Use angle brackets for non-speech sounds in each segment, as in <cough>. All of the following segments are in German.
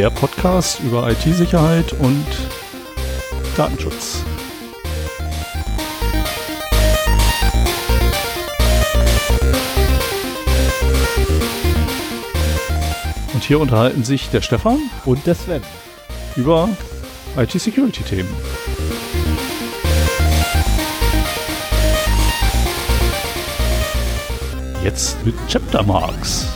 Der Podcast über IT-Sicherheit und Datenschutz. Und hier unterhalten sich der Stefan Und der Sven. über IT-Security-Themen. Jetzt mit Chapter Marks.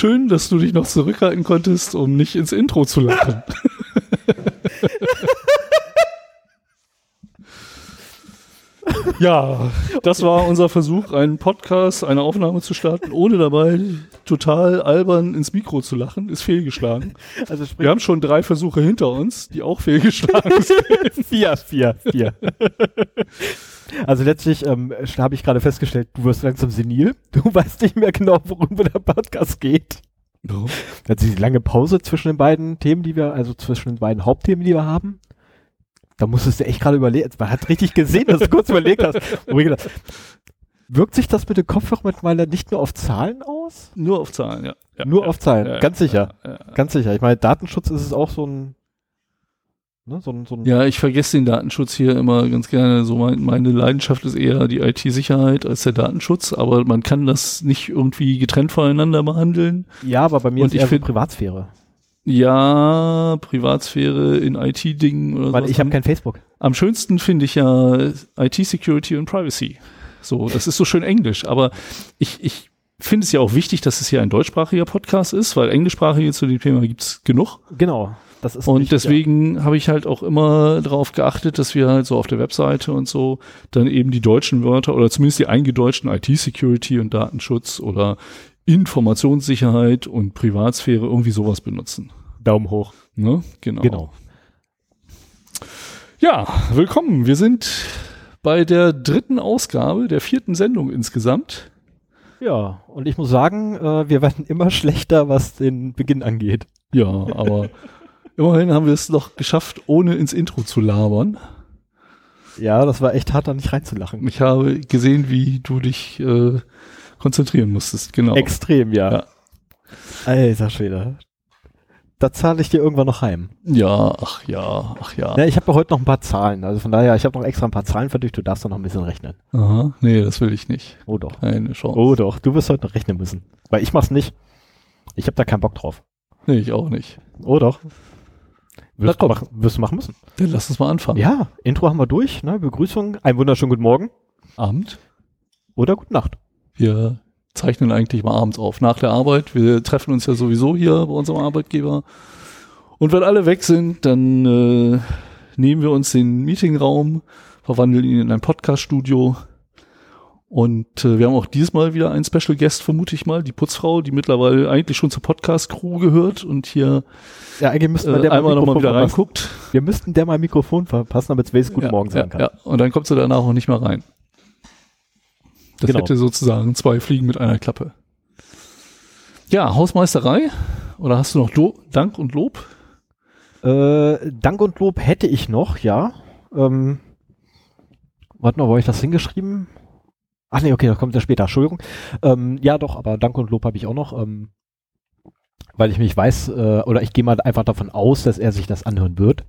Schön, dass du dich noch zurückhalten konntest, um nicht ins Intro zu lachen. <laughs> ja, das war unser Versuch, einen Podcast, eine Aufnahme zu starten, ohne dabei total albern ins Mikro zu lachen. Ist fehlgeschlagen. Also sprich, Wir haben schon drei Versuche hinter uns, die auch fehlgeschlagen <laughs> sind. vier, vier, vier. Also letztlich ähm, habe ich gerade festgestellt, du wirst langsam senil. <laughs> Du weißt nicht mehr genau, worum der Podcast geht. Also die lange Pause zwischen den beiden Themen, die wir, also zwischen den beiden Hauptthemen, die wir haben. Da musstest du echt gerade überlegen. Man hat richtig gesehen, dass du kurz überlegt hast. Wirkt sich das mit dem Kopfhörer mittlerweile nicht nur auf Zahlen aus? Nur auf Zahlen, ja. ja nur ja, auf Zahlen, ja, ganz sicher. Ganz sicher. Ich meine, Datenschutz ist es auch so ein, ne, so so Ja, ich vergesse den Datenschutz hier immer ganz gerne. So mein, meine Leidenschaft ist eher die IT-Sicherheit als der Datenschutz, aber man kann das nicht irgendwie getrennt voneinander behandeln. ja, aber bei mir Und ist ich eher so Privatsphäre. Ja, Privatsphäre in IT-Dingen oder Weil ich habe kein Facebook. Am schönsten finde ich ja IT-Security und Privacy. So, das ist so schön Englisch, aber ich, ich finde es ja auch wichtig, dass es hier ein deutschsprachiger Podcast ist, weil englischsprachige zu dem Thema gibt's genug. Genau. Das ist Und deswegen habe ich halt auch immer darauf geachtet, dass wir halt so auf der Webseite und so dann eben die deutschen Wörter oder zumindest die eingedeutschten IT-Security und Datenschutz oder Informationssicherheit und Privatsphäre irgendwie sowas benutzen. ja. Daumen hoch. Ne? Genau. Genau. Ja, willkommen. Wir sind bei der dritten Ausgabe der vierten Sendung insgesamt. Ja, und ich muss sagen, äh, wir werden immer <laughs> schlechter, was den Beginn angeht. Ja, aber immerhin haben wir es noch geschafft, ohne ins Intro zu labern. Ja, das war echt hart, da nicht reinzulachen. Ich habe gesehen, wie du dich äh, konzentrieren musstest. Genau. Extrem, ja. Ja. Alter Schwede. Da zahle ich dir irgendwann noch heim. ja, ach ja, ach ja. Ja, ich habe ja heute noch ein paar Zahlen. Also von daher, ich habe noch extra ein paar Zahlen für dich. Du darfst doch noch ein bisschen rechnen. Aha, nee, das will ich nicht. Oh doch. Keine Chance. Oh doch, du wirst heute noch rechnen müssen. Weil ich mach's nicht. Ich habe da keinen Bock drauf. Nee, ich auch nicht. Oh doch. Wirst, machen, wirst du machen müssen. Dann lass uns mal anfangen. Ja, Intro haben wir durch. Ne? Begrüßung. Einen wunderschönen guten Morgen Abend. oder gute Nacht. Wir zeichnen eigentlich mal abends auf, nach der Arbeit. Wir treffen uns ja sowieso hier bei unserem Arbeitgeber. Und wenn alle weg sind, dann äh, nehmen wir uns den Meetingraum, verwandeln ihn in ein Podcast-Studio. Und äh, wir haben auch diesmal wieder einen Special Guest, vermute ich mal, die Putzfrau, die mittlerweile eigentlich schon zur Podcast-Crew gehört und hier Ja, eigentlich müssten wir äh, der einmal nochmal wieder verpassen. reinguckt. Wir müssten der mal ein Mikrofon verpassen, damit Space guten ja, Morgen sagen ja, kann. Ja, und dann kommt sie danach auch nicht mehr rein. Das Genau. hätte sozusagen zwei Fliegen mit einer Klappe. Ja, Hausmeisterei. Oder hast du noch Do Dank und Lob? Äh, Dank und Lob hätte ich noch, ja. Ähm, warte mal, wo habe ich das hingeschrieben? Ach nee, okay, das kommt ja später, Entschuldigung. Ähm, ja doch, aber Dank und Lob habe ich auch noch, ähm, weil ich mich weiß, äh, oder ich gehe mal einfach davon aus, dass er sich das anhören wird.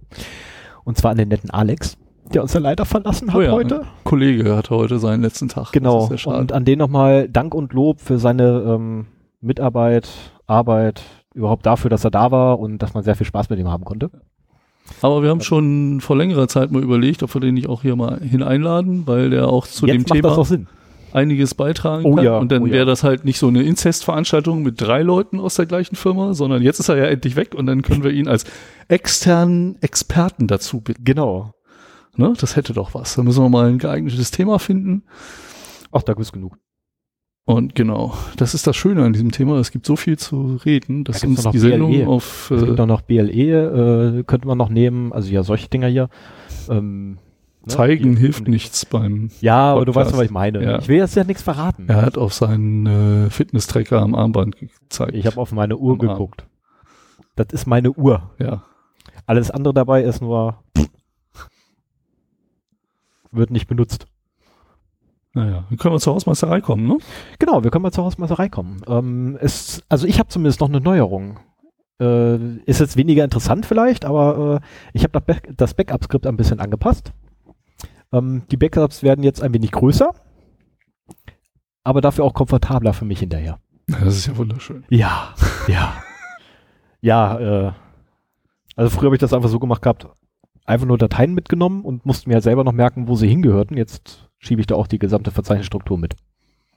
Und zwar an den netten Alex, der uns ja leider verlassen hat Oh ja, heute. Kollege hatte heute seinen letzten Tag. Genau. Und an den nochmal Dank und Lob für seine ähm, Mitarbeit, Arbeit, überhaupt dafür, dass er da war und dass man sehr viel Spaß mit ihm haben konnte. Aber wir haben schon vor längerer Zeit mal überlegt, ob wir den nicht auch hier mal hineinladen, weil der auch zu Jetzt dem macht Thema das auch Sinn. Einiges beitragen Oh kann. ja, und dann oh ja. wäre das halt nicht so eine Inzestveranstaltung mit drei Leuten aus der gleichen Firma, sondern jetzt ist er ja endlich weg und dann können wir ihn als externen Experten dazu bitten. Genau. Ne? Das hätte doch was. Da müssen wir mal ein geeignetes Thema finden. Ach, da gibt's genug. Und genau, das ist das Schöne an diesem Thema. Es gibt so viel zu reden, dass Da uns die Sendung BLE. auf Es äh, gibt auch noch BLE, äh, könnte man noch nehmen, also ja, solche Dinger hier. Ähm, Zeigen hilft nichts beim. Ja, aber du weißt, was ich meine. Ja. Ich will jetzt ja nichts verraten. Er hat auf seinen äh, Fitness-Tracker am Armband gezeigt. Ich habe auf meine Uhr Am Arm. geguckt. Das ist meine Uhr. ja. Alles andere dabei ist nur <laughs> wird nicht benutzt. Naja, dann können wir zur Hausmeisterei kommen, ne? Genau, wir können mal zur Hausmeisterei kommen. Ähm, es, also ich habe zumindest noch eine Neuerung. Äh, ist jetzt weniger interessant vielleicht, aber äh, ich habe das, Back das Backup-Skript ein bisschen angepasst. Ähm, die Backups werden jetzt ein wenig größer, aber dafür auch komfortabler für mich hinterher. Das ist ja wunderschön. Ja, ja. Ja, äh, also früher habe ich das einfach so gemacht gehabt, einfach nur Dateien mitgenommen und musste mir halt selber noch merken, wo sie hingehörten. Jetzt schiebe ich da auch die gesamte Verzeichnisstruktur mit.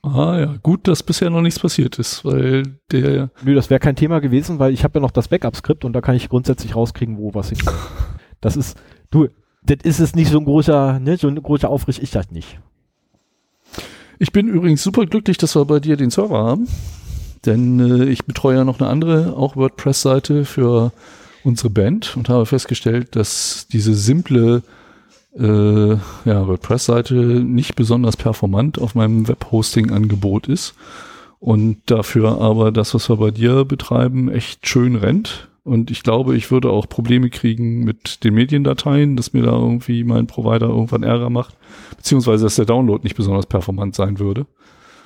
Ah ja, gut, dass bisher noch nichts passiert ist, weil der, Nö, das wäre kein Thema gewesen, weil ich habe ja noch das Backup-Skript und da kann ich grundsätzlich rauskriegen, wo was hingehört. Das ist, du, das ist es nicht so ein großer, ne, so ein großer Aufriss ich das nicht. Ich bin übrigens super glücklich, dass wir bei dir den Server haben. Denn äh, ich betreue ja noch eine andere, auch WordPress-Seite für unsere Band und habe festgestellt, dass diese simple äh, ja, WordPress-Seite nicht besonders performant auf meinem Webhosting-Angebot ist. Und dafür aber das, was wir bei dir betreiben, echt schön rennt. Und ich glaube, ich würde auch Probleme kriegen mit den Mediendateien, dass mir da irgendwie mein Provider irgendwann Ärger macht, beziehungsweise dass der Download nicht besonders performant sein würde.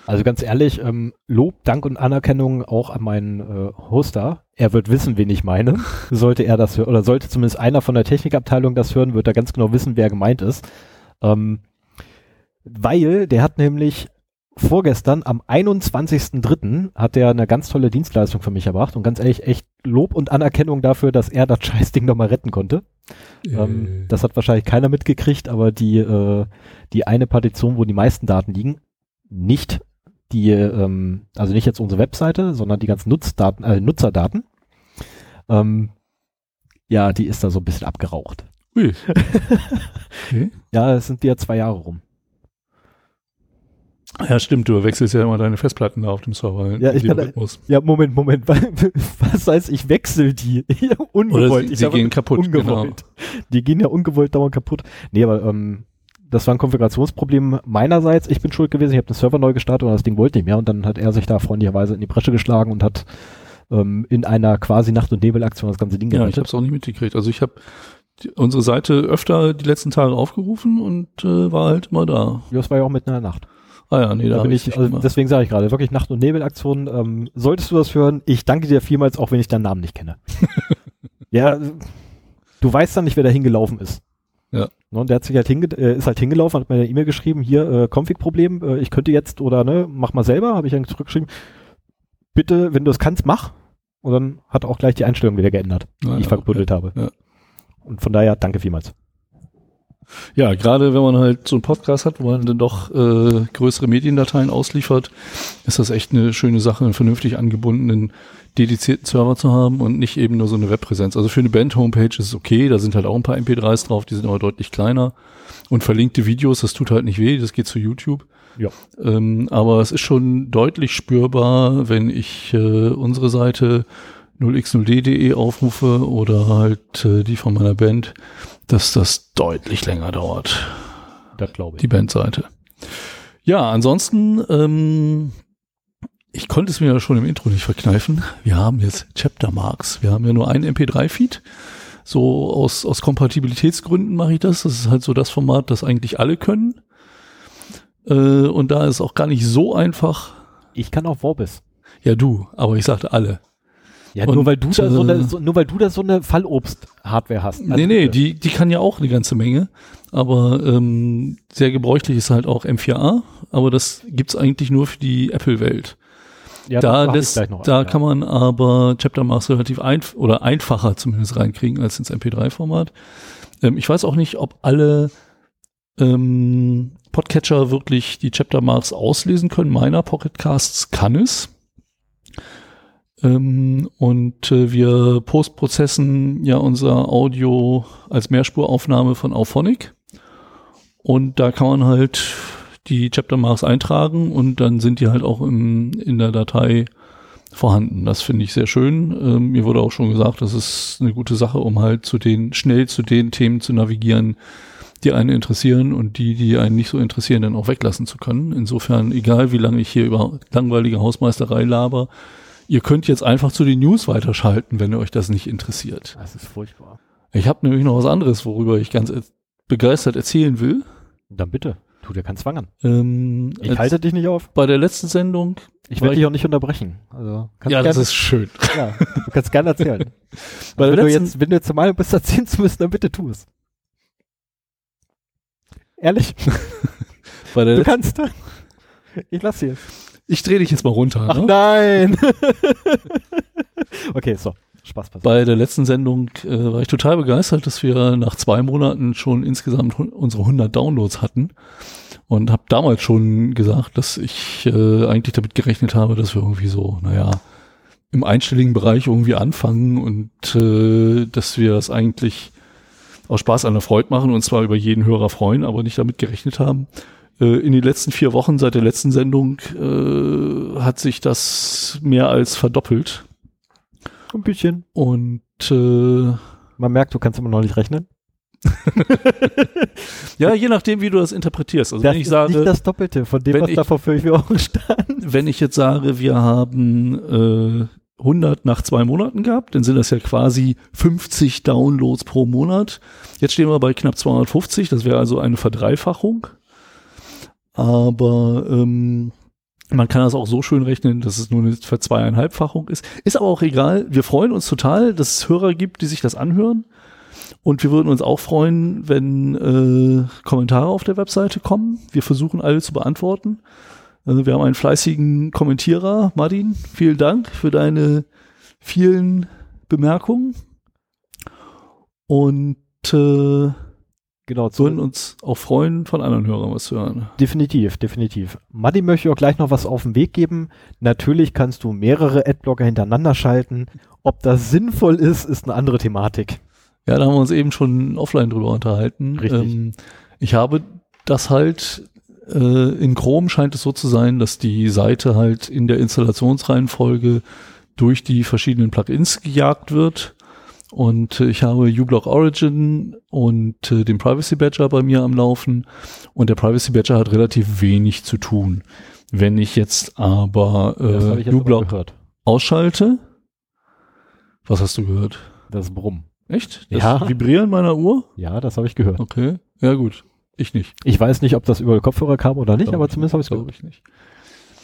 Also ganz ehrlich, ähm, Lob, Dank und Anerkennung auch an meinen äh, Hoster. Er wird wissen, wen ich meine. <laughs> Sollte er das hören, oder sollte zumindest einer von der Technikabteilung das hören, wird er ganz genau wissen, wer gemeint ist. Ähm, weil der hat nämlich vorgestern am 21.03. hat er eine ganz tolle Dienstleistung für mich erbracht und ganz ehrlich, echt Lob und Anerkennung dafür, dass er das <laughs> Scheißding nochmal retten konnte. Ähm, das hat wahrscheinlich keiner mitgekriegt, aber die, äh, die eine Partition, wo die meisten Daten liegen, nicht die, ähm, also nicht jetzt unsere Webseite, sondern die ganzen Nutzdaten, äh, Nutzerdaten, ähm, ja, die ist da so ein bisschen abgeraucht. Ui. <laughs> Okay. Ja, es sind ja zwei Jahre rum. Ja, stimmt, du wechselst ja immer deine Festplatten da auf dem Server. Ja, ich kann- Rhythmus. Ja, Moment, Moment, <laughs> was heißt, ich wechsle die? <laughs> ungewollt. Oder sie, sie gehen kaputt. Genau. Ungewollt. <laughs> Die gehen ja ungewollt dauernd kaputt. Nee, aber ähm, das war ein Konfigurationsproblem meinerseits. Ich bin schuld gewesen. Ich habe den Server neu gestartet und das Ding wollte nicht mehr. Und dann hat er sich da freundlicherweise in die Bresche geschlagen und hat ähm, in einer quasi Nacht- und Nebelaktion das ganze Ding Ja, ich habe es auch nicht mitgekriegt. Also ich habe unsere Seite öfter die letzten Tage aufgerufen und äh, war halt immer da. Ja, das war ja auch mitten in der Nacht. Ah ja, nee, da, Da bin ich, nicht also deswegen sage ich gerade, wirklich Nacht- und Nebelaktion. Ähm, solltest du das hören, ich danke dir vielmals, auch wenn ich deinen Namen nicht kenne. <laughs> ja, du weißt dann nicht, wer da hingelaufen ist. Ja. Ne, und der hat sich halt hinge äh, ist halt hingelaufen, hat mir eine E-Mail geschrieben, hier, äh, Config-Problem, äh, ich könnte jetzt oder ne, mach mal selber, habe ich dann zurückgeschrieben. Bitte, wenn du es kannst, mach. Und dann hat auch gleich die Einstellung wieder geändert, Ah, die ich ja, verbuddelt habe. Ja. Und von daher, danke vielmals. Ja, gerade wenn man halt so einen Podcast hat, wo man dann doch äh, größere Mediendateien ausliefert, ist das echt eine schöne Sache, einen vernünftig angebundenen, dedizierten Server zu haben und nicht eben nur so eine Webpräsenz. Also für eine Band-Homepage ist es okay, da sind halt auch ein paar MP3s drauf, die sind aber deutlich kleiner. Und verlinkte Videos, das tut halt nicht weh, das geht zu YouTube. Ja. Ähm, aber es ist schon deutlich spürbar, wenn ich äh, unsere Seite 0x0d.de aufrufe oder halt äh, die von meiner Band, dass das deutlich länger dauert, Das glaube ich. die Bandseite. Ja, ansonsten, ähm, ich konnte es mir ja schon im Intro nicht verkneifen. Wir haben jetzt Chapter Marks. Wir haben ja nur einen MP3-Feed. So aus, aus Kompatibilitätsgründen mache ich das. Das ist halt so das Format, das eigentlich alle können. Äh, und da ist auch gar nicht so einfach. Ich kann auch Vorbis. Ja, du, aber ich sagte alle. Ja, Und, nur weil du da so äh, eine, so, nur weil du da so eine Fallobst-Hardware hast. Also, nee, nee, äh, die, die kann ja auch eine ganze Menge. Aber ähm, sehr gebräuchlich ist halt auch M4A. Aber das gibt's eigentlich nur für die Apple-Welt. ja, da das, da einen, ja. kann man aber Chapter Marks relativ einf oder einfacher zumindest reinkriegen als ins MP3-Format. Ähm, ich weiß auch nicht, ob alle ähm, Podcatcher wirklich die Chapter Marks auslesen können. Meiner Pocketcasts kann es. Ähm, und äh, wir postprozessen ja unser Audio als Mehrspuraufnahme von Auphonic. Und da kann man halt die Chapter Marks eintragen und dann sind die halt auch im, in der Datei vorhanden. Das finde ich sehr schön. Ähm, mir wurde auch schon gesagt, das ist eine gute Sache, um halt zu den, schnell zu den Themen zu navigieren, die einen interessieren und die, die einen nicht so interessieren, dann auch weglassen zu können. Insofern, egal wie lange ich hier über langweilige Hausmeisterei laber, ihr könnt jetzt einfach zu den News weiterschalten, wenn euch das nicht interessiert. Das ist furchtbar. Ich habe nämlich noch was anderes, worüber ich ganz begeistert erzählen will. Dann bitte, tu dir keinen Zwang an. Ähm, Ich halte dich nicht auf. bei der letzten Sendung. Ich werde dich auch nicht unterbrechen. Also kannst ja, das ist schön. <laughs> ja, du kannst gerne erzählen. <laughs> Also wenn, du jetzt, wenn du jetzt der Meinung bist, <laughs> erzählen zu müssen, dann bitte tu es. Ehrlich? Du kannst. Ich lass hier. Ich drehe dich jetzt mal runter. Ach ne? nein! <laughs> okay, so. Spaß passiert. Bei der letzten Sendung äh, war ich total begeistert, dass wir nach zwei Monaten schon insgesamt unsere 100 Downloads hatten und habe damals schon gesagt, dass ich äh, eigentlich damit gerechnet habe, dass wir irgendwie so, naja, im einstelligen Bereich irgendwie anfangen und äh, dass wir das eigentlich aus Spaß an der Freude machen und zwar über jeden Hörer freuen, aber nicht damit gerechnet haben. Äh, in den letzten vier Wochen seit der letzten Sendung äh, hat sich das mehr als verdoppelt. Ein bisschen. Und äh, Man merkt, du kannst immer noch nicht rechnen. <laughs> ja, je nachdem, wie du das interpretierst. Also Das wenn ich ist nicht sage, das Doppelte von dem, wenn was ich- da vor fünf Jahren stand. wenn ich jetzt sage, wir haben äh, 100 nach zwei Monaten gehabt, dann sind das ja quasi 50 Downloads pro Monat. Jetzt stehen wir bei knapp 250, das wäre also eine Verdreifachung. Aber ähm, man kann das auch so schön rechnen, dass es nur eine Verzweieinhalbfachung ist. Ist aber auch egal. Wir freuen uns total, dass es Hörer gibt, die sich das anhören. Und wir würden uns auch freuen, wenn äh, Kommentare auf der Webseite kommen. Wir versuchen alle zu beantworten. Also wir haben einen fleißigen Kommentierer, Martin. Vielen Dank für deine vielen Bemerkungen. Und äh, Genau, würden uns auch freuen, von anderen Hörern was zu hören. Definitiv, definitiv. Maddi möchte auch gleich noch was auf den Weg geben. Natürlich kannst du mehrere Adblocker hintereinander schalten. Ob das sinnvoll ist, ist eine andere Thematik. Ja, da haben wir uns eben schon offline drüber unterhalten. Richtig. Ähm, ich habe das halt, äh, in Chrome scheint es so zu sein, dass die Seite halt in der Installationsreihenfolge durch die verschiedenen Plugins gejagt wird. Und äh, ich habe uBlock Origin und äh, den Privacy Badger bei mir am Laufen. Und der Privacy Badger hat relativ wenig zu tun. Wenn ich jetzt aber äh, jetzt uBlock ausschalte, was hast du gehört? Das Brummen. Echt? Das Ja. Vibrieren meiner Uhr? Ja, das habe ich gehört. Okay. Ja, gut. Ich nicht. Ich weiß nicht, ob das über Kopfhörer kam oder nicht, Glaub aber zumindest habe ich es Glaube gehört. ich nicht.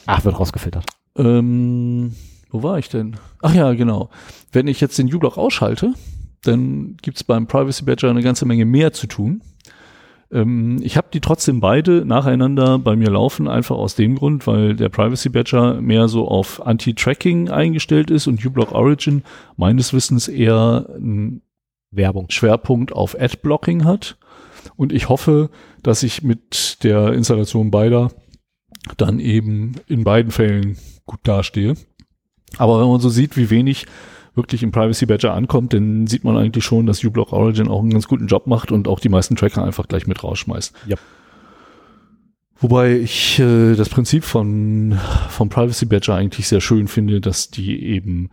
Ach, wird rausgefiltert. Ähm, wo war ich denn? Ach ja, genau. Wenn ich jetzt den uBlock ausschalte, dann gibt's beim Privacy Badger eine ganze Menge mehr zu tun. Ähm, ich habe die trotzdem beide nacheinander bei mir laufen, einfach aus dem Grund, weil der Privacy Badger mehr so auf Anti-Tracking eingestellt ist und uBlock Origin meines Wissens eher ein Werbung. Schwerpunkt auf Ad-Blocking hat. Und ich hoffe, dass ich mit der Installation beider dann eben in beiden Fällen gut dastehe. Aber wenn man so sieht, wie wenig wirklich im Privacy Badger ankommt, dann sieht man eigentlich schon, dass uBlock Origin auch einen ganz guten Job macht und auch die meisten Tracker einfach gleich mit rausschmeißt. Ja. Wobei ich äh, das Prinzip von, vom Privacy Badger eigentlich sehr schön finde, dass die eben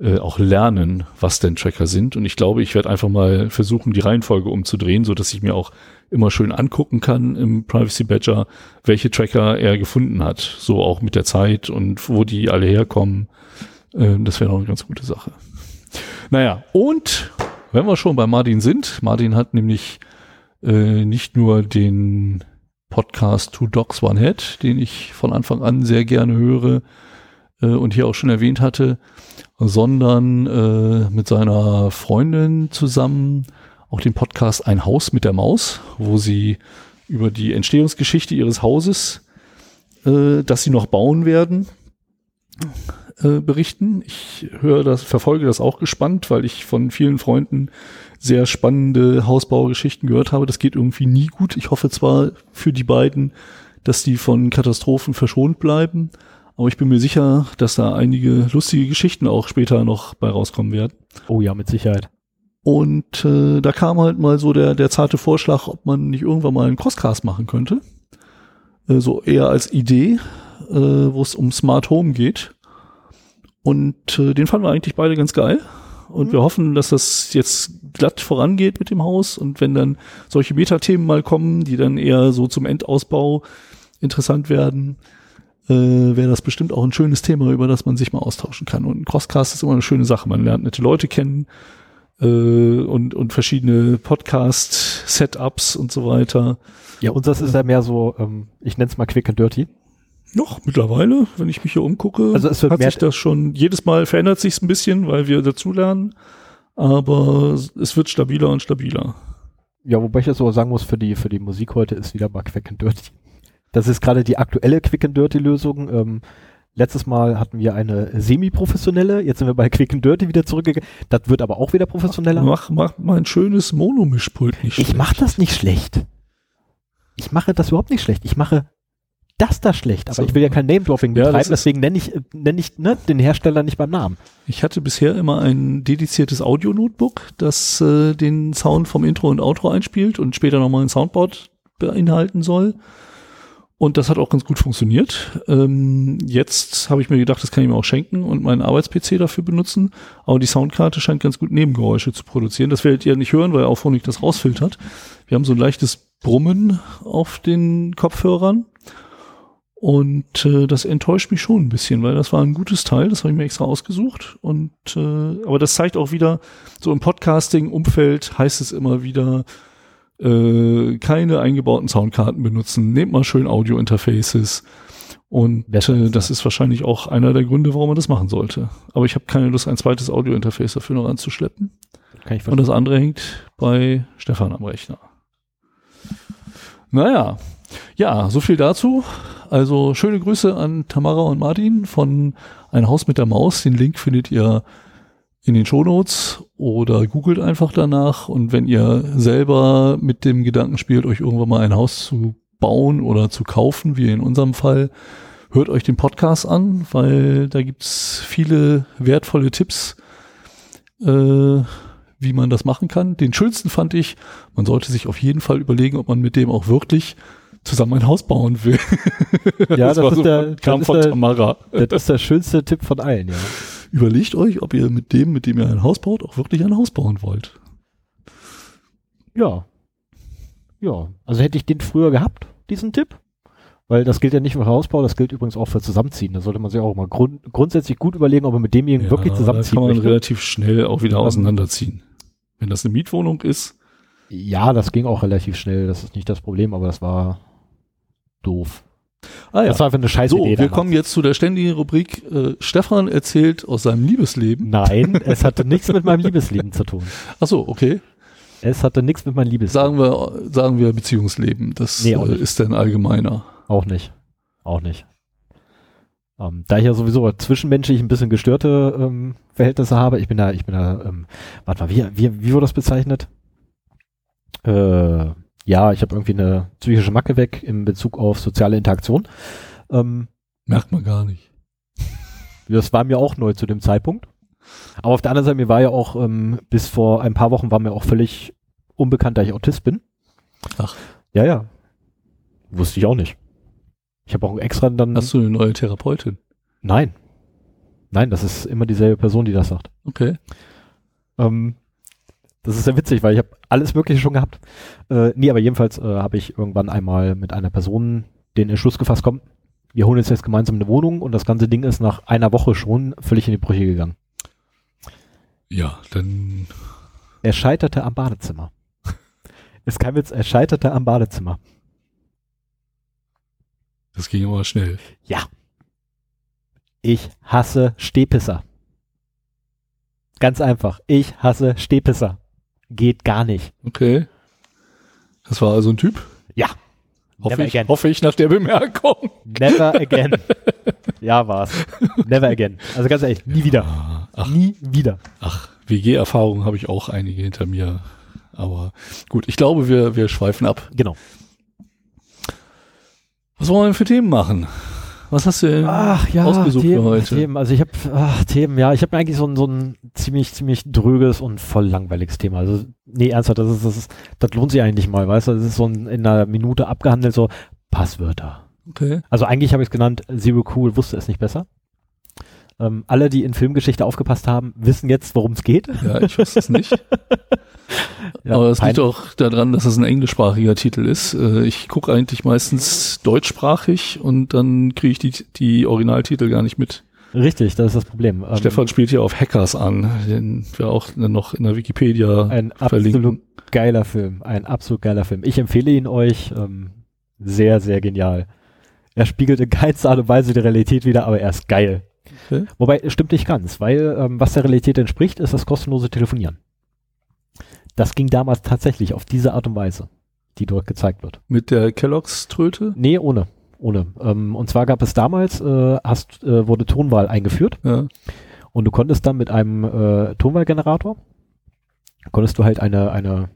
äh, auch lernen, was denn Tracker sind. Und ich glaube, ich werde einfach mal versuchen, die Reihenfolge umzudrehen, so dass ich mir auch immer schön angucken kann im Privacy Badger, welche Tracker er gefunden hat. So auch mit der Zeit und wo die alle herkommen. Äh, das wäre noch eine ganz gute Sache. Naja, und wenn wir schon bei Martin sind, Martin hat nämlich äh, nicht nur den Podcast Two Dogs One Head, den ich von Anfang an sehr gerne höre äh, und hier auch schon erwähnt hatte, sondern äh, mit seiner Freundin zusammen auch den Podcast Ein Haus mit der Maus, wo sie über die Entstehungsgeschichte ihres Hauses, äh, das sie noch bauen werden, äh, berichten. Ich höre das, verfolge das auch gespannt, weil ich von vielen Freunden sehr spannende Hausbaugeschichten gehört habe. Das geht irgendwie nie gut. Ich hoffe zwar für die beiden, dass die von Katastrophen verschont bleiben, aber ich bin mir sicher, dass da einige lustige Geschichten auch später noch bei rauskommen werden. Oh ja, mit Sicherheit. Und äh, da kam halt mal so der, der zarte Vorschlag, ob man nicht irgendwann mal einen Crosscast machen könnte. Äh, so eher als Idee, äh, wo es um Smart Home geht. Und äh, den fanden wir eigentlich beide ganz geil. und Mhm. wir hoffen, dass das jetzt glatt vorangeht mit dem Haus und wenn dann solche Metathemen mal kommen, die dann eher so zum Endausbau interessant werden, äh, wäre das bestimmt auch ein schönes Thema, über das man sich mal austauschen kann. Und ein Crosscast ist immer eine schöne Sache. Man lernt nette Leute kennen äh, und, und verschiedene Podcast-Setups und so weiter. Ja, unseres ist ja mehr so, ähm, ich nenne es mal quick and dirty. Noch mittlerweile, wenn ich mich hier umgucke, Also es wird hat sich das schon, jedes Mal verändert sich ein bisschen, weil wir dazulernen, aber es wird stabiler und stabiler. Ja, wobei ich jetzt aber sagen muss, für die, für die Musik heute ist wieder mal Quick and Dirty. Das ist gerade die aktuelle Quick and Dirty Lösung. Ähm, letztes Mal hatten wir eine semi-professionelle, jetzt sind wir bei Quick and Dirty wieder zurückgegangen. Das wird aber auch wieder professioneller. Mach, mach mal ein schönes Monomischpult nicht ich schlecht. mache das nicht schlecht. Ich mache das überhaupt nicht schlecht. Ich mache das da schlecht. Aber So. ich will ja kein Name-Dropping Ja, betreiben, ist- deswegen nenne ich, nenn ich ne, den Hersteller nicht beim Namen. Ich hatte bisher immer ein dediziertes Audio-Notebook, das äh, den Sound vom Intro und Outro einspielt und später nochmal ein Soundboard beinhalten soll. Und das hat auch ganz gut funktioniert. Ähm, jetzt habe ich mir gedacht, das kann ich mir auch schenken und meinen Arbeits-PC dafür benutzen. Aber die Soundkarte scheint ganz gut Nebengeräusche zu produzieren. Das werdet ihr nicht hören, weil Auphonic das rausfiltert. Wir haben so ein leichtes Brummen auf den Kopfhörern. Und äh, das enttäuscht mich schon ein bisschen, weil das war ein gutes Teil, das habe ich mir extra ausgesucht. Und äh, aber das zeigt auch wieder, so im Podcasting-Umfeld heißt es immer wieder, äh, keine eingebauten Soundkarten benutzen, nehmt mal schön Audio-Interfaces. Und äh, das ist wahrscheinlich auch einer der Gründe, warum man das machen sollte. Aber ich habe keine Lust, ein zweites Audio-Interface dafür noch anzuschleppen. Kann ich Und das andere hängt bei Stefan am Rechner. Naja, ja, so viel dazu. Also schöne Grüße an Tamara und Martin von Ein Haus mit der Maus. Den Link findet ihr in den Shownotes oder googelt einfach danach. Und wenn ihr selber mit dem Gedanken spielt, euch irgendwann mal ein Haus zu bauen oder zu kaufen, wie in unserem Fall, hört euch den Podcast an, weil da gibt's viele wertvolle Tipps, äh, wie man das machen kann. Den schönsten fand ich, man sollte sich auf jeden Fall überlegen, ob man mit dem auch wirklich zusammen ein Haus bauen will. Ja, <laughs> das, war ist so der, kam das, von der, Tamara. das ist der schönste Tipp von allen, ja. Überlegt euch, ob ihr mit dem, mit dem ihr ein Haus baut, auch wirklich ein Haus bauen wollt. Ja. Ja. Also hätte ich den früher gehabt, diesen Tipp. Weil das gilt ja nicht für Hausbau, das gilt übrigens auch für Zusammenziehen. Da sollte man sich auch mal grund grundsätzlich gut überlegen, ob man mit demjenigen wirklich da zusammenziehen kann man möchte. relativ schnell auch wieder auseinanderziehen. Wenn das eine Mietwohnung ist, Ja, das ging auch relativ schnell. Das ist nicht das Problem, aber das war doof. Ah ja. Das war einfach eine scheiß So, Idee. wir kommen jetzt zu der ständigen Rubrik äh, Stefan erzählt aus seinem Liebesleben. Nein, <laughs> es hatte nichts mit meinem Liebesleben zu tun. Ach so, okay. Es hatte nichts mit meinem Liebesleben. Sagen wir, sagen wir Beziehungsleben. Das Nee, äh, ist dann allgemeiner. Auch nicht. Auch nicht. Ähm, da ich ja sowieso zwischenmenschlich ein bisschen gestörte ähm, Verhältnisse habe, ich bin da, ich bin da, ähm, warte mal, wie, wie, wie wurde das bezeichnet? Äh, ja, ich habe irgendwie eine psychische Macke weg in Bezug auf soziale Interaktion. Ähm, Merkt man gar nicht. <laughs> das war mir auch neu zu dem Zeitpunkt. Aber auf der anderen Seite, mir war ja auch, ähm, bis vor ein paar Wochen war mir auch völlig unbekannt, da ich Autist bin. Ach. Ja, ja. Wusste ich auch nicht. Ich habe auch extra dann. Hast du eine neue Therapeutin? Nein. Nein, das ist immer dieselbe Person, die das sagt. Okay. Ähm, das ist sehr witzig, weil ich habe alles Mögliche schon gehabt. Äh, nee, aber jedenfalls äh, habe ich irgendwann einmal mit einer Person den Entschluss gefasst, komm, wir holen uns jetzt gemeinsam eine Wohnung und das ganze Ding ist nach einer Woche schon völlig in die Brüche gegangen. Ja, dann Er scheiterte am Badezimmer. <laughs> ist kein Witz, er scheiterte am Badezimmer. das ging aber schnell. Ja. Ich hasse Stehpisser. Ganz einfach. Ich hasse Stehpisser. Geht gar nicht. Okay. Das war also ein Typ? Ja. Hoffe Never ich, again. hoffe ich nach der Bemerkung. Never <laughs> again. ja, war's. Never again. Also ganz ehrlich, nie wieder. Ach, Nie wieder. ach WG-Erfahrungen habe ich auch einige hinter mir. Aber gut, ich glaube, wir, wir schweifen ab. Genau. Was wollen wir denn für Themen machen? Was hast du denn ausgesucht Themen, für heute? Themen. Also ich habe Themen, ja, ich habe mir eigentlich so ein, so ein ziemlich, ziemlich dröges und voll langweiliges Thema. Also, nee, ernsthaft, das ist, das ist, das lohnt sich eigentlich mal, weißt du, das ist so ein, in einer Minute abgehandelt, so Passwörter. Okay. Also eigentlich habe ich es genannt, Zero Cool wusste es nicht besser. Ähm, alle, die in Filmgeschichte aufgepasst haben, wissen jetzt, worum es geht. Ja, ich weiß es nicht. <laughs> ja, Aber es liegt auch daran, dass es ein englischsprachiger Titel ist. Äh, ich gucke eigentlich meistens deutschsprachig und dann kriege ich die, die Originaltitel gar nicht mit. Richtig, das ist das Problem. Ähm, Stefan spielt hier auf Hackers an, den wir auch noch in der Wikipedia ein verlinken. Absolut geiler Film, ein absolut geiler Film. Ich empfehle ihn euch. Ähm, sehr, sehr genial. Er spiegelt in keinster Art und Weise die Realität wieder, aber er ist geil. Okay. Wobei, stimmt nicht ganz, weil ähm, was der Realität entspricht, ist das kostenlose Telefonieren. Das ging damals tatsächlich auf diese Art und Weise, die dort gezeigt wird. Mit der Kelloggs-Tröte? Nee, ohne. Ohne. Ähm, und zwar gab es damals, äh, hast, äh, wurde Tonwahl eingeführt. Ja. Und du konntest dann mit einem äh, Tonwahlgenerator, konntest du halt eine, eine,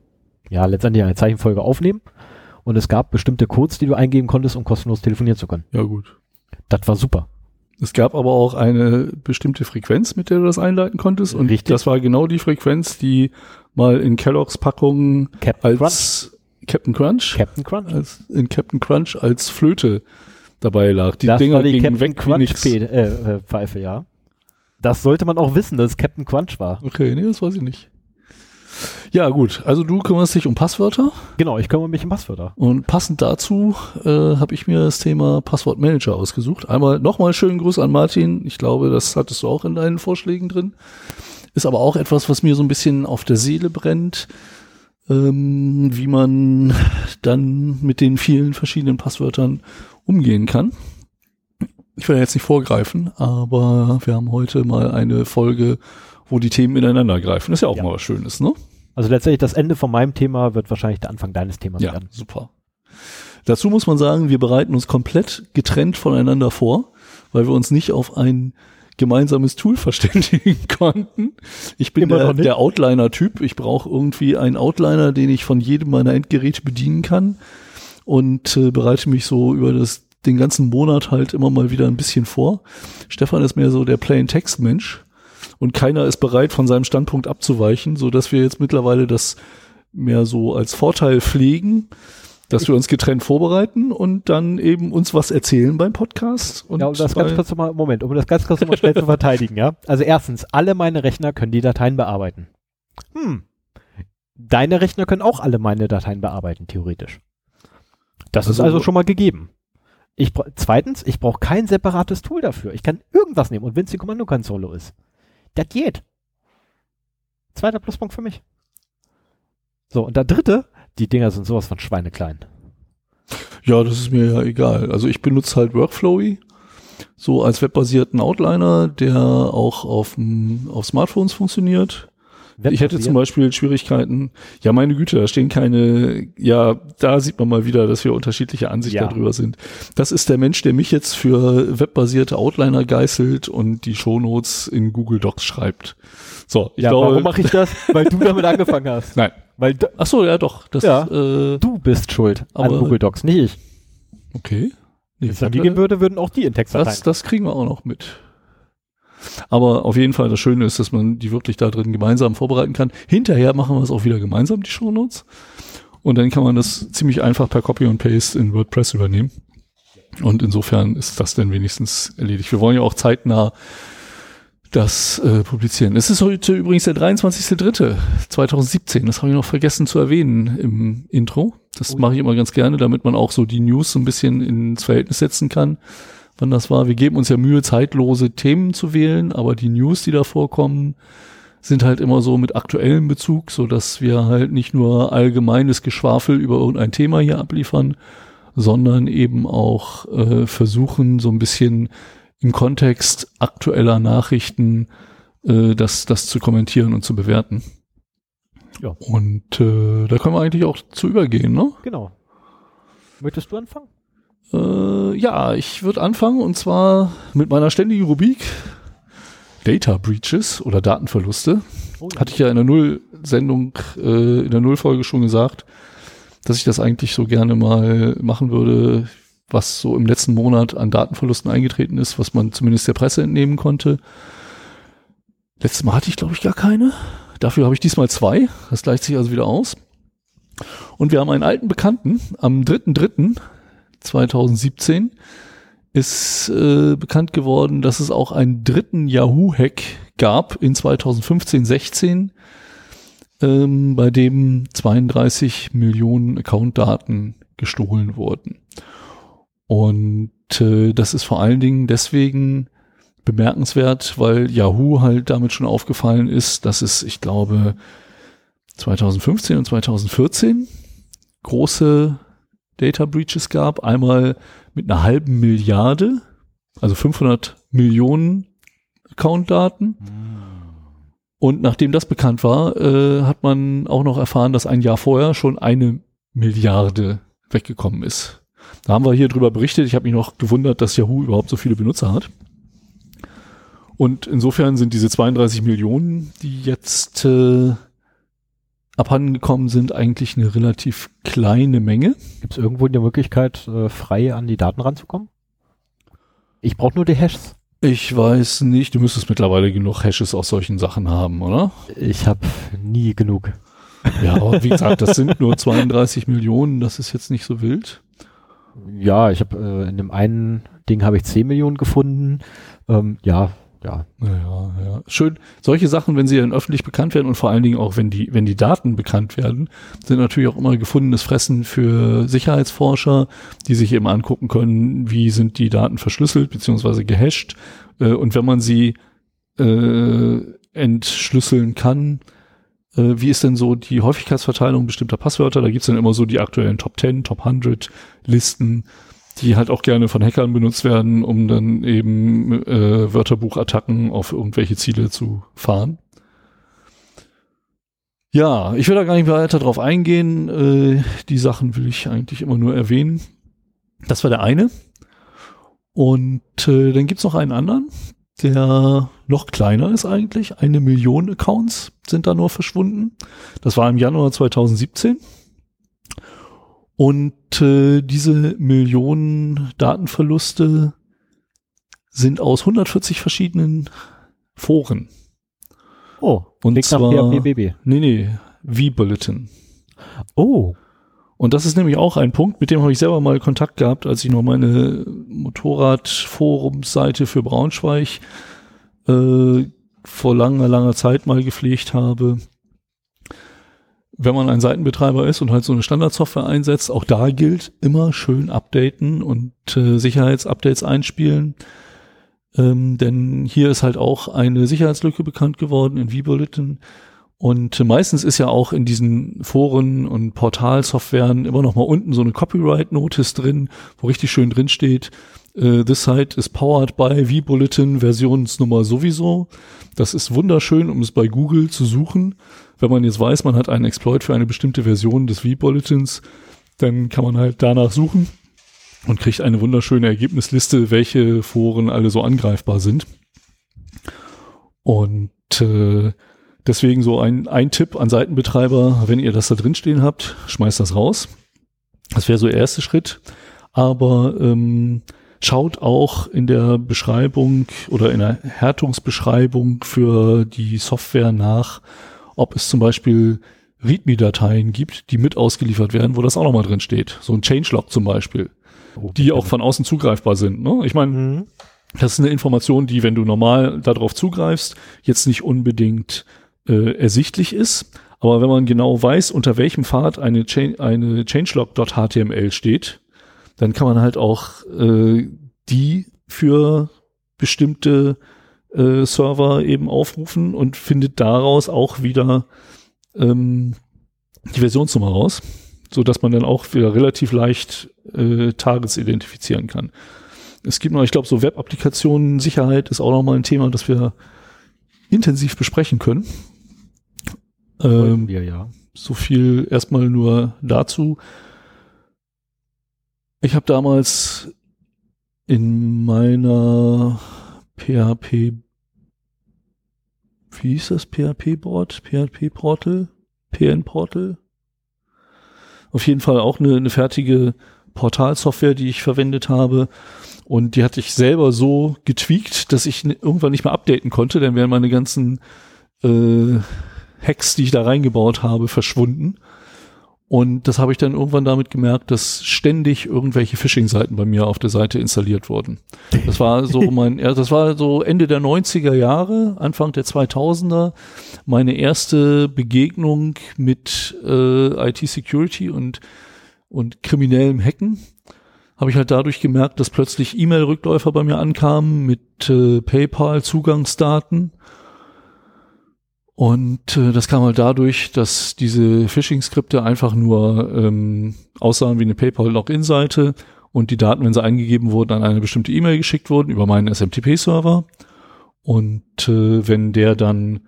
ja, letztendlich eine Zeichenfolge aufnehmen. Und es gab bestimmte Codes, die du eingeben konntest, um kostenlos telefonieren zu können. Ja, gut. Das war super. Es gab aber auch eine bestimmte Frequenz, mit der du das einleiten konntest. Und Richtig. das war genau die Frequenz, die mal in Kelloggs Packungen als Crunch. Captain Crunch, Captain Crunch, als, in Captain Crunch als Flöte dabei lag. Die das Dinger war die gingen Captain weg Crunch äh, äh, Pfeife, ja. Das sollte man auch wissen, dass es Captain Crunch war. Okay, nee, das weiß ich nicht. Ja, gut. Also du kümmerst dich um Passwörter. Genau, ich kümmere mich um Passwörter. Und passend dazu äh, habe ich mir das Thema Passwortmanager ausgesucht. Einmal nochmal schönen Gruß an Martin. Ich glaube, das hattest du auch in deinen Vorschlägen drin. Ist aber auch etwas, was mir so ein bisschen auf der Seele brennt, ähm, wie man dann mit den vielen verschiedenen Passwörtern umgehen kann. Ich will jetzt nicht vorgreifen, aber wir haben heute mal eine Folge wo die Themen ineinander greifen. ist ja auch ja. mal was Schönes, ne? Also letztendlich das Ende von meinem Thema wird wahrscheinlich der Anfang deines Themas ja, werden. super. Dazu muss man sagen, wir bereiten uns komplett getrennt voneinander vor, weil wir uns nicht auf ein gemeinsames Tool <laughs> verständigen konnten. Ich bin der, der Outliner-Typ. Ich brauche irgendwie einen Outliner, den ich von jedem meiner Endgeräte bedienen kann und äh, bereite mich so über das den ganzen Monat halt immer mal wieder ein bisschen vor. Stefan ist mehr so der Plain Text Mensch und keiner ist bereit, von seinem Standpunkt abzuweichen, so dass wir jetzt mittlerweile das mehr so als Vorteil pflegen, dass wir uns getrennt vorbereiten und dann eben uns was erzählen beim Podcast. Und ja, um das ganz kurz mal, Moment, um das ganz kurz mal schnell zu verteidigen, ja. Also erstens, alle meine Rechner können die Dateien bearbeiten. Hm. Deine Rechner können auch alle meine Dateien bearbeiten, theoretisch. Das also, ist also schon mal gegeben. Ich zweitens, ich brauche kein separates Tool dafür. Ich kann irgendwas nehmen und wenn es die Kommandokonsole ist. Das geht. Zweiter Pluspunkt für mich. So, und der dritte, die Dinger sind sowas von schweineklein. Ja, das ist mir ja egal. Also ich benutze halt Workflowy, so als webbasierten Outliner, der auch auf, auf Smartphones funktioniert. Ich hätte zum Beispiel Schwierigkeiten, ja meine Güte, da stehen keine, ja, da sieht man mal wieder, dass wir unterschiedliche Ansichten ja. darüber sind. Das ist der Mensch, der mich jetzt für webbasierte Outliner geißelt und die Shownotes in Google Docs schreibt. So, ich ja, glaube, warum mache ich das? Weil du damit angefangen hast. <laughs> Nein. Weil Ach so, ja doch. Das, ja, äh, du bist schuld aber, an Google Docs, nicht ich. Okay. Wenn es gehen würde, würden auch die in Text das, das kriegen wir auch noch mit. Aber auf jeden Fall das Schöne ist, dass man die wirklich da drin gemeinsam vorbereiten kann. Hinterher machen wir es auch wieder gemeinsam, die Shownotes. Und dann kann man das ziemlich einfach per Copy und Paste in WordPress übernehmen. Und insofern ist das dann wenigstens erledigt. Wir wollen ja auch zeitnah das äh, publizieren. Es ist heute übrigens der 23.3.2017. Das habe ich noch vergessen zu erwähnen im Intro. Das oh. mache ich immer ganz gerne, damit man auch so die News so ein bisschen ins Verhältnis setzen kann wann das war. Wir geben uns ja Mühe, zeitlose Themen zu wählen, aber die News, die da vorkommen, sind halt immer so mit aktuellem Bezug, so dass wir halt nicht nur allgemeines Geschwafel über irgendein Thema hier abliefern, sondern eben auch äh, versuchen, so ein bisschen im Kontext aktueller Nachrichten äh, das, das zu kommentieren und zu bewerten. Ja. Und äh, da können wir eigentlich auch zu übergehen, ne? Genau. Möchtest du anfangen? Äh, ja, ich würde anfangen und zwar mit meiner ständigen Rubrik Data Breaches oder Datenverluste. Oh ja. Hatte ich ja in der Null-Sendung, äh, in der Null-Folge schon gesagt, dass ich das eigentlich so gerne mal machen würde, was so im letzten Monat an Datenverlusten eingetreten ist, was man zumindest der Presse entnehmen konnte. Letztes Mal hatte ich, glaube ich, gar keine. Dafür habe ich diesmal zwei. Das gleicht sich also wieder aus. Und wir haben einen alten Bekannten am 3.3. 2017 ist äh, bekannt geworden, dass es auch einen dritten Yahoo-Hack gab in 2015, 16, ähm, bei dem 32 Millionen Account-Daten gestohlen wurden. Und äh, das ist vor allen Dingen deswegen bemerkenswert, weil Yahoo halt damit schon aufgefallen ist, dass es, ich glaube, 2015 und 2014 große Data Breaches gab. Einmal mit einer halben Milliarde, also 500 Millionen Account-Daten. Und nachdem das bekannt war, äh, hat man auch noch erfahren, dass ein Jahr vorher schon eine Milliarde weggekommen ist. Da haben wir hier drüber berichtet. Ich habe mich noch gewundert, dass Yahoo überhaupt so viele Benutzer hat. Und insofern sind diese 32 Millionen, die jetzt äh, abhandengekommen sind, eigentlich eine relativ kleine Menge. Gibt es irgendwo die Möglichkeit, äh, frei an die Daten ranzukommen? Ich brauche nur die Hashes. Ich weiß nicht, du müsstest mittlerweile genug Hashes aus solchen Sachen haben, oder? Ich habe nie genug. Ja, aber wie <laughs> gesagt, das sind nur 32 Millionen, das ist jetzt nicht so wild. Ja, ich habe äh, in dem einen Ding habe ich 10 Millionen gefunden. Ähm, ja, ja. Ja, ja. Schön. Solche Sachen, wenn sie dann öffentlich bekannt werden und vor allen Dingen auch, wenn die, wenn die Daten bekannt werden, sind natürlich auch immer gefundenes Fressen für Sicherheitsforscher, die sich eben angucken können, wie sind die Daten verschlüsselt beziehungsweise gehasht. Äh, und wenn man sie äh, entschlüsseln kann, äh, wie ist denn so die Häufigkeitsverteilung bestimmter Passwörter? Da gibt's dann immer so die aktuellen Top 10, Top 100 Listen die halt auch gerne von Hackern benutzt werden, um dann eben äh, Wörterbuchattacken auf irgendwelche Ziele zu fahren. Ja, ich will da gar nicht weiter drauf eingehen. Äh, die Sachen will ich eigentlich immer nur erwähnen. Das war der eine. Und äh, dann gibt's noch einen anderen, der noch kleiner ist eigentlich. Eine Million Accounts sind da nur verschwunden. Das war im Januar 2017. Und äh, diese Millionen Datenverluste sind aus 140 verschiedenen Foren. Oh, und zwar PHPBB. Nee, nee, V-Bulletin. Oh. Und das ist nämlich auch ein Punkt, mit dem habe ich selber mal Kontakt gehabt, als ich noch meine Motorradforumsseite für Braunschweig äh, vor langer, langer Zeit mal gepflegt habe wenn man ein Seitenbetreiber ist und halt so eine Standardsoftware einsetzt, auch da gilt immer schön updaten und äh, Sicherheitsupdates einspielen. Ähm, denn hier ist halt auch eine Sicherheitslücke bekannt geworden in vBulletin. Und äh, meistens ist ja auch in diesen Foren und Portalsoftwaren immer noch mal unten so eine Copyright-Notice drin, wo richtig schön drin steht, Uh, this site is powered by vBulletin Versionsnummer sowieso. Das ist wunderschön, um es bei Google zu suchen. Wenn man jetzt weiß, man hat einen Exploit für eine bestimmte Version des vBulletins, dann kann man halt danach suchen und kriegt eine wunderschöne Ergebnisliste, welche Foren alle so angreifbar sind. Und äh, deswegen so ein, ein Tipp an Seitenbetreiber, wenn ihr das da drin stehen habt, schmeißt das raus. Das wäre so der erste Schritt. Aber ähm, schaut auch in der Beschreibung oder in der Härtungsbeschreibung für die Software nach, ob es zum Beispiel README-Dateien gibt, die mit ausgeliefert werden, wo das auch nochmal drin steht. So ein Changelog zum Beispiel, oh, die auch von außen zugreifbar sind. Ne? Ich meine, mhm. das ist eine Information, die, wenn du normal darauf zugreifst, jetzt nicht unbedingt äh, ersichtlich ist. Aber wenn man genau weiß, unter welchem Pfad eine, Chain, eine Changelog.html steht, dann kann man halt auch äh, die für bestimmte äh, Server eben aufrufen und findet daraus auch wieder ähm, die Versionsnummer raus, so dass man dann auch wieder relativ leicht äh, Targets identifizieren kann. Es gibt noch, ich glaube, so Web-Applikationen, Sicherheit ist auch noch mal ein Thema, das wir intensiv besprechen können. Ähm, wir, ja. So viel erstmal nur dazu. Ich habe damals in meiner PHP, wie hieß das PHP-Board? PHP-Portal? PN-Portal? Auf jeden Fall auch eine, eine fertige Portalsoftware, die ich verwendet habe. Und die hatte ich selber so getweakt, dass ich irgendwann nicht mehr updaten konnte, dann wären meine ganzen äh, Hacks, die ich da reingebaut habe, verschwunden. Und das habe ich dann irgendwann damit gemerkt, dass ständig irgendwelche Phishing-Seiten bei mir auf der Seite installiert wurden. Das war so <laughs> mein, ja, das war so Ende der 90er Jahre, Anfang der 2000er, meine erste Begegnung mit äh, IT-Security und, und kriminellem Hacken. Habe ich halt dadurch gemerkt, dass plötzlich E-Mail-Rückläufer bei mir ankamen mit äh, PayPal-Zugangsdaten und äh, das kam halt dadurch, dass diese Phishing-Skripte einfach nur ähm, aussahen wie eine PayPal-Login-Seite und die Daten, wenn sie eingegeben wurden, an eine bestimmte E-Mail geschickt wurden über meinen SMTP-Server. Und äh, wenn der dann,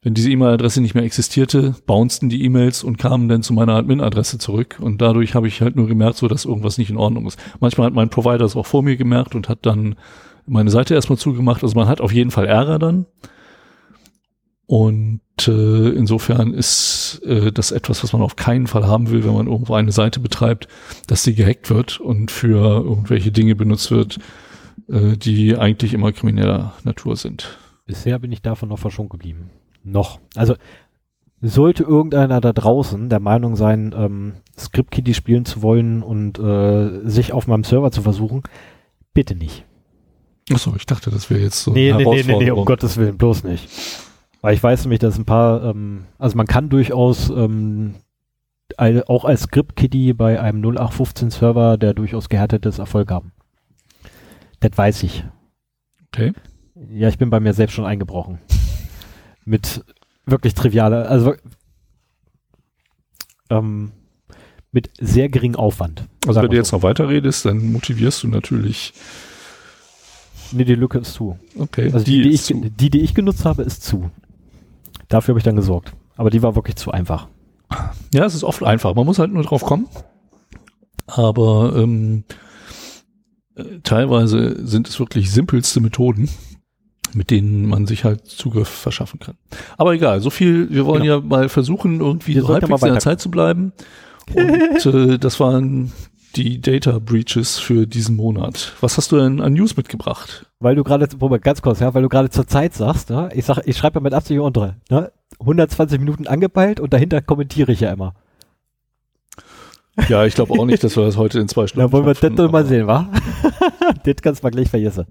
wenn diese E-Mail-Adresse nicht mehr existierte, bouncten die E-Mails und kamen dann zu meiner Admin-Adresse zurück. Und dadurch habe ich halt nur gemerkt, so dass irgendwas nicht in Ordnung ist. Manchmal hat mein Provider es auch vor mir gemerkt und hat dann meine Seite erstmal zugemacht. Also man hat auf jeden Fall Ärger dann. Und äh, insofern ist äh, das etwas, was man auf keinen Fall haben will, wenn man irgendwo eine Seite betreibt, dass sie gehackt wird und für irgendwelche Dinge benutzt wird, äh, die eigentlich immer krimineller Natur sind. Bisher bin ich davon noch verschont geblieben. Noch. Also sollte irgendeiner da draußen der Meinung sein, ähm, Script-Kitty spielen zu wollen und äh, sich auf meinem Server zu versuchen, bitte nicht. Achso, ich dachte, das wäre jetzt so. Nee, nee, nee, nee, nee, um Gottes Willen, bloß nicht. Weil ich weiß nämlich, dass ein paar, ähm, also man kann durchaus ähm, auch als Script-Kitty bei einem 0815-Server, der durchaus gehärtetes Erfolg haben. Das weiß ich. Okay. Ja, ich bin bei mir selbst schon eingebrochen. mit wirklich trivialer, also ähm, mit sehr geringem Aufwand. Also wenn du jetzt noch weiter redest, dann motivierst du natürlich. Nee, die Lücke ist zu. Okay. Also die, die, die ich, die, die ich genutzt habe, ist zu. Dafür habe ich dann gesorgt. Aber die war wirklich zu einfach. Ja, es ist oft einfach. Man muss halt nur drauf kommen. Aber ähm, äh, teilweise sind es wirklich simpelste Methoden, mit denen man sich halt Zugriff verschaffen kann. Aber egal, so viel, wir wollen genau. ja mal versuchen, irgendwie wir halbwegs in der Zeit zu bleiben. <laughs> Und äh, das waren die Data Breaches für diesen Monat. Was hast du denn an News mitgebracht? Weil du gerade, ganz kurz, ja, weil du gerade zur Zeit sagst, ne? ich sag, ich schreibe ja mit Absicht unter, ne? 120 Minuten angepeilt und dahinter kommentiere ich ja immer. Ja, ich glaube auch nicht, dass wir das heute in zwei <laughs> Stunden. Da wollen wir das doch mal sehen, wa? <laughs> das kannst du mal gleich vergessen.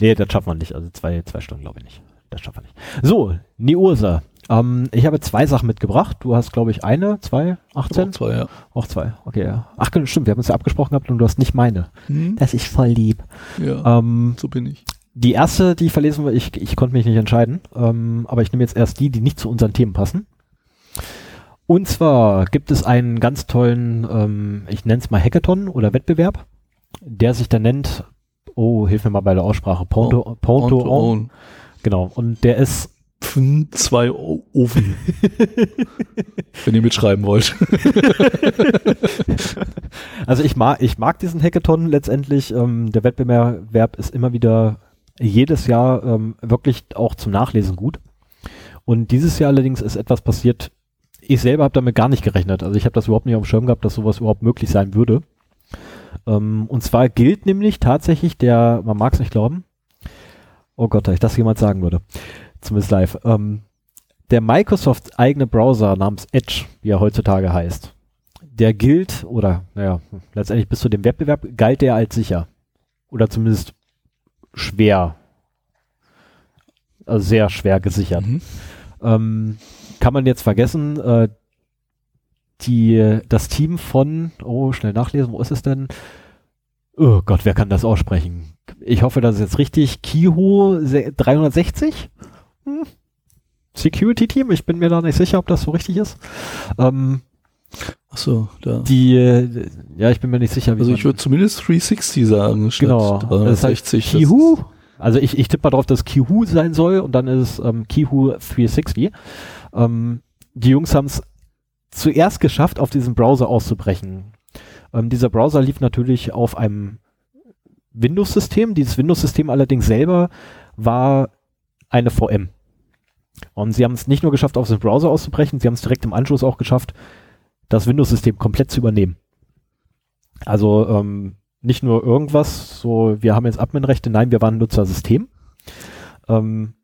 Nee, das schafft man nicht. Also zwei, zwei Stunden glaube ich nicht. Das schafft man nicht. So, Niursa. Ähm, ich habe zwei Sachen mitgebracht. Du hast, glaube ich, eine, zwei, 18? Auch zwei, ja. Auch zwei, okay, ja. Ach, stimmt, wir haben uns ja abgesprochen gehabt und du hast nicht meine. Hm. Das ist voll lieb. Ja, ähm, so bin ich. Die erste, die ich verlesen will, ich, ich konnte mich nicht entscheiden, ähm, aber ich nehme jetzt erst die, die nicht zu unseren Themen passen. Und zwar gibt es einen ganz tollen, ähm, ich nenne es mal Hackathon oder Wettbewerb, der sich da nennt, oh, hilf mir mal bei der Aussprache, Ponto, oh, Ponto, Ponto on. Genau, und der ist zwei Ofen. <laughs> wenn ihr mitschreiben wollt. <laughs> also ich mag, ich mag diesen Hackathon letztendlich. Ähm, der Wettbewerb ist immer wieder jedes Jahr ähm, wirklich auch zum Nachlesen gut. Und dieses Jahr allerdings ist etwas passiert, ich selber habe damit gar nicht gerechnet. Also ich habe das überhaupt nicht auf dem Schirm gehabt, dass sowas überhaupt möglich sein würde. Ähm, und zwar gilt nämlich tatsächlich der, man mag es nicht glauben, oh Gott, dass ich das jemand sagen würde, zumindest live, ähm, der Microsoft eigene Browser namens Edge, wie er heutzutage heißt, der gilt, oder naja, letztendlich bis zu dem Wettbewerb, galt der als sicher. Oder zumindest schwer, also sehr schwer gesichert. Mhm. Ähm, kann man jetzt vergessen, äh, die, das Team von, oh, schnell nachlesen, wo ist es denn? Oh Gott, wer kann das aussprechen? Ich hoffe, das ist jetzt richtig. Kiho 360? Hm. Security Team, ich bin mir da nicht sicher, ob das so richtig ist. Ähm, Ach so, da. Die, äh, ja, ich bin mir nicht sicher. Wie also ich würde zumindest 360 sagen, statt genau, 360. Das heißt Kihu. Also ich, ich tippe mal drauf, dass Kihu sein soll und dann ist es ähm, Kihu 360. Ähm, die Jungs haben es zuerst geschafft, auf diesem Browser auszubrechen. Ähm, dieser Browser lief natürlich auf einem Windows-System. Dieses Windows-System allerdings selber war eine VM. Und sie haben es nicht nur geschafft, auf den Browser auszubrechen, sie haben es direkt im Anschluss auch geschafft, das Windows-System komplett zu übernehmen. Also ähm, nicht nur irgendwas, so wir haben jetzt Adminrechte, nein, wir waren Nutzersystem. Ähm,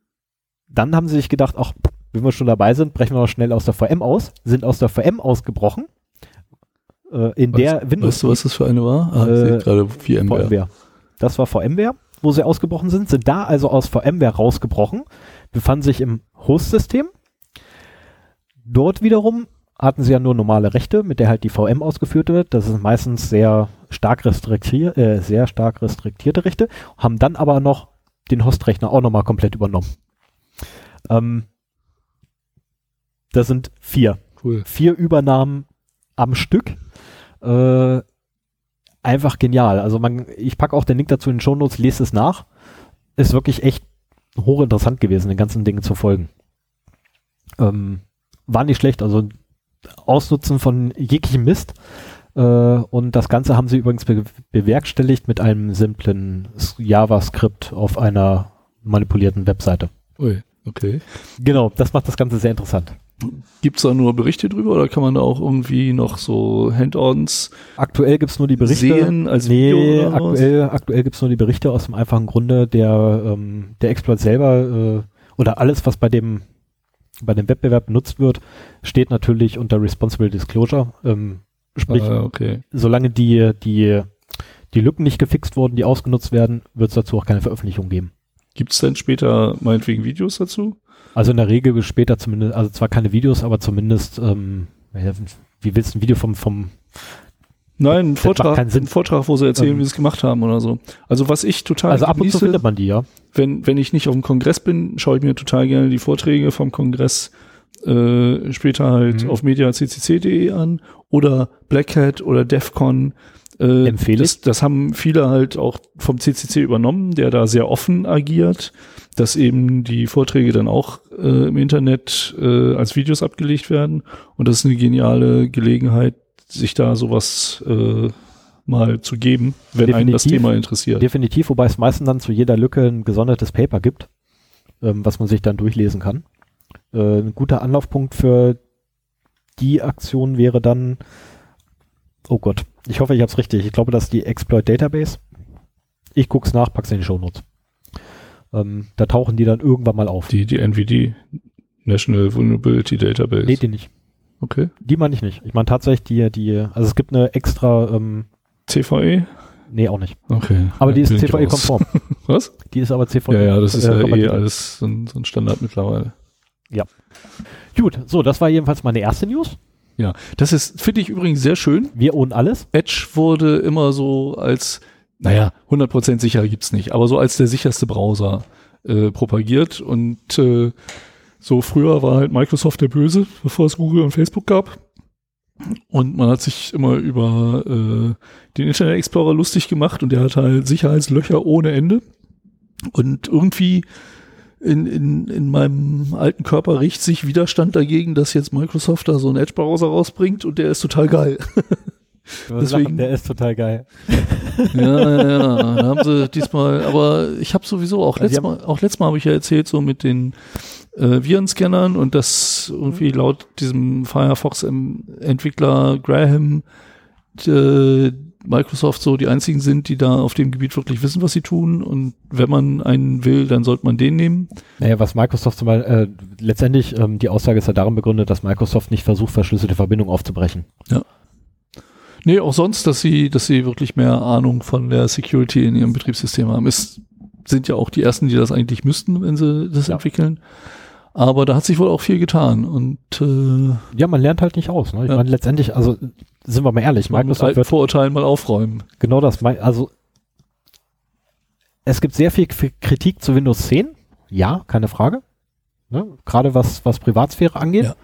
dann haben sie sich gedacht, ach, wenn wir schon dabei sind, brechen wir noch schnell aus der VM aus, sind aus der VM ausgebrochen, Äh, in was, der Windows. Weißt du, was das für eine war? Ah, äh, gerade VMware. VMware. Das war VMware, wo sie ausgebrochen sind, sind da also aus VMware rausgebrochen, befanden sich im Host-System. Dort wiederum hatten sie ja nur normale Rechte, mit der halt die VM ausgeführt wird. Das sind meistens sehr stark restriktiert, äh, sehr stark restriktierte Rechte, haben dann aber noch den Hostrechner auch nochmal komplett übernommen. Ähm, das sind vier. Cool. Vier Übernahmen am Stück. Äh, einfach genial. Also man, ich packe auch den Link dazu in den Shownotes, lest es nach. Ist wirklich echt hochinteressant gewesen, den ganzen Dingen zu folgen. Ähm, war nicht schlecht, also Ausnutzen von jeglichem Mist. Äh, und das Ganze haben sie übrigens be bewerkstelligt mit einem simplen JavaScript auf einer manipulierten Webseite. Ui, okay. Genau, das macht das Ganze sehr interessant. Gibt es da nur Berichte drüber oder kann man da auch irgendwie noch so Hand-ons Aktuell gibt es nur die Berichte. sehen als nee, Video oder was? aktuell, aktuell gibt es nur die Berichte aus dem einfachen Grunde, der, ähm, der Exploit selber äh, oder alles, was bei dem, bei dem Wettbewerb benutzt wird, steht natürlich unter Responsible Disclosure. Ähm, sprich, Ah, okay. solange die, die, die Lücken nicht gefixt wurden, die ausgenutzt werden, wird es dazu auch keine Veröffentlichung geben. Gibt es denn später meinetwegen Videos dazu? Also in der Regel später zumindest, also zwar keine Videos, aber zumindest, ähm, wie willst du ein Video vom, vom Nein, ein Vortrag, keinen Sinn. ein Vortrag, wo sie erzählen, Ähm, wie sie es gemacht haben oder so. Also was ich total also ab und zu findet man die, ja. wenn, wenn ich nicht auf dem Kongress bin, schaue ich mir total gerne die Vorträge vom Kongress äh, später halt Mhm. auf mediaccc.de an oder Black Hat oder DEFCON. Äh, Empfehle das, das haben viele halt auch vom CCC übernommen, der da sehr offen agiert, dass eben die Vorträge dann auch äh, im Internet äh, als Videos abgelegt werden. Und das ist eine geniale Gelegenheit, sich da sowas äh, mal zu geben, wenn einen das Definitiv. Thema interessiert. Definitiv, wobei es meistens dann zu jeder Lücke ein gesondertes Paper gibt, ähm, was man sich dann durchlesen kann. Äh, ein guter Anlaufpunkt für die Aktion wäre dann, oh Gott, ich hoffe, ich habe es richtig. Ich glaube, das ist die Exploit Database. Ich guck's nach, pack's in die Shownotes. Ähm, da tauchen die dann irgendwann mal auf. Die, die NVD, National Vulnerability Database. nee, die nicht. okay. Die meine ich nicht. Ich meine tatsächlich die, die, also es gibt eine extra, ähm, CVE? nee, auch nicht. Okay. Aber die ist. CVE-konform. <laughs> Was? Die ist aber CVE. Ja, ja, das ist äh, ja eh alles so ein, so ein Standard mittlerweile. Gut, so, das war jedenfalls meine erste News. Ja, das ist, finde ich übrigens sehr schön. Wir ohne alles. Edge wurde immer so als, naja, 100% sicher gibt's nicht, aber so als der sicherste Browser äh, propagiert. Und äh, so früher war halt Microsoft der Böse, bevor es Google und Facebook gab. Und man hat sich immer über äh, den Internet Explorer lustig gemacht und der hat halt Sicherheitslöcher ohne Ende. Und irgendwie in, in, in meinem alten Körper riecht sich Widerstand dagegen, dass jetzt Microsoft da so einen Edge-Browser rausbringt und der ist total geil. Deswegen- der ist total geil. ja, ja, ja, da haben sie diesmal, aber ich habe sowieso auch Also letztes Mal, auch letztes Mal habe ich ja erzählt, so mit den äh, Virenscannern und dass irgendwie laut diesem Firefox-Entwickler Graham äh, Microsoft so die einzigen sind, die da auf dem Gebiet wirklich wissen, was sie tun. Und wenn man einen will, dann sollte man den nehmen. Naja, was Microsoft zum Beispiel, äh, letztendlich, ähm, die Aussage ist ja darin begründet, dass Microsoft nicht versucht, verschlüsselte Verbindungen aufzubrechen. Nee, auch sonst, dass sie, dass sie wirklich mehr Ahnung von der Security in ihrem Betriebssystem haben. Es sind ja auch die ersten, die das eigentlich müssten, wenn sie das Ja. entwickeln. Aber da hat sich wohl auch viel getan. Und äh, Ja, man lernt halt nicht aus. Ne? Ich Ja. meine, letztendlich, also sind wir mal ehrlich, man muss Microsoft alten wird Vorurteilen mal aufräumen. genau das, also es gibt sehr viel Kritik zu Windows 10. Ja, keine Frage. Ne? Gerade was, was Privatsphäre angeht. Ja.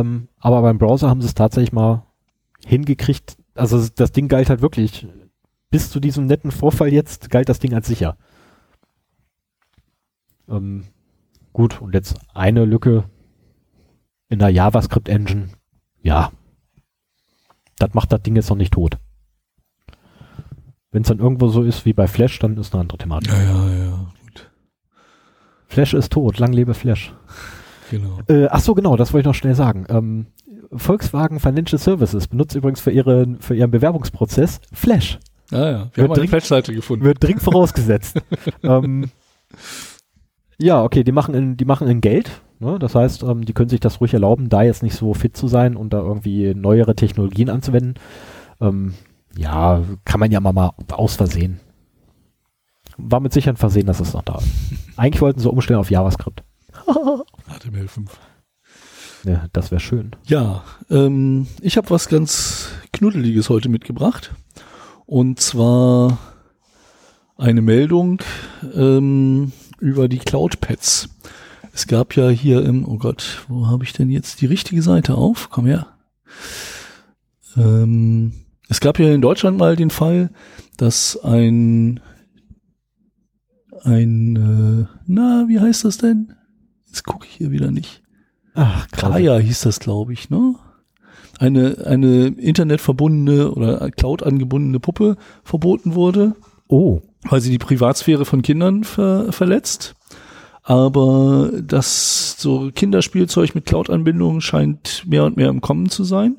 Ähm, aber beim Browser haben sie es tatsächlich mal hingekriegt. Also das Ding galt halt wirklich. Bis zu diesem netten Vorfall jetzt galt das Ding als sicher. Ähm, gut, und jetzt eine Lücke in der JavaScript-Engine. Ja. Das macht das Ding jetzt noch nicht tot. Wenn es dann irgendwo so ist wie bei Flash, dann ist eine andere Thematik. Ja, ja, ja. Gut. Flash ist tot, lang lebe Flash. Genau. Äh, ach so, genau, das wollte ich noch schnell sagen. Ähm, Volkswagen Financial Services benutzt übrigens für, ihre, für ihren Bewerbungsprozess Flash. Ah, ja. Wir Wird haben eine Flash-Seite gefunden. Wird dringend vorausgesetzt. <laughs> ähm, ja, okay, die machen in, die machen in Geld. Ne? Das heißt, ähm, die können sich das ruhig erlauben, da jetzt nicht so fit zu sein und da irgendwie neuere Technologien anzuwenden. Ähm, ja, kann man ja mal, mal aus Versehen. War mit Sicherheit Versehen, dass es noch da ist. <laughs> Eigentlich wollten sie umstellen auf JavaScript. <laughs> HTML5. Ja, das wäre schön. Ja, ähm, ich habe was ganz Knuddeliges heute mitgebracht. Und zwar eine Meldung ähm, über die Cloud-Pads. Es gab ja hier im, oh Gott, wo habe ich denn jetzt die richtige Seite auf? Komm her. Ähm, es gab ja in Deutschland mal den Fall, dass ein, ein, äh, na, wie heißt das denn? Jetzt gucke ich hier wieder nicht. Ach, Kaya hieß das, glaube ich, ne? Eine, eine internetverbundene oder Cloud angebundene Puppe verboten wurde. Oh. Weil sie die Privatsphäre von Kindern ver verletzt. Aber das so Kinderspielzeug mit Cloud-Anbindung scheint mehr und mehr im Kommen zu sein.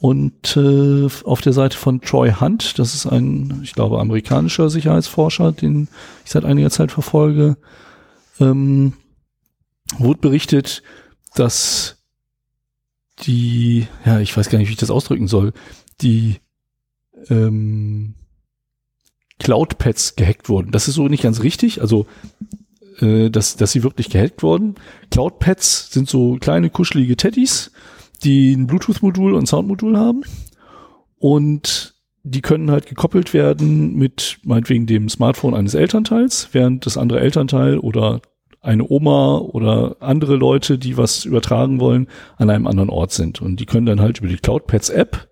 Und äh, auf der Seite von Troy Hunt, das ist ein, ich glaube, amerikanischer Sicherheitsforscher, den ich seit einiger Zeit verfolge, ähm, wurde berichtet, dass die, ja, ich weiß gar nicht, wie ich das ausdrücken soll, die ähm, Cloud-Pads gehackt wurden. Das ist so nicht ganz richtig. Also äh, dass, dass sie wirklich gehackt wurden. Cloud-Pads sind so kleine kuschelige Teddys, die ein Bluetooth-Modul und Sound-Modul haben. Und die können halt gekoppelt werden mit meinetwegen dem Smartphone eines Elternteils, während das andere Elternteil oder eine Oma oder andere Leute, die was übertragen wollen, an einem anderen Ort sind. Und die können dann halt über die CloudPads App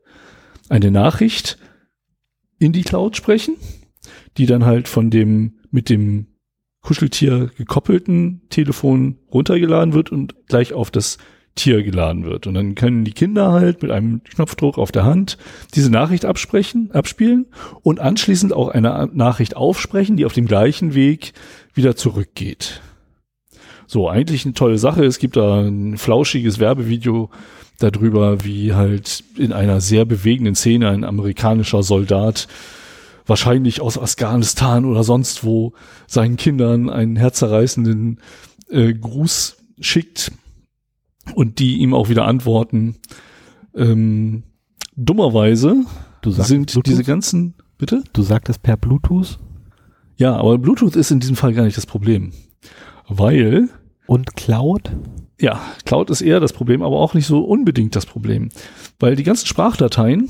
eine Nachricht in die Cloud sprechen, die dann halt von dem mit dem Kuscheltier gekoppelten Telefon runtergeladen wird und gleich auf das Tier geladen wird. Und dann können die Kinder halt mit einem Knopfdruck auf der Hand diese Nachricht absprechen, abspielen und anschließend auch eine Nachricht aufsprechen, die auf dem gleichen Weg wieder zurückgeht. So, eigentlich eine tolle Sache. Es gibt da ein flauschiges Werbevideo darüber, wie halt in einer sehr bewegenden Szene ein amerikanischer Soldat wahrscheinlich aus Afghanistan oder sonst wo seinen Kindern einen herzerreißenden äh, Gruß schickt und die ihm auch wieder antworten. Ähm, dummerweise sind Bluetooth? diese ganzen, bitte? Du sagtest per Bluetooth? Ja, aber Bluetooth ist in diesem Fall gar nicht das Problem. Weil. Und Cloud? Ja, Cloud ist eher das Problem, aber auch nicht so unbedingt das Problem. Weil die ganzen Sprachdateien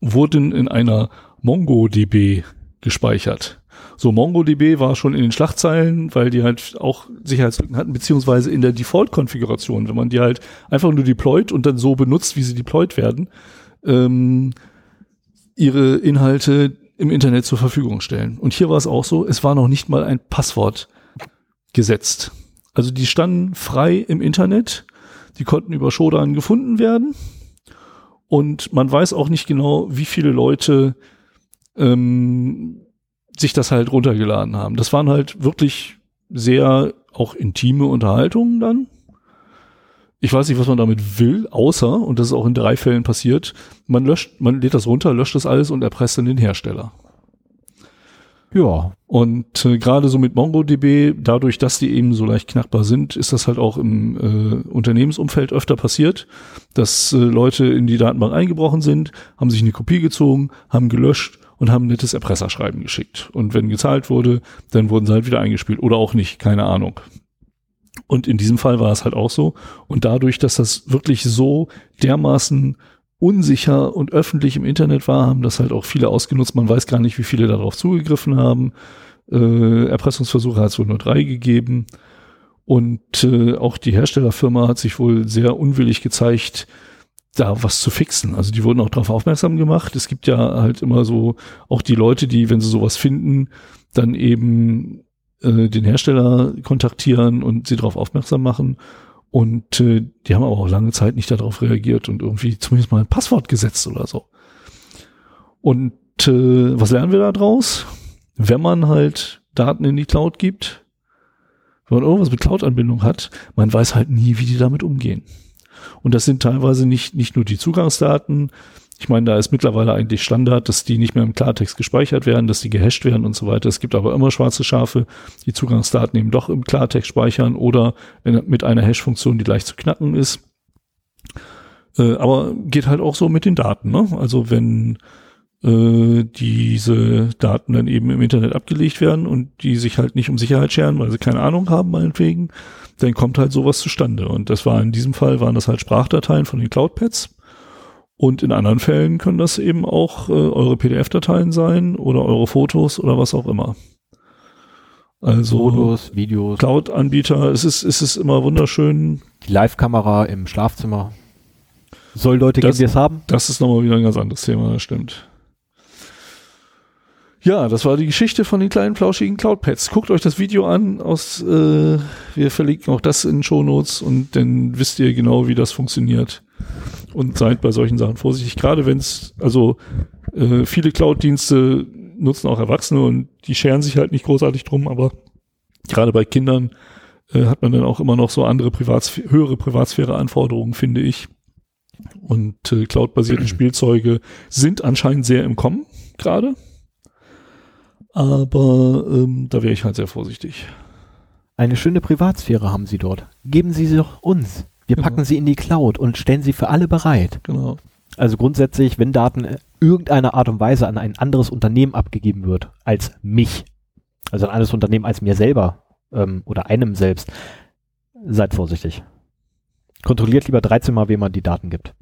wurden in einer MongoDB gespeichert. So, MongoDB war schon in den Schlagzeilen, weil die halt auch Sicherheitslücken hatten, beziehungsweise in der Default-Konfiguration, wenn man die halt einfach nur deployt und dann so benutzt, wie sie deployed werden, ähm, ihre Inhalte im Internet zur Verfügung stellen. Und hier war es auch so, es war noch nicht mal ein Passwort gesetzt. Also die standen frei im Internet, die konnten über Shodan gefunden werden und man weiß auch nicht genau, wie viele Leute ähm, sich das halt runtergeladen haben. Das waren halt wirklich sehr auch intime Unterhaltungen dann. Ich weiß nicht, was man damit will, außer, und das ist auch in drei Fällen passiert, man löscht, man lädt das runter, löscht das alles und erpresst dann den Hersteller. Ja, und äh, gerade so mit MongoDB, dadurch, dass die eben so leicht knackbar sind, ist das halt auch im äh, Unternehmensumfeld öfter passiert, dass äh, Leute in die Datenbank eingebrochen sind, haben sich eine Kopie gezogen, haben gelöscht und haben ein nettes Erpresserschreiben geschickt. Und wenn gezahlt wurde, dann wurden sie halt wieder eingespielt oder auch nicht, keine Ahnung. Und in diesem Fall war es halt auch so. Und dadurch, dass das wirklich so dermaßen unsicher und öffentlich im Internet war, haben das halt auch viele ausgenutzt. Man weiß gar nicht, wie viele darauf zugegriffen haben. Äh, Erpressungsversuche hat es wohl nur drei gegeben. Und äh, auch die Herstellerfirma hat sich wohl sehr unwillig gezeigt, da was zu fixen. Also die wurden auch darauf aufmerksam gemacht. Es gibt ja halt immer so auch die Leute, die, wenn sie sowas finden, dann eben äh, den Hersteller kontaktieren und sie darauf aufmerksam machen. Und äh, die haben aber auch lange Zeit nicht darauf reagiert und irgendwie zumindest mal ein Passwort gesetzt oder so. Und äh, was lernen wir da draus? Wenn man halt Daten in die Cloud gibt, wenn man irgendwas mit Cloud-Anbindung hat, man weiß halt nie, wie die damit umgehen. Und das sind teilweise nicht, nicht nur die Zugangsdaten, Ich meine, da ist mittlerweile eigentlich Standard, dass die nicht mehr im Klartext gespeichert werden, dass die gehasht werden und so weiter. Es gibt aber immer schwarze Schafe, die Zugangsdaten eben doch im Klartext speichern oder in, mit einer Hash-Funktion, die leicht zu knacken ist. Äh, aber geht halt auch so mit den Daten. Ne? Also wenn äh, diese Daten dann eben im Internet abgelegt werden und die sich halt nicht um Sicherheit scheren, weil sie keine Ahnung haben, meinetwegen, dann kommt halt sowas zustande. Und das war in diesem Fall, waren das halt Sprachdateien von den Cloud-Pads. Und in anderen Fällen können das eben auch äh, eure PDF-Dateien sein oder eure Fotos oder was auch immer. Also Fotos, Videos. Cloud-Anbieter, es ist, es ist immer wunderschön. Die Live-Kamera im Schlafzimmer. Soll Leute das, geben, die es haben? Das ist nochmal wieder ein ganz anderes Thema, das stimmt. Ja, das war die Geschichte von den kleinen flauschigen Cloudpads. Guckt euch das Video an aus, äh, wir verlinken auch das in Show Notes und dann wisst ihr genau, wie das funktioniert. Und seid bei solchen Sachen vorsichtig. Gerade wenn es, also äh, viele Cloud-Dienste nutzen auch Erwachsene und die scheren sich halt nicht großartig drum, aber gerade bei Kindern äh, hat man dann auch immer noch so andere Privatsphäre, höhere Privatsphäre-Anforderungen, finde ich. Und äh, Cloud-basierte Spielzeuge sind anscheinend sehr im Kommen gerade. Aber ähm, da wäre ich halt sehr vorsichtig. Eine schöne Privatsphäre haben Sie dort. Geben Sie sie doch uns. Wir genau. packen sie in die Cloud und stellen sie für alle bereit. Genau. Also grundsätzlich, wenn Daten irgendeiner Art und Weise an ein anderes Unternehmen abgegeben wird als mich, also ein anderes Unternehmen als mir selber ähm, oder einem selbst, seid vorsichtig. Kontrolliert lieber 13 Mal, wem man die Daten gibt.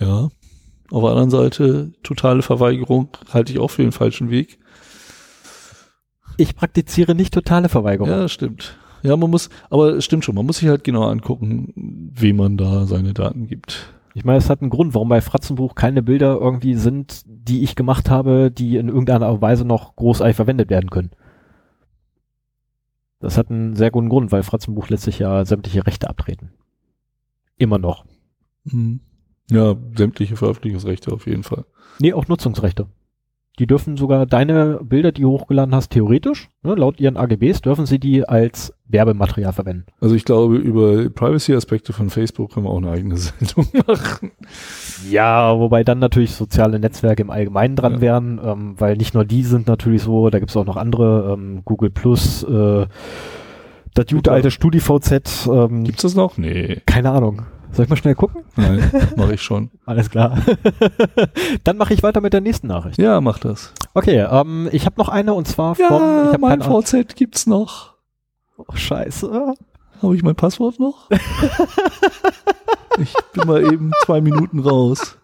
Ja. Auf der anderen Seite, totale Verweigerung halte ich auch für den falschen Weg. Ich praktiziere nicht totale Verweigerung. Ja, stimmt. Ja, man muss, aber es stimmt schon, man muss sich halt genau angucken, wem man da seine Daten gibt. Ich meine, es hat einen Grund, warum bei Fratzenbuch keine Bilder irgendwie sind, die ich gemacht habe, die in irgendeiner Weise noch großartig verwendet werden können. Das hat einen sehr guten Grund, weil Fratzenbuch letztlich ja sämtliche Rechte abtreten. Immer noch. Mhm. Ja, sämtliche Veröffentlichungsrechte auf jeden Fall. Nee, auch Nutzungsrechte. Die dürfen sogar deine Bilder, die du hochgeladen hast, theoretisch, ne, laut ihren AGBs, dürfen sie die als Werbematerial verwenden. Also ich glaube, über Privacy-Aspekte von Facebook können wir auch eine eigene <laughs> Sendung machen. Ja, wobei dann natürlich soziale Netzwerke im Allgemeinen dran ja. wären, ähm, weil nicht nur die sind natürlich so, da gibt es auch noch andere, ähm, Google Plus, äh, das gute alte StudiVZ. Ähm, Gibt's das noch? Nee. Keine Ahnung. Soll ich mal schnell gucken? Nein, mache ich schon. <laughs> Alles klar. <laughs> Dann mache ich weiter mit der nächsten Nachricht. Ja, mach das. Okay, ähm, ich habe noch eine und zwar vom. Ja, ich hab mein VZ gibt's noch. Oh, scheiße. Habe ich mein Passwort noch? <laughs> ich bin mal eben zwei Minuten raus.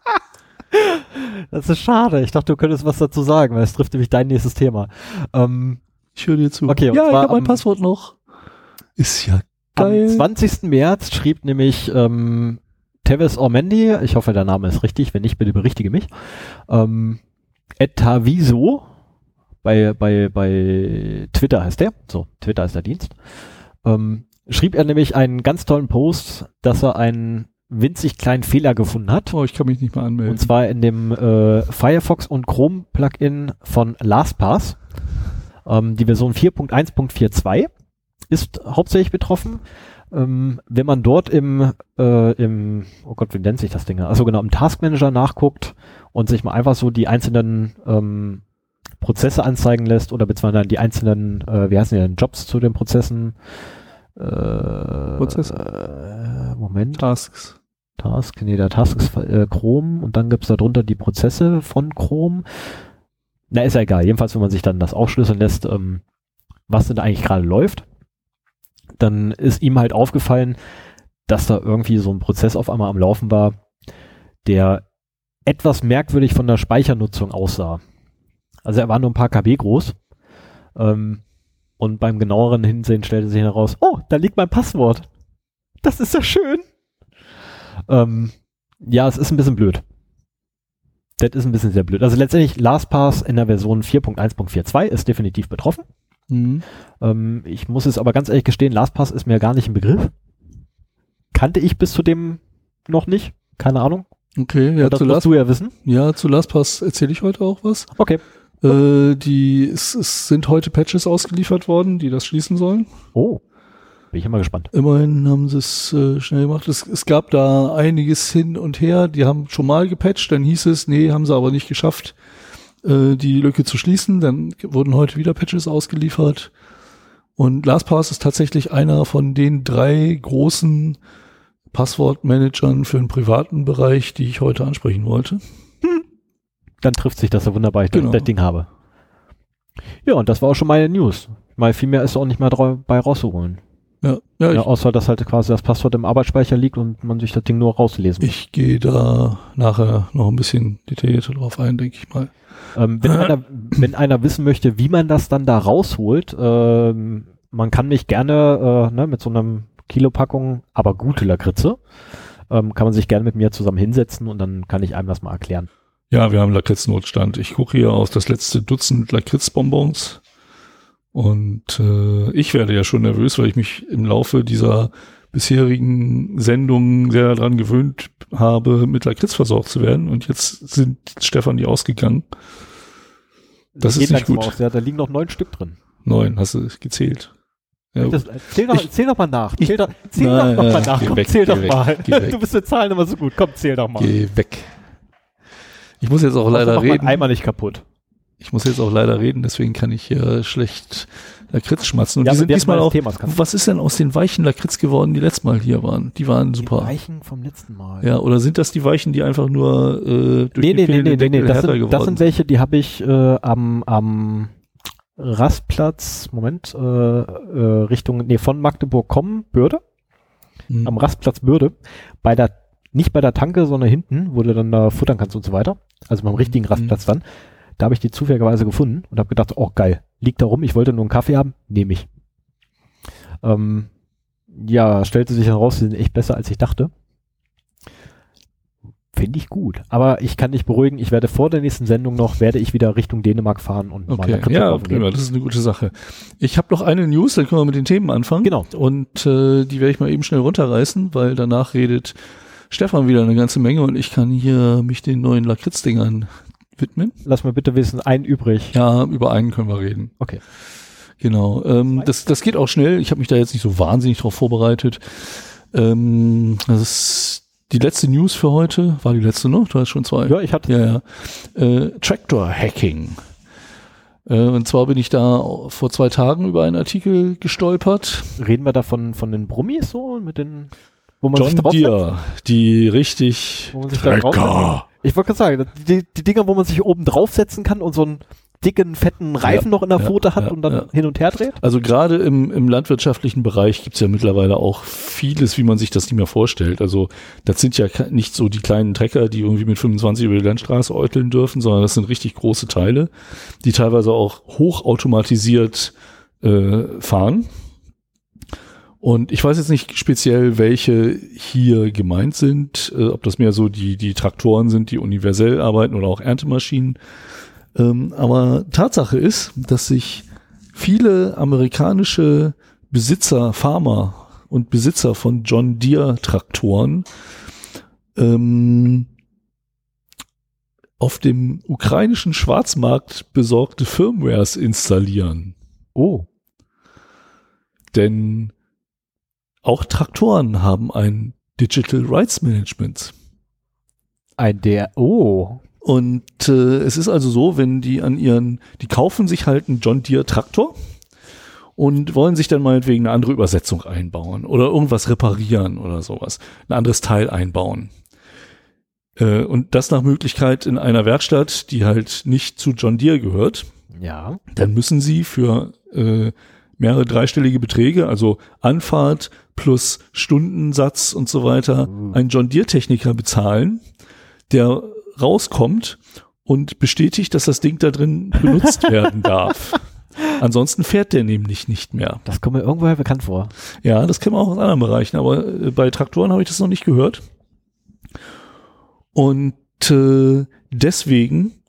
Das ist schade. Ich dachte, du könntest was dazu sagen, weil es trifft nämlich dein nächstes Thema. Ähm, ich höre dir zu. Okay, ja, ich habe mein Passwort noch. Ist ja Geil. Am 20. März schrieb nämlich ähm, Tevis Ormendi, ich hoffe, der Name ist richtig, wenn nicht, bitte berichtige mich, ähm, Etaviso, bei, bei, bei Twitter heißt der, so, Twitter ist der Dienst, ähm, schrieb er nämlich einen ganz tollen Post, dass er einen winzig kleinen Fehler gefunden hat. Oh, ich kann mich nicht mehr anmelden. Und zwar in dem äh, Firefox und Chrome Plugin von LastPass, ähm, die Version 4.1.42 ist hauptsächlich betroffen. Ähm, wenn man dort im, äh, im, oh Gott, wie nennt sich das Ding? Also genau, im Task Manager nachguckt und sich mal einfach so die einzelnen ähm, Prozesse anzeigen lässt oder beziehungsweise die einzelnen, äh, wie heißen die denn, Jobs zu den Prozessen? Äh, Prozesse? Äh, Moment. Tasks. Task, nee, der Task ist äh, Chrome und dann gibt's da drunter die Prozesse von Chrome. Na, ist ja egal. Jedenfalls, wenn man sich dann das aufschlüsseln lässt, ähm, was denn eigentlich gerade läuft dann ist ihm halt aufgefallen, dass da irgendwie so ein Prozess auf einmal am Laufen war, der etwas merkwürdig von der Speichernutzung aussah. Also er war nur ein paar KB groß. Ähm, und beim genaueren Hinsehen stellte sich heraus, oh, da liegt mein Passwort. Das ist ja schön. Ähm, ja, es ist ein bisschen blöd. Das ist ein bisschen sehr blöd. Also letztendlich LastPass in der Version 4.1.42 ist definitiv betroffen. Mhm. Ähm, ich muss es aber ganz ehrlich gestehen, LastPass ist mir gar nicht ein Begriff. Kannte ich bis zu dem noch nicht. Keine Ahnung. Okay, ja, das zu musst du ja wissen. Ja, zu LastPass erzähle ich heute auch was. Okay. Äh, die, es, es sind heute Patches ausgeliefert worden, die das schließen sollen. Oh. Bin ich immer gespannt. Immerhin haben sie es äh, schnell gemacht. Es, es gab da einiges hin und her. Die haben schon mal gepatcht, dann hieß es, nee, haben sie aber nicht geschafft, äh, die Lücke zu schließen. Dann wurden heute wieder Patches ausgeliefert. Und LastPass ist tatsächlich einer von den drei großen Passwortmanagern für den privaten Bereich, die ich heute ansprechen wollte. Hm. Dann trifft sich das ja wunderbar, ich genau. das Ding habe. Ja, und das war auch schon meine News. Mal viel mehr ist auch nicht mehr dabei rauszuholen. Ja, ja, ja außer dass halt quasi das Passwort im Arbeitsspeicher liegt und man sich das Ding nur rauslesen muss. Ich gehe da nachher noch ein bisschen detaillierter drauf ein, denke ich mal. Ähm, wenn, <laughs> einer, wenn einer wissen möchte, wie man das dann da rausholt, ähm, man kann mich gerne äh, ne, mit so einem Kilopackung, aber gute Lakritze, ähm, kann man sich gerne mit mir zusammen hinsetzen und dann kann ich einem das mal erklären. Ja, wir haben Lakritznotstand. Ich gucke hier aus das letzte Dutzend Lakritzbonbons und äh, ich werde ja schon nervös, weil ich mich im Laufe dieser bisherigen Sendungen sehr daran gewöhnt habe, mit Lakritz versorgt zu werden. Und jetzt sind Stefan die ausgegangen. Das, ist nicht gut. Aus, ja, da liegen noch neun Stück drin. Neun, hast du gezählt. Ja, das, zähl, doch, ich, zähl doch mal nach. Zähl, doch, zähl nein, doch, mal nach. Komm, weg, zähl doch weg, mal. Du bist mit Zahlen immer so gut. Komm, zähl doch mal. Geh weg. Ich muss jetzt auch leider reden. Einmal nicht kaputt. Ich muss jetzt auch leider reden, deswegen kann ich hier schlecht Lakritz schmatzen. Und ja, die sind diesmal auch. Themas, was ist denn aus den weichen Lakritz geworden, die letztes Mal hier waren? Die waren super. Die weichen vom letzten Mal. Ja, oder sind das die weichen, die einfach nur äh, durch nee, die nee, nee, nee, nee, das sind, das sind welche, die habe ich äh, am, am Rastplatz, Moment, äh, äh, Richtung, nee, von Magdeburg kommen, Bürde. Mhm. Am Rastplatz Bürde. Bei der, nicht bei der Tanke, sondern hinten, wo du dann da futtern kannst und so weiter. Also beim richtigen mhm. Rastplatz dann. Da habe ich die zufälligerweise gefunden und habe gedacht, oh geil, liegt da rum, ich wollte nur einen Kaffee haben, nehme ich. Ähm, ja, stellte sich heraus, sie sind echt besser, als ich dachte. Finde ich gut. Aber ich kann dich beruhigen, ich werde vor der nächsten Sendung noch, werde ich wieder Richtung Dänemark fahren und okay. mal Ja, prima, das ist eine gute Sache. Ich habe noch eine News, dann können wir mit den Themen anfangen. Genau. Und äh, die werde ich mal eben schnell runterreißen, weil danach redet Stefan wieder eine ganze Menge und ich kann hier mich den neuen Lakritz-Dingern widmen. Lass mal bitte wissen, einen übrig. Ja, über einen können wir reden. Okay. Genau. Ähm, das, das geht auch schnell. Ich habe mich da jetzt nicht so wahnsinnig drauf vorbereitet. Ähm, das ist die letzte News für heute war die letzte, ne? Du hast schon zwei. Ja, ich hatte. Ja, ja. Äh, Tractor Hacking. Äh, und zwar bin ich da vor zwei Tagen über einen Artikel gestolpert. Reden wir da von, von den Brummis so mit den, wo man John Deere, die richtig Tracker. Ich wollte gerade sagen, die, die Dinger, wo man sich oben draufsetzen kann und so ein dicken, fetten Reifen ja, noch in der ja, Pfote hat ja, und dann hin und her dreht? Also gerade im, im landwirtschaftlichen Bereich gibt's ja mittlerweile auch vieles, wie man sich das nicht mehr vorstellt. Also das sind ja nicht so die kleinen Trecker, die irgendwie mit 25 über die Landstraße äuteln dürfen, sondern das sind richtig große Teile, die teilweise auch hochautomatisiert äh, fahren. Und ich weiß jetzt nicht speziell, welche hier gemeint sind, äh, ob das mehr so die, die Traktoren sind, die universell arbeiten oder auch Erntemaschinen. Ähm, aber Tatsache ist, dass sich viele amerikanische Besitzer, Farmer und Besitzer von John Deere Traktoren ähm, auf dem ukrainischen Schwarzmarkt besorgte Firmwares installieren. Oh. Denn auch Traktoren haben ein Digital Rights Management. Ein der, oh. Und äh, es ist also so, wenn die an ihren, die kaufen sich halt einen John Deere Traktor und wollen sich dann meinetwegen eine andere Übersetzung einbauen oder irgendwas reparieren oder sowas, ein anderes Teil einbauen. Äh, und das nach Möglichkeit in einer Werkstatt, die halt nicht zu John Deere gehört. Ja. Dann müssen sie für äh, mehrere dreistellige Beträge, also Anfahrt plus Stundensatz und so weiter, mhm. einen John Deere Techniker bezahlen, der rauskommt und bestätigt, dass das Ding da drin <laughs> benutzt werden darf. Ansonsten fährt der nämlich nicht mehr. Das kommt mir irgendwoher bekannt vor. Ja, das kennen wir auch aus anderen Bereichen, aber äh, bei Traktoren habe ich das noch nicht gehört. Und äh, deswegen,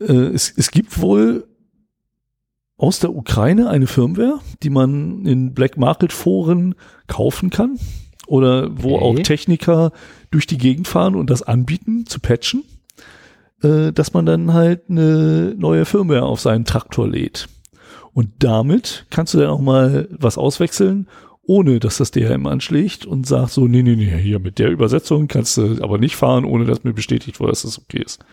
äh, es, es gibt wohl aus der Ukraine eine Firmware, die man in Black Market Foren kaufen kann oder wo okay. auch Techniker durch die Gegend fahren und das anbieten zu patchen, äh, dass man dann halt eine neue Firmware auf seinen Traktor lädt. Und damit kannst du dann auch mal was auswechseln, ohne dass das DRM anschlägt und sagt so, nee, nee, nee, hier mit der Übersetzung kannst du aber nicht fahren, ohne dass mir bestätigt wurde, dass das okay ist.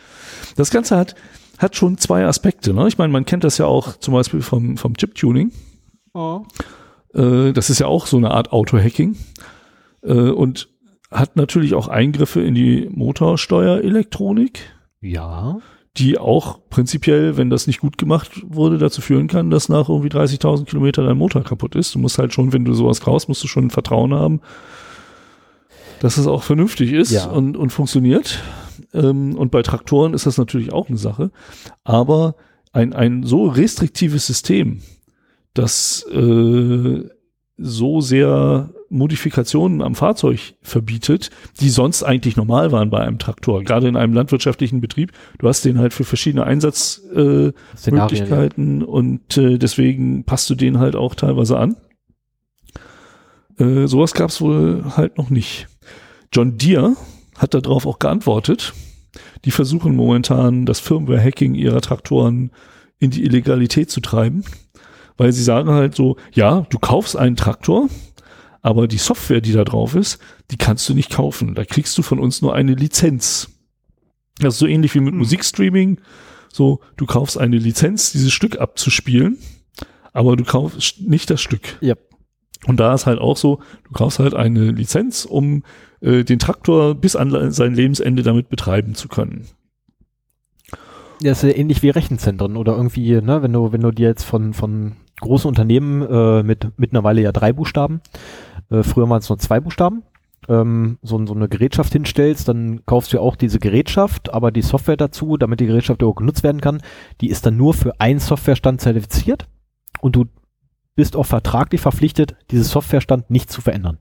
Das Ganze hat, hat schon zwei Aspekte. Ne? Ich meine, man kennt das ja auch zum Beispiel vom, vom Chip-Tuning. Oh. Äh, das ist ja auch so eine Art Auto-Hacking. Äh, und hat natürlich auch Eingriffe in die Motorsteuerelektronik. Ja die auch prinzipiell, wenn das nicht gut gemacht wurde, dazu führen kann, dass nach irgendwie 30.000 Kilometer dein Motor kaputt ist. Du musst halt schon, wenn du sowas kaufst, musst du schon Vertrauen haben, dass es auch vernünftig ist ja. und, und funktioniert. Ähm, und bei Traktoren ist das natürlich auch eine Sache. Aber ein, ein so restriktives System, das äh, so sehr Modifikationen am Fahrzeug verbietet, die sonst eigentlich normal waren bei einem Traktor. Gerade in einem landwirtschaftlichen Betrieb. Du hast den halt für verschiedene Einsatzmöglichkeiten äh, und äh, deswegen passt du den halt auch teilweise an. Äh, sowas gab es wohl halt noch nicht. John Deere hat darauf auch geantwortet. Die versuchen momentan das Firmware-Hacking ihrer Traktoren in die Illegalität zu treiben, weil sie sagen halt so, ja, du kaufst einen Traktor, aber die Software, die da drauf ist, die kannst du nicht kaufen. Da kriegst du von uns nur eine Lizenz. Das ist so ähnlich wie mit hm. Musikstreaming. So, du kaufst eine Lizenz, dieses Stück abzuspielen, aber du kaufst nicht das Stück. Ja. Und da ist halt auch so, du kaufst halt eine Lizenz, um äh, den Traktor bis an sein Lebensende damit betreiben zu können. Ja, ist ja ähnlich wie Rechenzentren oder irgendwie, ne, wenn du, wenn du dir jetzt von, von großen Unternehmen äh, mit mittlerweile ja drei Buchstaben äh, früher waren es nur zwei Buchstaben, ähm, so, so eine Gerätschaft hinstellst, dann kaufst du ja auch diese Gerätschaft, aber die Software dazu, damit die Gerätschaft auch genutzt werden kann, die ist dann nur für einen Softwarestand zertifiziert und du bist auch vertraglich verpflichtet, dieses Softwarestand nicht zu verändern.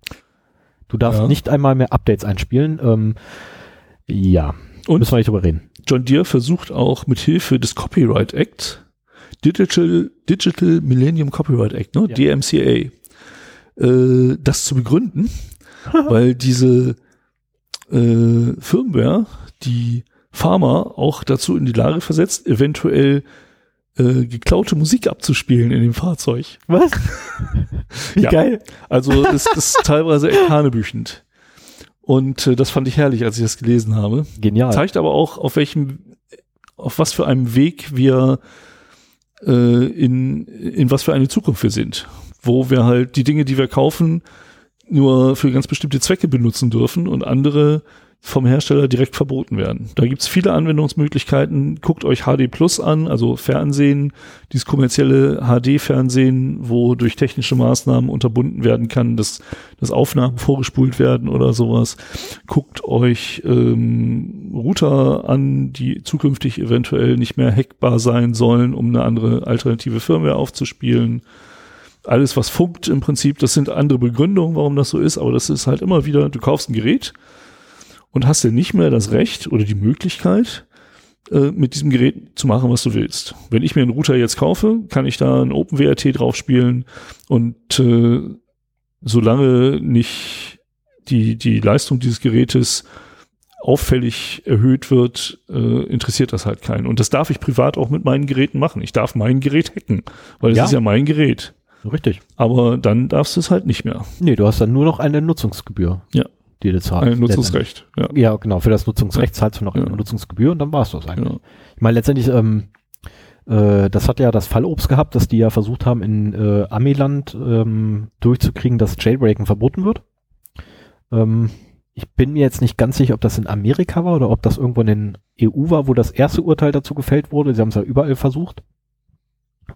Du darfst ja. nicht einmal mehr Updates einspielen. Ähm, ja, und müssen wir nicht drüber reden. John Deere versucht auch mit Hilfe des Copyright Act, Digital, Digital Millennium Copyright Act, ne? Ja. DMCA, äh, das zu begründen, <laughs> weil diese äh, Firmware die Farmer auch dazu in die Lage versetzt, eventuell äh, geklaute Musik abzuspielen in dem Fahrzeug. Was? <laughs> Wie ja. geil. Also es ist teilweise echt hanebüchend. Und äh, das fand ich herrlich, als ich das gelesen habe. Genial. Zeigt aber auch, auf welchem, auf was für einem Weg wir äh, in, in was für eine Zukunft wir sind wo wir halt die Dinge, die wir kaufen, nur für ganz bestimmte Zwecke benutzen dürfen und andere vom Hersteller direkt verboten werden. Da gibt's viele Anwendungsmöglichkeiten. Guckt euch HD Plus an, also Fernsehen, dieses kommerzielle HD-Fernsehen, wo durch technische Maßnahmen unterbunden werden kann, dass, dass Aufnahmen vorgespult werden oder sowas. Guckt euch ähm, Router an, die zukünftig eventuell nicht mehr hackbar sein sollen, um eine andere alternative Firmware aufzuspielen alles, was funkt im Prinzip, das sind andere Begründungen, warum das so ist, aber das ist halt immer wieder, du kaufst ein Gerät und hast dann nicht mehr das Recht oder die Möglichkeit, äh, mit diesem Gerät zu machen, was du willst. Wenn ich mir einen Router jetzt kaufe, kann ich da ein OpenWRT drauf spielen und äh, solange nicht die, die Leistung dieses Gerätes auffällig erhöht wird, äh, interessiert das halt keinen. Und das darf ich privat auch mit meinen Geräten machen. Ich darf mein Gerät hacken, weil es ja. ist ja mein Gerät. Richtig. Aber dann darfst du es halt nicht mehr. Nee, du hast dann nur noch eine Nutzungsgebühr. Ja. Die du zahlst. Ein Nutzungsrecht, ja. Ja, genau. Für das Nutzungsrecht zahlst du noch ja. eine Nutzungsgebühr und dann war es das eigentlich. Ja. Ich meine, letztendlich, ähm, äh, das hat ja das Fallobst gehabt, dass die ja versucht haben, in äh, Amiland ähm, durchzukriegen, dass Jailbreaken verboten wird. Ähm, ich bin mir jetzt nicht ganz sicher, ob das in Amerika war oder ob das irgendwo in den EU war, wo das erste Urteil dazu gefällt wurde. Sie haben es ja überall versucht.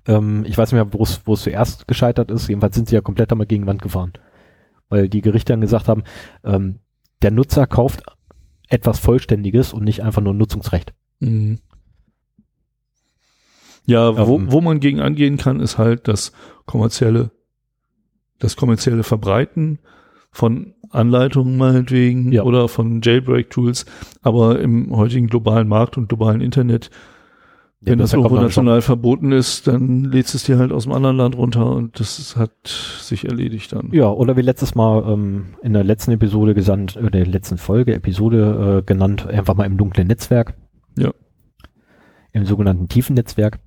Ähm, ich weiß nicht mehr, wo es zuerst gescheitert ist. Jedenfalls sind sie ja komplett einmal gegen Wand gefahren. Weil die Gerichte dann gesagt haben, ähm, der Nutzer kauft etwas Vollständiges und nicht einfach nur ein Nutzungsrecht. Mhm. Ja, wo, ähm, wo man gegen angehen kann, ist halt das kommerzielle, das kommerzielle Verbreiten von Anleitungen meinetwegen ja. oder von Jailbreak-Tools. Aber im heutigen globalen Markt und globalen Internet wenn das irgendwo national verboten ist, dann lädst es dir halt aus dem anderen Land runter und das hat sich erledigt dann. Ja, oder wie letztes Mal ähm, in der letzten Episode gesandt, oder der letzten Folge, Episode äh, genannt, einfach mal im dunklen Netzwerk. Ja. Im sogenannten tiefen Netzwerk.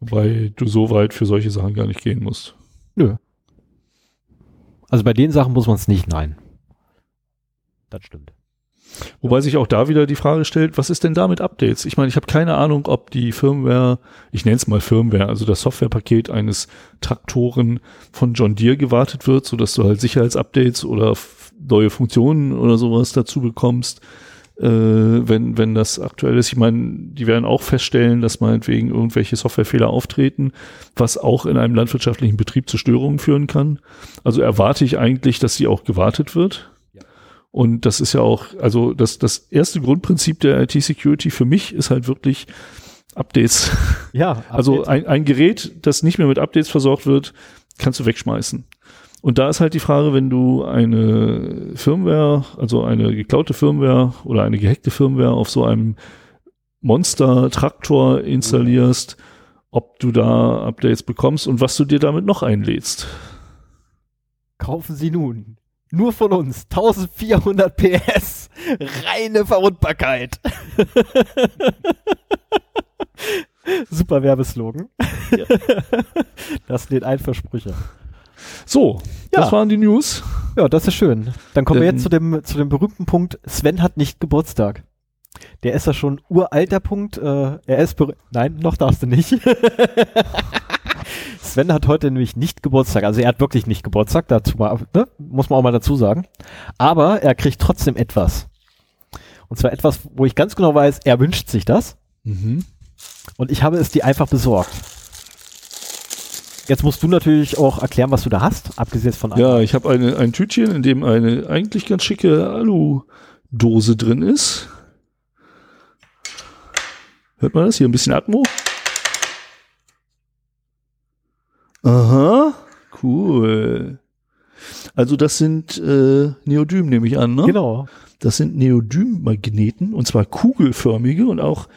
Wobei du so weit für solche Sachen gar nicht gehen musst. Nö. Also bei den Sachen muss man es nicht, nein. Das stimmt. Wobei sich auch da wieder die Frage stellt, was ist denn da mit Updates? Ich meine, ich habe keine Ahnung, ob die Firmware, ich nenne es mal Firmware, also das Softwarepaket eines Traktoren von John Deere gewartet wird, sodass du halt Sicherheitsupdates oder neue Funktionen oder sowas dazu bekommst, äh, wenn, wenn das aktuell ist. Ich meine, die werden auch feststellen, dass meinetwegen irgendwelche Softwarefehler auftreten, was auch in einem landwirtschaftlichen Betrieb zu Störungen führen kann. Also erwarte ich eigentlich, dass sie auch gewartet wird und das ist ja auch, also das, das erste Grundprinzip der IT-Security für mich ist halt wirklich Updates. Ja, <laughs> Updates. also ein, ein Gerät, das nicht mehr mit Updates versorgt wird, kannst du wegschmeißen. Und da ist halt die Frage, wenn du eine Firmware, also eine geklaute Firmware oder eine gehackte Firmware auf so einem Monster-Traktor installierst, ob du da Updates bekommst und was du dir damit noch einlädst. Kaufen Sie nun nur von uns. 1400 PS. Reine Verwundbarkeit. <laughs> Super Werbeslogan. Ja. <laughs> Das lädt ein Versprüche. So, ja. das waren die News. Ja, das ist schön. Dann kommen ähm, wir jetzt zu dem, zu dem berühmten Punkt, Sven hat nicht Geburtstag. Der ist ja schon uralter Punkt. Äh, er ist Nein, noch darfst du nicht. <laughs> Sven hat heute nämlich nicht Geburtstag. Also er hat wirklich nicht Geburtstag, dazu mal, ne? muss man auch mal dazu sagen. Aber er kriegt trotzdem etwas. Und zwar etwas, wo ich ganz genau weiß, er wünscht sich das. Mhm. Und ich habe es dir einfach besorgt. Jetzt musst du natürlich auch erklären, was du da hast, abgesehen von Ja, ich habe eine, ein Tütchen, in dem eine eigentlich ganz schicke Alu-Dose drin ist. Hört man das? Hier ein bisschen Atmo. Aha, cool. Also das sind äh, Neodym, nehme ich an, ne? Genau. Das sind Neodym-Magneten und zwar kugelförmige und auch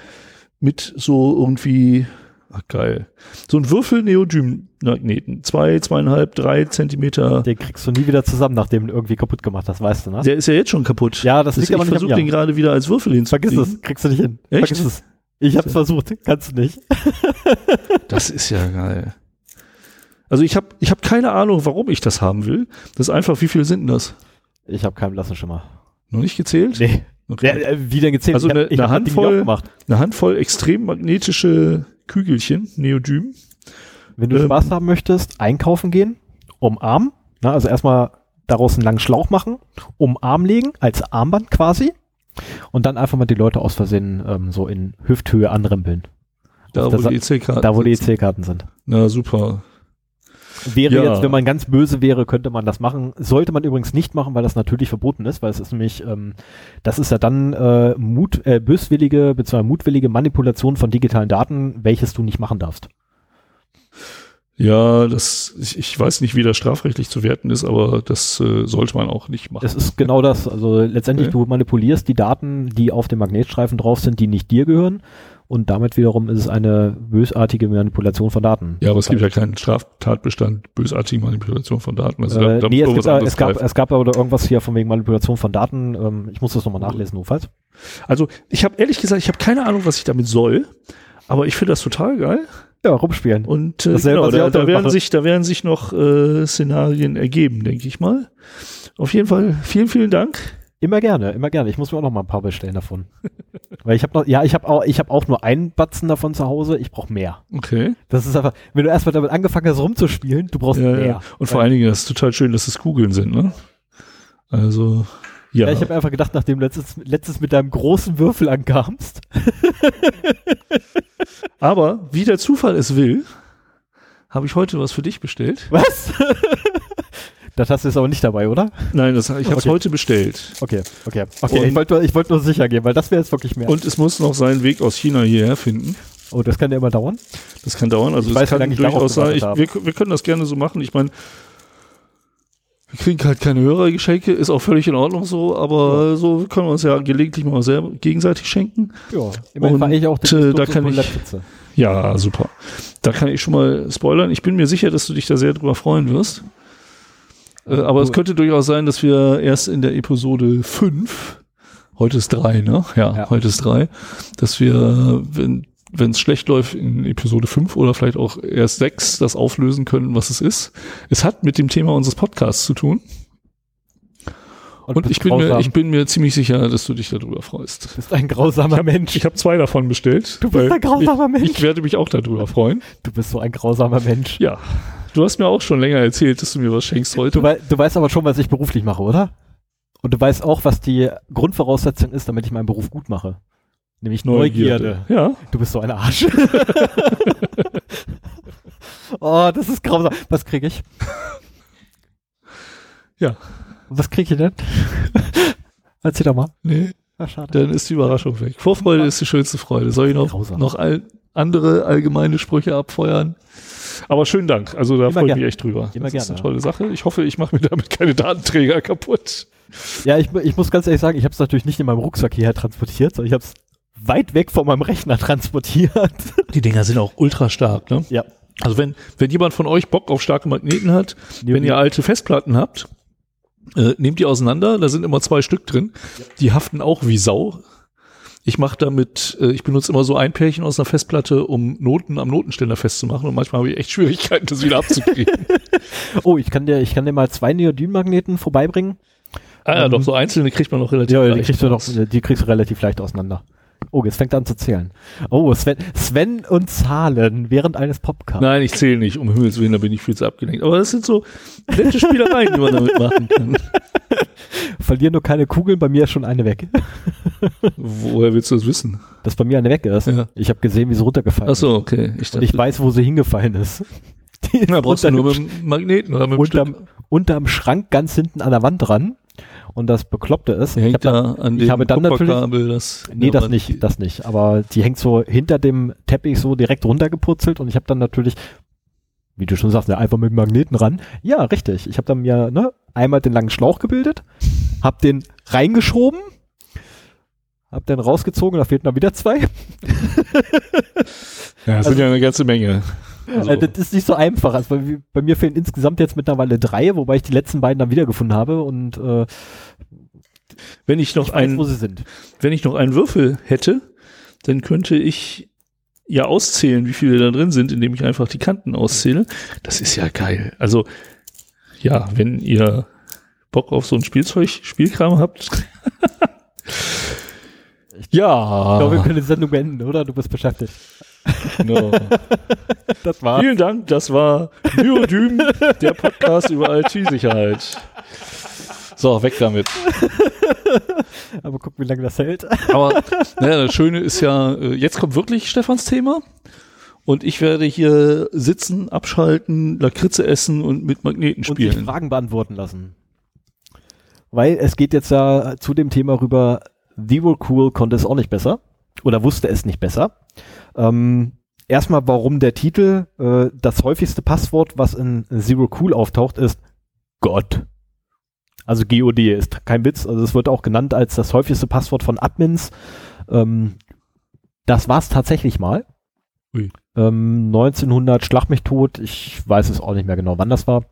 mit so irgendwie, ach geil, so ein Würfel-Neodym-Magneten. Zwei, zweieinhalb, drei Zentimeter. Den kriegst du nie wieder zusammen, nachdem du irgendwie kaputt gemacht hast, weißt du, ne? Der ist ja jetzt schon kaputt. Ja, das, das liegt aber nicht Ich versuche den gerade wieder als Würfel hinzukriegen. Vergiss es, kriegst du nicht hin. Echt? Vergiss es. Ich hab's versucht, kannst du nicht. <laughs> das ist ja geil. Also ich habe ich hab keine Ahnung, warum ich das haben will. Das ist einfach, wie viel sind denn das? Ich habe keinen blassen Schimmer. Noch nicht gezählt? Nee. Okay. Ja, äh, wie denn gezählt? Also eine, eine Handvoll, eine Handvoll extrem magnetische Kügelchen, Neodym. Wenn du ähm, Spaß haben möchtest, einkaufen gehen, umarmen, na, also erstmal daraus einen langen Schlauch machen, umarm legen, als Armband quasi, und dann einfach mal die Leute aus Versehen ähm, so in Hüfthöhe anrempeln. Da, wo die EC-Karten Da, wo die EC-Karten sind. Na, super. Wäre ja. jetzt, wenn man ganz böse wäre, könnte man das machen. Sollte man übrigens nicht machen, weil das natürlich verboten ist, weil es ist nämlich, ähm, das ist ja dann äh, Mut, äh, böswillige bzw. mutwillige Manipulation von digitalen Daten, welches du nicht machen darfst. Ja, das, ich, ich weiß nicht, wie das strafrechtlich zu werten ist, aber das äh, sollte man auch nicht machen. Das ist genau das. Also letztendlich, okay. du manipulierst die Daten, die auf dem Magnetstreifen drauf sind, die nicht dir gehören und damit wiederum ist es eine bösartige Manipulation von Daten. Ja, aber es gibt ja keinen Straftatbestand bösartige Manipulation von Daten. Also äh, da, da nee, es, gibt, es, gab, es gab aber irgendwas hier von wegen Manipulation von Daten. Ähm, ich muss das nochmal nachlesen, notfalls. Also ich habe ehrlich gesagt, ich habe keine Ahnung, was ich damit soll, aber ich finde das total geil. Ja, rumspielen. Und äh, genau, da, da werden sich, da werden sich noch äh, Szenarien ergeben, denke ich mal. Auf jeden Fall vielen, vielen Dank. Immer gerne, immer gerne. Ich muss mir auch noch mal ein paar bestellen davon. <laughs> Weil ich habe noch, ja, ich habe auch, ich habe auch nur einen Batzen davon zu Hause. Ich brauche mehr. Okay. Das ist einfach, wenn du erstmal damit angefangen hast rumzuspielen, du brauchst ja, mehr. Ja. Und vor allen Dingen, das ist total schön, dass es Kugeln sind, ne? Also, ja. ja ich habe einfach gedacht, nachdem letztes, letztes mit deinem großen Würfel ankamst. <laughs> Aber wie der Zufall es will, habe ich heute was für dich bestellt. Was? <laughs> Das hast du jetzt aber nicht dabei, oder? Nein, das, ich habe es okay. heute bestellt. Okay, okay. Okay, und ich wollte ich wollt nur sicher gehen, weil das wäre jetzt wirklich mehr. Und es muss noch seinen Weg aus China hierher finden. Oh, das kann ja immer dauern? Das kann dauern. Also ich es weiß, kann durchaus sein. Ich, wir, wir können das gerne so machen. Ich meine, wir kriegen halt keine Hörergeschenke, ist auch völlig in Ordnung so, aber ja. so können wir uns ja gelegentlich mal sehr gegenseitig schenken. Ja, immerhin und ich auch äh, da kann ich, Ja, super. Da kann ich schon mal spoilern. Ich bin mir sicher, dass du dich da sehr drüber freuen wirst. Äh, aber es könnte durchaus sein, dass wir erst in der Episode 5, heute ist 3, ne? Ja, ja. heute ist 3, dass wir, wenn wenn es schlecht läuft, in Episode 5 oder vielleicht auch erst 6 das auflösen können, was es ist. Es hat mit dem Thema unseres Podcasts zu tun. Und, und ich, bin mir, ich bin mir ziemlich sicher, dass du dich darüber freust. Du bist ein grausamer ich Mensch. Ich habe zwei davon bestellt. Du bist ein grausamer ich, Mensch. Ich werde mich auch darüber freuen. Du bist so ein grausamer Mensch. Ja. Du hast mir auch schon länger erzählt, dass du mir was schenkst heute. Du, wei du weißt aber schon, was ich beruflich mache, oder? Und du weißt auch, was die Grundvoraussetzung ist, damit ich meinen Beruf gut mache. Nämlich Neugierde. Neugierde. Ja. Du bist so ein Arsch. <laughs> oh, das ist grausam. Was kriege ich? Ja. Was krieg ich denn? <laughs> Erzähl doch mal. Nee. Ach, schade. Dann ist die Überraschung weg. Vorfreude ist die schönste Freude. Soll ich noch, noch all, andere allgemeine Sprüche abfeuern? Aber schönen Dank. Also da freue ich mich echt drüber. Immer das gerne. ist eine tolle Sache. Ich hoffe, ich mache mir damit keine Datenträger kaputt. Ja, ich, ich muss ganz ehrlich sagen, ich habe es natürlich nicht in meinem Rucksack hierher transportiert, sondern ich habe es weit weg von meinem Rechner transportiert. Die Dinger sind auch ultra stark, ne? Ja. Also wenn, wenn jemand von euch Bock auf starke Magneten hat, nee, wenn ihr alte Festplatten habt, äh, nehmt die auseinander, da sind immer zwei Stück drin. Ja. Die haften auch wie Sau. Ich mache damit, äh, ich benutze immer so ein Pärchen aus einer Festplatte, um Noten am Notenständer festzumachen und manchmal habe ich echt Schwierigkeiten, das wieder abzukriegen. <laughs> oh, ich kann dir, ich kann dir mal zwei Neodynmagneten vorbeibringen. Ah ja, ähm, doch, so einzelne kriegt man noch relativ ja, leicht. Die kriegst, du noch, die kriegst du relativ leicht auseinander. Oh, jetzt fängt er an zu zählen. Oh, Sven, Sven und Zahlen während eines Podcasts. Nein, ich zähle nicht, um Himmels Willen, da bin ich viel zu abgelenkt. Aber das sind so nette Spielereien, die man damit machen kann. <laughs> Verlier nur keine Kugeln, bei mir ist schon eine weg. <laughs> Woher willst du das wissen? Dass bei mir eine weg ist. Ja. Ich habe gesehen, wie sie runtergefallen ist. Ach so, okay. Ich Und ich weiß, wo sie hingefallen ist. Die da brauchst du nur mit dem Magneten oder mit dem unterm, unterm Schrank ganz hinten an der Wand dran. Und das Bekloppte ist, hängt ich, da an ich habe dann natürlich, das nee, das nicht, das nicht, aber die hängt so hinter dem Teppich so direkt runtergepurzelt und ich habe dann natürlich, wie du schon sagst, ja, einfach mit dem Magneten ran. Ja, richtig. Ich habe dann mir ne, einmal den langen Schlauch gebildet, habe den reingeschoben, habe den rausgezogen, da fehlten dann wieder zwei. ja, das also, sind ja eine ganze Menge. Also. Äh, das ist nicht so einfach. Also bei, bei, mir fehlen insgesamt jetzt mittlerweile drei, wobei ich die letzten beiden dann wiedergefunden habe und äh, wenn ich noch ich einen, wenn ich noch einen Würfel hätte, dann könnte ich ja auszählen, wie viele da drin sind, indem ich einfach die Kanten auszähle. Das ist ja geil. Also ja, wenn ihr Bock auf so ein Spielzeug, Spielkram habt. <laughs> ja. Ich glaube, wir können die Sendung beenden, oder? Du bist beschäftigt. <laughs> No. das war's. Vielen Dank, das war Myrodym, der Podcast über IT-Sicherheit. So, weg damit. <laughs> Aber guck, wie lange das hält. Aber naja, das Schöne ist ja, äh, jetzt kommt wirklich Stefans Thema. Und ich werde hier sitzen, abschalten, Lakritze essen und mit Magneten spielen. Und Fragen beantworten lassen. Weil es geht jetzt ja zu dem Thema rüber, Zero Cool konnte es auch nicht besser. Oder wusste es nicht besser. Ähm, erstmal, warum der Titel, äh, das häufigste Passwort, was in Zero Cool auftaucht, ist Gott. Also GOD ist kein Witz. Also es wird auch genannt als das häufigste Passwort von Admins. Ähm, das war es tatsächlich mal. Ähm, 1900 Schlag mich tot. Ich weiß es auch nicht mehr genau, wann das war.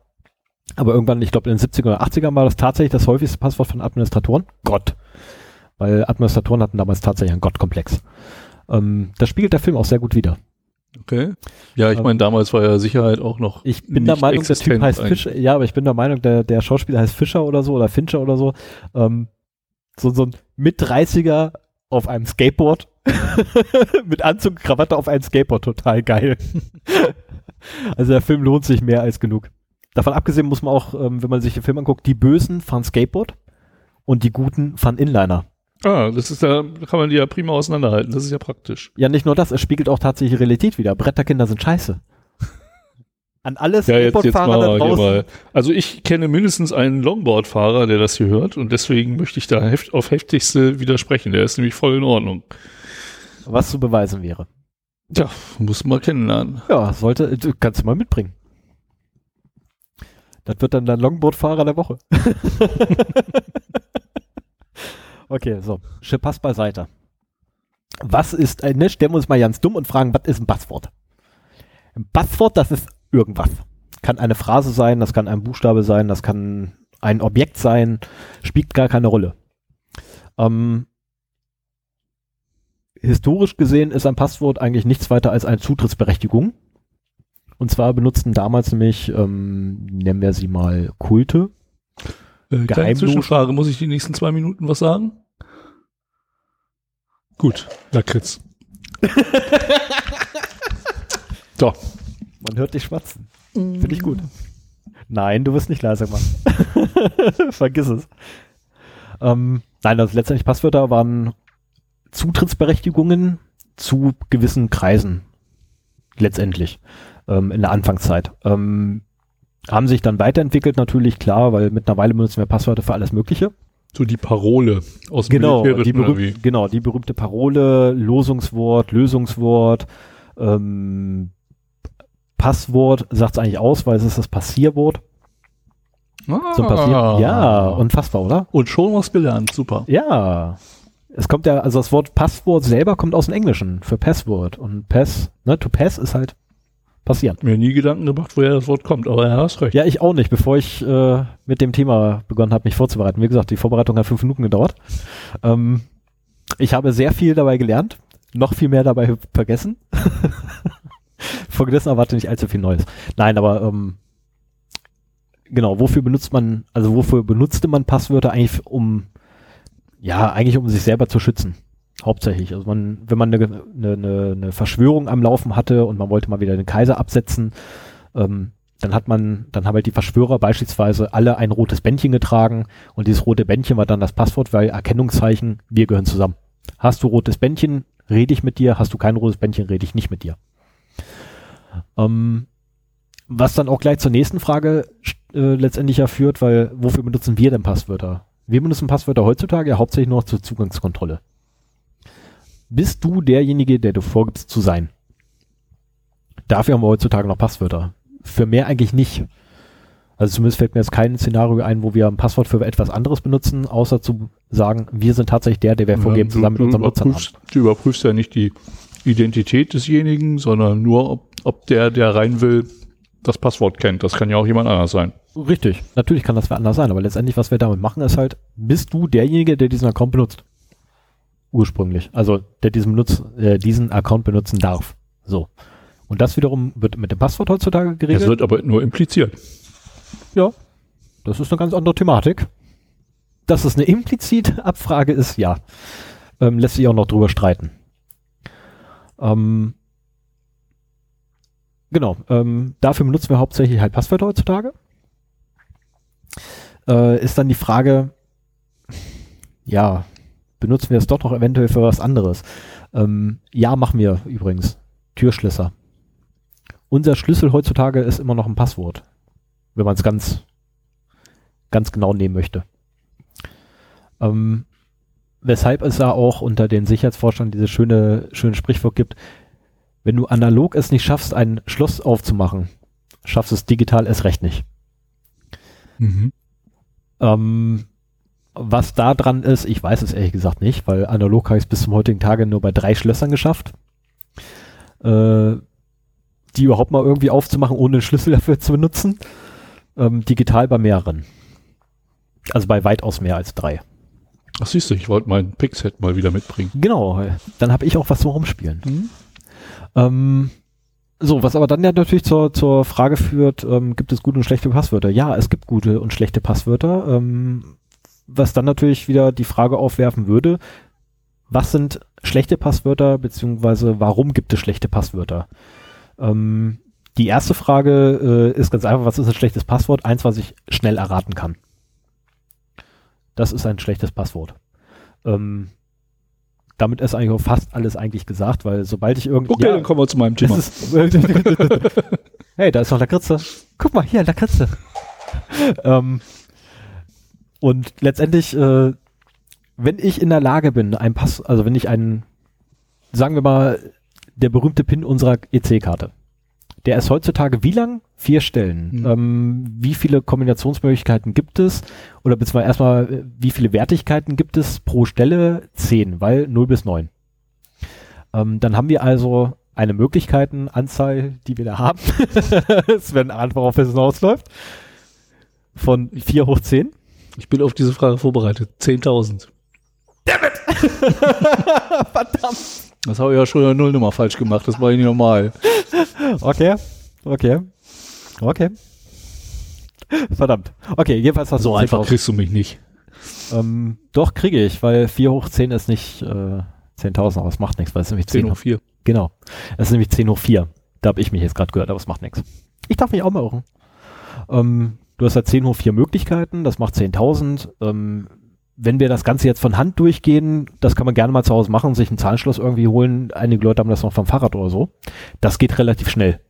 Aber irgendwann, ich glaube in den 70er oder 80ern war das tatsächlich das häufigste Passwort von Administratoren. Gott. Weil Administratoren hatten damals tatsächlich einen Gottkomplex. Ähm, das spiegelt der Film auch sehr gut wider. Okay. Ja, ich ähm, meine, damals war ja Sicherheit auch noch. Ich bin der Meinung, der Typ heißt Fischer. Ja, aber ich bin der Meinung, der, der Schauspieler heißt Fischer oder so oder Fincher oder so. Ähm, so, so ein mit 30er auf einem Skateboard. <laughs> mit Anzug, Krawatte auf einem Skateboard. Total geil. <laughs> also der Film lohnt sich mehr als genug. Davon abgesehen muss man auch, ähm, wenn man sich den Film anguckt, die Bösen fahren Skateboard und die Guten fahren Inliner. Ah, das ist ja, kann man die ja prima auseinanderhalten. Das ist ja praktisch. Ja, nicht nur das, es spiegelt auch tatsächlich Realität wieder. Bretterkinder sind scheiße. <laughs> An alles ja, jetzt, jetzt mal, da. Mal. Also ich kenne mindestens einen Longboard-Fahrer, der das hier hört und deswegen möchte ich da heft, auf heftigste widersprechen. Der ist nämlich voll in Ordnung. Was zu beweisen wäre. Ja, muss mal kennenlernen. Ja, sollte, kannst du mal mitbringen. Das wird dann der Longboard-Fahrer der Woche. <laughs> Okay, so. Pass beiseite. Was ist, äh, ne, stellen wir uns mal ganz dumm und fragen, was ist ein Passwort? Ein Passwort, das ist irgendwas. Kann eine Phrase sein, das kann ein Buchstabe sein, das kann ein Objekt sein, spielt gar keine Rolle. Ähm, historisch gesehen ist ein Passwort eigentlich nichts weiter als eine Zutrittsberechtigung. Und zwar benutzten damals nämlich, ähm, nennen wir sie mal Kulte. Äh, Zwischenfrage, muss ich die nächsten zwei Minuten was sagen? Gut, Lakritz. <laughs> so. Man hört dich schwatzen. Finde ich gut. Nein, du wirst nicht leiser machen. <laughs> Vergiss es. Ähm, nein, also letztendlich Passwörter waren Zutrittsberechtigungen zu gewissen Kreisen. Letztendlich. Ähm, in der Anfangszeit. Ähm, haben sich dann weiterentwickelt, natürlich klar, weil mittlerweile benutzen wir Passwörter für alles Mögliche. So die Parole aus dem genau, die berühmt, Genau, die berühmte Parole, Losungswort, Lösungswort, ähm, Passwort sagt es eigentlich aus, weil es ist das Passierwort. Ah. So Passier ja, unfassbar, oder? Und schon was gelernt, super. Ja. Es kommt ja, also das Wort Passwort selber kommt aus dem Englischen für Passwort. Und Pass, ne, to pass ist halt passieren. Mir nie Gedanken gemacht, woher das Wort kommt, aber er hast recht. Ja, ich auch nicht, bevor ich äh, mit dem Thema begonnen habe, mich vorzubereiten. Wie gesagt, die Vorbereitung hat fünf Minuten gedauert. Ähm, ich habe sehr viel dabei gelernt, noch viel mehr dabei vergessen. <laughs> Vergessen erwarte nicht allzu viel Neues. Nein, aber ähm, genau, wofür benutzt man, also wofür benutzte man Passwörter eigentlich um, ja, eigentlich um sich selber zu schützen. Hauptsächlich. Also man, wenn man eine, eine, eine Verschwörung am Laufen hatte und man wollte mal wieder den Kaiser absetzen, ähm, dann hat man, dann haben halt die Verschwörer beispielsweise alle ein rotes Bändchen getragen und dieses rote Bändchen war dann das Passwort, weil Erkennungszeichen, wir gehören zusammen. Hast du rotes Bändchen, rede ich mit dir, hast du kein rotes Bändchen, rede ich nicht mit dir. Ähm, was dann auch gleich zur nächsten Frage äh, letztendlich ja führt, weil wofür benutzen wir denn Passwörter? Wir benutzen Passwörter heutzutage ja hauptsächlich nur noch zur Zugangskontrolle. Bist du derjenige, der du vorgibst zu sein? Dafür haben wir heutzutage noch Passwörter. Für mehr eigentlich nicht. Also zumindest fällt mir jetzt kein Szenario ein, wo wir ein Passwort für etwas anderes benutzen, außer zu sagen, wir sind tatsächlich der, der wir vorgeben, ja, zusammen mit unserem Nutzer haben. Du überprüfst ja nicht die Identität desjenigen, sondern nur, ob, ob der, der rein will, das Passwort kennt. Das kann ja auch jemand anders sein. Richtig, natürlich kann das wer anders sein, aber letztendlich, was wir damit machen, ist halt, bist du derjenige, der diesen Account benutzt? Ursprünglich. Also, der diesen, Benutz, äh, diesen Account benutzen darf. So. Und das wiederum wird mit dem Passwort heutzutage geregelt. Das wird aber nur impliziert. Ja. Das ist eine ganz andere Thematik. Dass es eine implizite Abfrage ist, ja. Ähm, lässt sich auch noch drüber streiten. Ähm, genau, ähm, dafür benutzen wir hauptsächlich halt Passwörter heutzutage. Äh, ist dann die Frage, ja, benutzen wir es doch noch eventuell für was anderes? Ähm, ja, machen wir übrigens. Türschlösser. Unser Schlüssel heutzutage ist immer noch ein Passwort, wenn man es ganz, ganz genau nehmen möchte. Ähm, weshalb es da auch unter den Sicherheitsforschern dieses schöne, schöne Sprichwort gibt, wenn du analog es nicht schaffst, ein Schloss aufzumachen, schaffst es digital erst recht nicht. Mhm. Ähm, was da dran ist, ich weiß es ehrlich gesagt nicht, weil analog habe ich es bis zum heutigen Tage nur bei drei Schlössern geschafft. Äh, die überhaupt mal irgendwie aufzumachen, ohne einen Schlüssel <laughs> dafür zu benutzen. Ähm, digital bei mehreren. Also bei weitaus mehr als drei. Ach siehst du, ich wollte mein Pixhead mal wieder mitbringen. Genau, dann habe ich auch was zum Rumspielen. Mhm. Ähm, so, was aber dann ja natürlich zur, zur Frage führt, ähm, gibt es gute und schlechte Passwörter? Ja, es gibt gute und schlechte Passwörter. Ähm, was dann natürlich wieder die Frage aufwerfen würde, was sind schlechte Passwörter, beziehungsweise warum gibt es schlechte Passwörter? Ähm, die erste Frage äh, ist ganz einfach, was ist ein schlechtes Passwort? Eins, was ich schnell erraten kann. Das ist ein schlechtes Passwort. Ähm, damit ist eigentlich auch fast alles eigentlich gesagt, weil sobald ich irgendwie. Okay, ja, dann kommen wir zu meinem Thema. Ist, <laughs> hey, da ist noch der Kritze. Guck mal, hier, der Kritze. <laughs> ähm, und letztendlich, äh, wenn ich in der Lage bin, ein Pass, also wenn ich einen, sagen wir mal, der berühmte PIN unserer EC-Karte, der ist heutzutage wie lang? Vier Stellen. Mhm. Ähm, wie viele Kombinationsmöglichkeiten gibt es? Oder beziehungsweise erstmal, wie viele Wertigkeiten gibt es pro Stelle? Zehn, weil 0 bis 9. Ähm, dann haben wir also eine Möglichkeitenanzahl, die wir da haben. werden ahnen, worauf es hinausläuft. Von 4 hoch 10. Ich bin auf diese Frage vorbereitet. 10.000. Dammit! <laughs> Verdammt. Das habe ich ja schon eine Nullnummer falsch gemacht. Das war ja nicht normal. Okay. Okay. Okay. Verdammt. Okay, jedenfalls hast du So einfach kriegst du mich nicht. Ähm, doch, kriege ich, weil 4 hoch 10 ist nicht äh, 10.000, aber es macht nichts, weil es nämlich 10, 10 hoch 4. Genau. Es ist nämlich 10 hoch 4. Da habe ich mich jetzt gerade gehört, aber es macht nichts. Ich darf mich auch mal irren. Ähm, du hast ja 10 hoch 4 Möglichkeiten, das macht 10.000. Ähm, wenn wir das Ganze jetzt von Hand durchgehen, das kann man gerne mal zu Hause machen, sich ein Zahlenschloss irgendwie holen. Einige Leute haben das noch vom Fahrrad oder so. Das geht relativ schnell.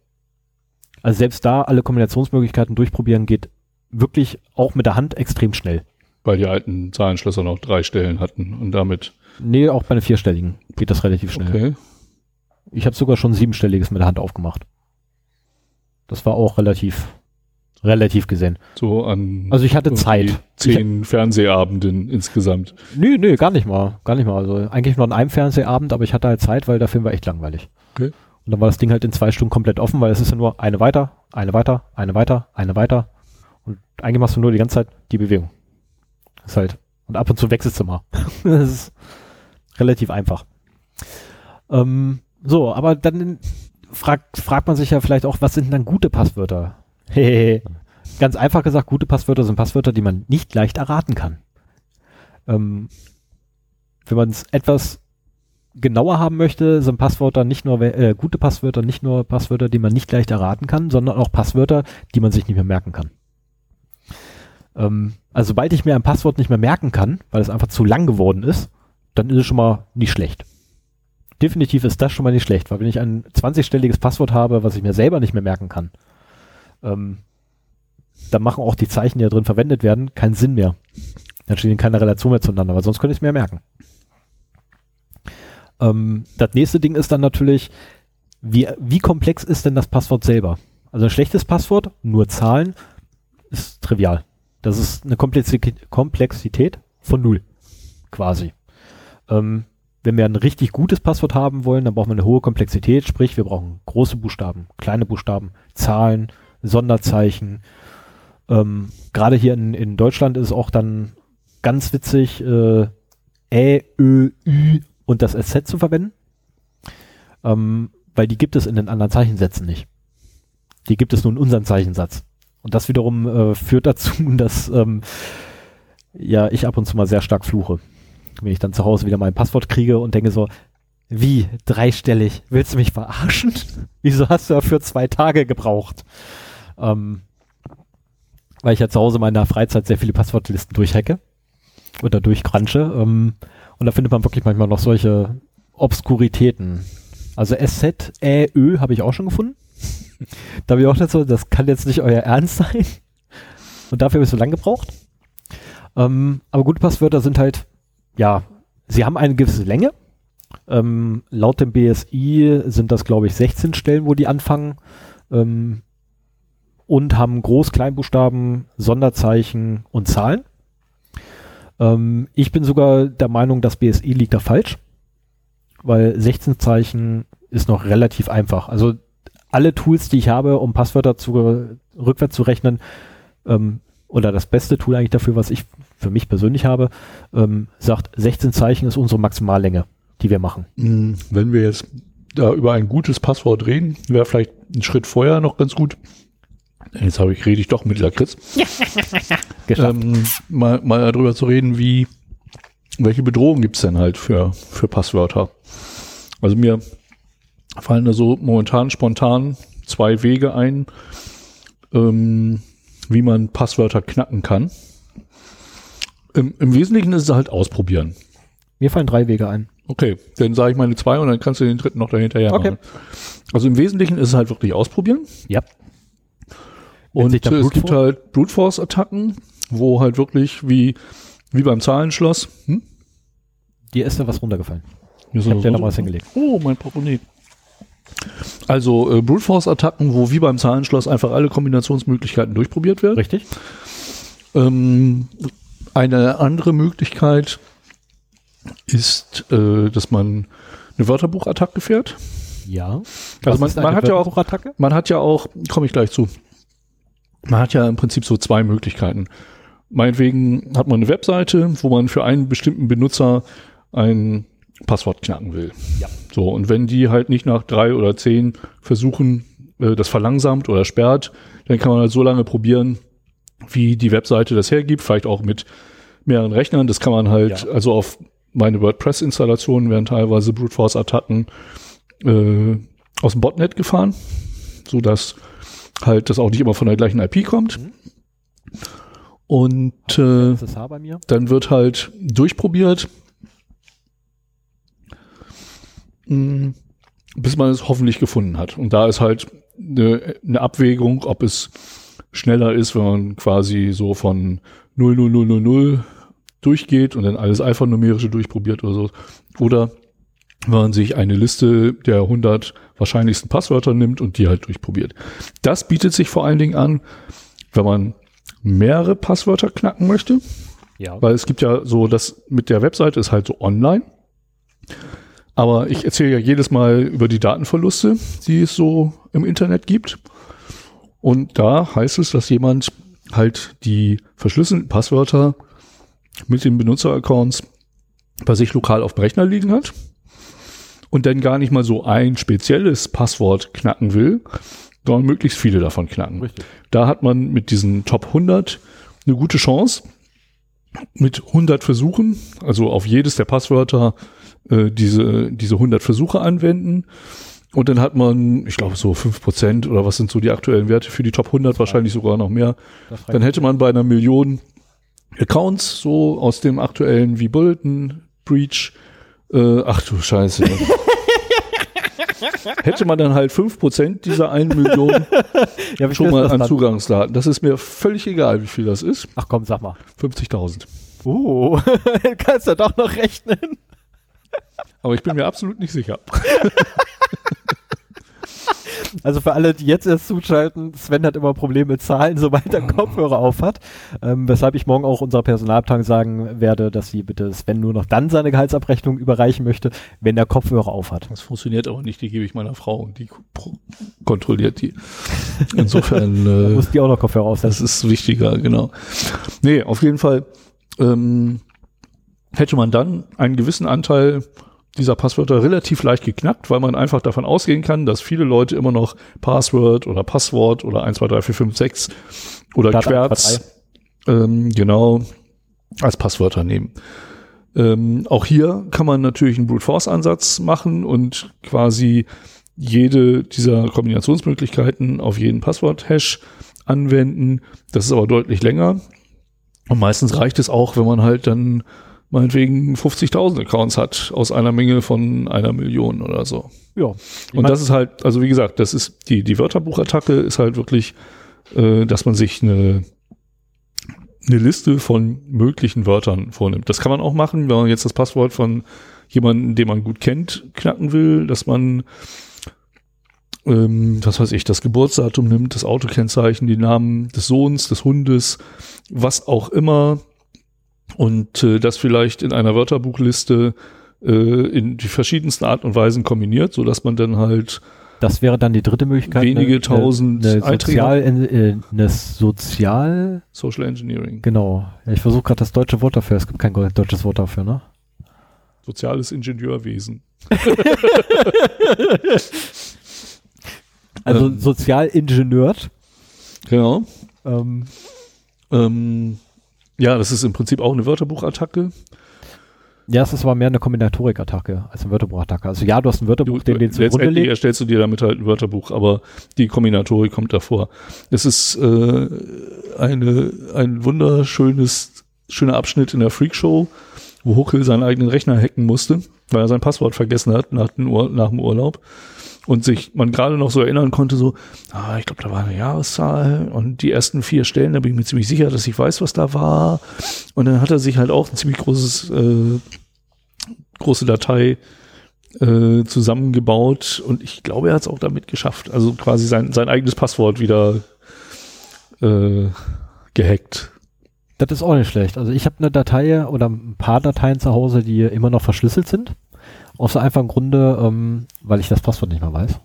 Also selbst da alle Kombinationsmöglichkeiten durchprobieren geht wirklich auch mit der Hand extrem schnell. Weil die alten Zahlenschlösser noch drei Stellen hatten und damit. Nee, auch bei den vierstelligen geht das relativ schnell. Okay. Ich habe sogar schon siebenstelliges mit der Hand aufgemacht. Das war auch relativ, relativ gesehen. So an. Also ich hatte Zeit. Zehn ich, Fernsehabenden insgesamt. Nö, nö, gar nicht mal. Gar nicht mal. Also eigentlich nur an einem Fernsehabend, aber ich hatte halt Zeit, weil der Film war echt langweilig. Okay. Und dann war das Ding halt in zwei Stunden komplett offen, weil es ist ja nur eine weiter, eine weiter, eine weiter, eine weiter. Und eigentlich machst du nur die ganze Zeit die Bewegung. Das ist halt. Und ab und zu wechselst du mal. <laughs> das ist relativ einfach. Ähm, so, aber dann fragt, fragt man sich ja vielleicht auch, was sind dann gute Passwörter? <laughs> Ganz einfach gesagt, gute Passwörter sind Passwörter, die man nicht leicht erraten kann. Ähm, wenn man es etwas genauer haben möchte, sind Passwörter nicht nur äh, gute Passwörter, nicht nur Passwörter, die man nicht leicht erraten kann, sondern auch Passwörter, die man sich nicht mehr merken kann. Ähm, also sobald ich mir ein Passwort nicht mehr merken kann, weil es einfach zu lang geworden ist, dann ist es schon mal nicht schlecht. Definitiv ist das schon mal nicht schlecht, weil wenn ich ein 20-stelliges Passwort habe, was ich mir selber nicht mehr merken kann, ähm, dann machen auch die Zeichen, die da drin verwendet werden, keinen Sinn mehr. Dann stehen in keiner Relation mehr zueinander, weil sonst könnte ich es mir merken. Ähm, das nächste Ding ist dann natürlich, wie, wie komplex ist denn das Passwort selber? Also ein schlechtes Passwort, nur Zahlen, ist trivial. Das ist eine Komplexität, Komplexität von null, quasi. Ähm, wenn wir ein richtig gutes Passwort haben wollen, dann brauchen wir eine hohe Komplexität, sprich wir brauchen große Buchstaben, kleine Buchstaben, Zahlen, Sonderzeichen. Ähm, Gerade hier in, in Deutschland ist es auch dann ganz witzig, äh, Ä, Ö, Ü und das SZ zu verwenden, ähm, weil die gibt es in den anderen Zeichensätzen nicht. Die gibt es nur in unserem Zeichensatz. Und das wiederum äh, führt dazu, <laughs> dass ähm, ja ich ab und zu mal sehr stark fluche. Wenn ich dann zu Hause wieder mein Passwort kriege und denke so, wie dreistellig? Willst du mich verarschen? <laughs> Wieso hast du dafür zwei Tage gebraucht? Ähm, weil ich ja zu Hause in meiner Freizeit sehr viele Passwortlisten durchhacke oder durchcrunche. Ähm, und da findet man wirklich manchmal noch solche Obskuritäten. Also SZ, Ä, Ö habe ich auch schon gefunden. da habe ich auch so, das kann jetzt nicht euer Ernst sein. Und dafür habe ich so lange gebraucht. Ähm, aber gute Passwörter sind halt, ja, sie haben eine gewisse Länge. Ähm, laut dem BSI sind das, glaube ich, 16 Stellen, wo die anfangen. Ähm, und haben Groß-, Kleinbuchstaben, Sonderzeichen und Zahlen. Ähm, ich bin sogar der Meinung, das BSI liegt da falsch, weil 16 Zeichen ist noch relativ einfach. Also alle Tools, die ich habe, um Passwörter zu, rückwärts zu rechnen, ähm, oder das beste Tool eigentlich dafür, was ich für mich persönlich habe, ähm, sagt, 16 Zeichen ist unsere Maximallänge, die wir machen. Hm, wenn wir jetzt da über ein gutes Passwort reden, wäre vielleicht ein Schritt vorher noch ganz gut, Jetzt habe ich, rede ich doch mit Lakritz. <laughs> ähm, mal, mal darüber zu reden, wie, welche Bedrohungen gibt es denn halt für, für Passwörter? Also mir fallen da so momentan spontan zwei Wege ein, ähm, wie man Passwörter knacken kann. Im, Im Wesentlichen ist es halt ausprobieren. Mir fallen drei Wege ein. Okay, dann sage ich meine zwei und dann kannst du den dritten noch dahinterher okay. machen. Also im Wesentlichen ist es halt wirklich ausprobieren. Ja. Und äh, es gibt halt Brute Force Attacken, wo halt wirklich wie, wie beim Zahlenschloss. Hm? Dir ist da was runtergefallen. ich hab dir noch was hingelegt. Oh, mein Portemonnaie. Also äh, Brute Force Attacken, wo wie beim Zahlenschloss einfach alle Kombinationsmöglichkeiten durchprobiert werden. Richtig. Ähm, eine andere Möglichkeit ist, äh, dass man eine Wörterbuchattacke fährt. Ja. Also man, man hat ja auch, man hat ja auch, komme ich gleich zu, man hat ja im Prinzip so zwei Möglichkeiten. Meinetwegen hat man eine Webseite, wo man für einen bestimmten Benutzer ein Passwort knacken will. Ja. So, und wenn die halt nicht nach drei oder zehn Versuchen äh, das verlangsamt oder sperrt, dann kann man halt so lange probieren, wie die Webseite das hergibt, vielleicht auch mit mehreren Rechnern. Das kann man halt, Ja. also auf meine WordPress-Installationen werden teilweise Brute Force-Attacken äh, aus dem Botnet gefahren, so dass halt das auch nicht immer von der gleichen IP kommt. Mhm. Und äh, dann wird halt durchprobiert, mh, bis man es hoffentlich gefunden hat. Und da ist halt eine, eine Abwägung, ob es schneller ist, wenn man quasi so von 00000 durchgeht und dann alles alphanumerische durchprobiert oder so. Oder wenn man sich eine Liste der 100 wahrscheinlichsten Passwörter nimmt und die halt durchprobiert. Das bietet sich vor allen Dingen an, wenn man mehrere Passwörter knacken möchte. Ja. Weil es gibt ja so, das mit der Webseite ist halt so online. Aber ich erzähle ja jedes Mal über die Datenverluste, die es so im Internet gibt. Und da heißt es, dass jemand halt die verschlüsselten Passwörter mit den Benutzeraccounts bei sich lokal auf dem Rechner liegen hat und dann gar nicht mal so ein spezielles Passwort knacken will, sondern möglichst viele davon knacken. Richtig. Da hat man mit diesen Top 100 eine gute Chance, mit 100 Versuchen, also auf jedes der Passwörter äh, diese, diese 100 Versuche anwenden. Und dann hat man, ich glaube, so 5% oder was sind so die aktuellen Werte für die Top 100, wahrscheinlich sogar noch mehr. Dann hätte man bei einer Million Accounts so aus dem aktuellen wie Bulletin, Breach, äh, ach du Scheiße. <laughs> hätte man dann halt 5% dieser 1 Million <laughs> ja, schon mal an dann? Zugangsdaten. Das ist mir völlig egal, wie viel das ist. Ach komm, sag mal. 50.000. Uh, <laughs> kannst du doch noch rechnen. Aber ich bin mir absolut nicht sicher. Also für alle, die jetzt erst zuschalten, Sven hat immer Probleme mit Zahlen, sobald er Kopfhörer auf hat. Ähm, weshalb ich morgen auch unserer Personalabteilung sagen werde, dass sie bitte Sven nur noch dann seine Gehaltsabrechnung überreichen möchte, wenn er Kopfhörer auf hat. Das funktioniert aber nicht. Die gebe ich meiner Frau und die kontrolliert die. Insofern, <laughs> äh, muss die auch noch Kopfhörer aufsetzen. das ist wichtiger, genau. Nee, auf jeden Fall ähm, hätte man dann einen gewissen Anteil dieser Passwörter relativ leicht geknackt, weil man einfach davon ausgehen kann, dass viele Leute immer noch Password oder Passwort oder 1, 2, 3, 4, 5, 6 oder Querz ähm, genau als Passwörter nehmen. Ähm, auch hier kann man natürlich einen Brute Force Ansatz machen und quasi jede dieser Kombinationsmöglichkeiten auf jeden Passwort-Hash anwenden. Das ist aber deutlich länger. Und meistens reicht es auch, wenn man halt dann meinetwegen 50.000 Accounts hat aus einer Menge von einer Million oder so. Ja. Und das ist halt, also wie gesagt, das ist die, die Wörterbuchattacke ist halt wirklich, äh, dass man sich eine, eine Liste von möglichen Wörtern vornimmt. Das kann man auch machen, wenn man jetzt das Passwort von jemandem, den man gut kennt, knacken will, dass man, ähm, was weiß ich, das Geburtsdatum nimmt, das Autokennzeichen, die Namen des Sohns, des Hundes, was auch immer und äh, das vielleicht in einer Wörterbuchliste äh, in die verschiedensten Art und Weisen kombiniert, so dass man dann halt Das wäre dann die dritte Möglichkeit. Wenige eine, tausend eine, eine. Sozial, äh, eine Sozial, Social Engineering, genau. Ich versuche gerade das deutsche Wort dafür. Es gibt kein deutsches Wort dafür, ne? soziales Ingenieurwesen. <laughs> Also Ähm. Sozialingenieur. Genau. Ähm, Ähm, ja, das ist im Prinzip auch eine Wörterbuchattacke. ja, es ist aber mehr eine Kombinatorik-Attacke als eine Wörterbuch-Attacke. Also ja, du hast ein Wörterbuch, den, den zugrunde letztendlich legt. erstellst du dir damit halt ein Wörterbuch, aber die Kombinatorik kommt davor. Es ist äh, eine, ein wunderschönes, schöner Abschnitt in der Freakshow, wo Huckel seinen eigenen Rechner hacken musste, weil er sein Passwort vergessen hat nach dem Urlaub. Und sich man gerade noch so erinnern konnte, so, ah, ich glaube, da war eine Jahreszahl und die ersten vier Stellen, da bin ich mir ziemlich sicher, dass ich weiß, was da war. Und dann hat er sich halt auch ein ziemlich großes, äh, große Datei äh, zusammengebaut und ich glaube, er hat es auch damit geschafft. Also quasi sein, sein eigenes Passwort wieder äh, gehackt. Das ist auch nicht schlecht. Also ich habe eine Datei oder ein paar Dateien zu Hause, die immer noch verschlüsselt sind. Aus einfachen Grunde, ähm, weil ich das Passwort nicht mehr weiß.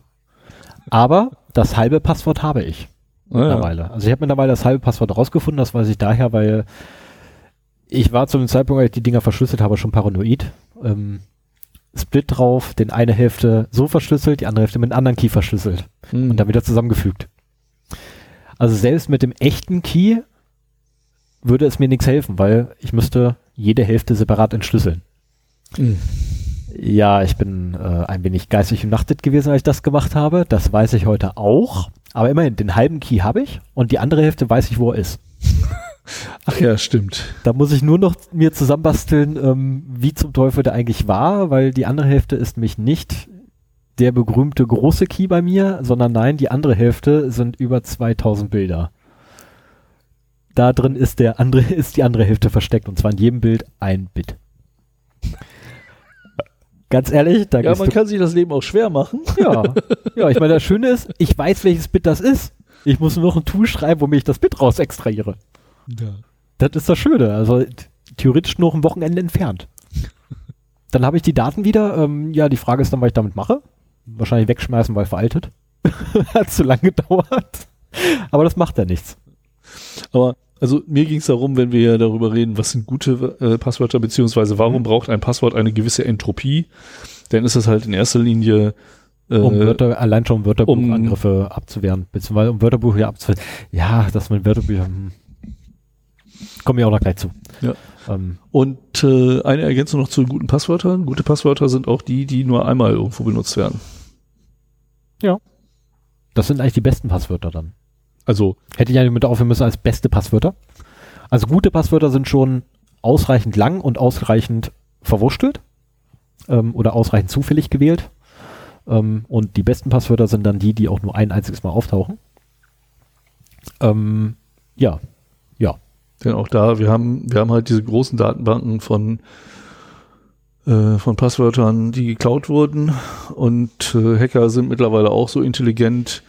Aber das halbe Passwort habe ich Ah, ja. mittlerweile. Also ich habe mittlerweile das halbe Passwort rausgefunden. Das weiß ich daher, weil ich war zu dem Zeitpunkt, als ich die Dinger verschlüsselt habe, schon paranoid ähm, Split drauf, den eine Hälfte so verschlüsselt, die andere Hälfte mit einem anderen Key verschlüsselt Mhm. und dann wieder zusammengefügt. Also selbst mit dem echten Key würde es mir nichts helfen, weil ich müsste jede Hälfte separat entschlüsseln. Mhm. Ja, ich bin äh, ein wenig geistig umnachtet gewesen, als ich das gemacht habe. Das weiß ich heute auch. Aber immerhin, den halben Key habe ich und die andere Hälfte weiß ich, wo er ist. Ach ja, stimmt. Da muss ich nur noch mir zusammenbasteln, ähm, wie zum Teufel der eigentlich war, weil die andere Hälfte ist nämlich nicht der berühmte große Key bei mir, sondern nein, die andere Hälfte sind über 2000 Bilder. Da drin ist der andere, <laughs> ist die andere Hälfte versteckt und zwar in jedem Bild ein Bit. Ganz ehrlich, da Ja, man kann sich das Leben auch schwer machen. ja, <laughs> ja, ich meine, das Schöne ist, ich weiß, welches Bit das ist. Ich muss nur noch ein Tool schreiben, womit ich das Bit raus extrahiere. Ja. Das ist das Schöne. Also theoretisch nur ein Wochenende entfernt. Dann habe ich die Daten wieder. Ähm, ja, die Frage ist dann, was ich damit mache. Wahrscheinlich wegschmeißen, weil veraltet. <laughs> Hat zu lange gedauert. Aber das macht ja nichts. Aber also mir ging es darum, wenn wir ja darüber reden, was sind gute äh, Passwörter, beziehungsweise warum braucht ein Passwort eine gewisse Entropie, dann ist es halt in erster Linie äh, Um Wörter, allein schon um um- Wörterbuchangriffe abzuwehren. Beziehungsweise um Wörterbuch ja abzuwehren. Ja, das mit Wörterbüchern. hm. Kommen wir auch noch gleich zu. Ja. Ähm, Und äh, eine Ergänzung noch zu guten Passwörtern. Gute Passwörter sind auch die, die nur einmal irgendwo benutzt werden. das sind eigentlich die besten Passwörter dann. Also Hätte ich eigentlich mit aufhören müssen als beste Passwörter. Also gute Passwörter sind schon ausreichend lang und ausreichend verwurstelt ähm, oder ausreichend zufällig gewählt. Ähm, und die besten Passwörter sind dann die, die auch nur ein einziges Mal auftauchen. Ähm, ja, ja. Denn auch da, wir haben, wir haben halt diese großen Datenbanken von, äh, von Passwörtern, die geklaut wurden. Und äh, Hacker sind mittlerweile auch so intelligent,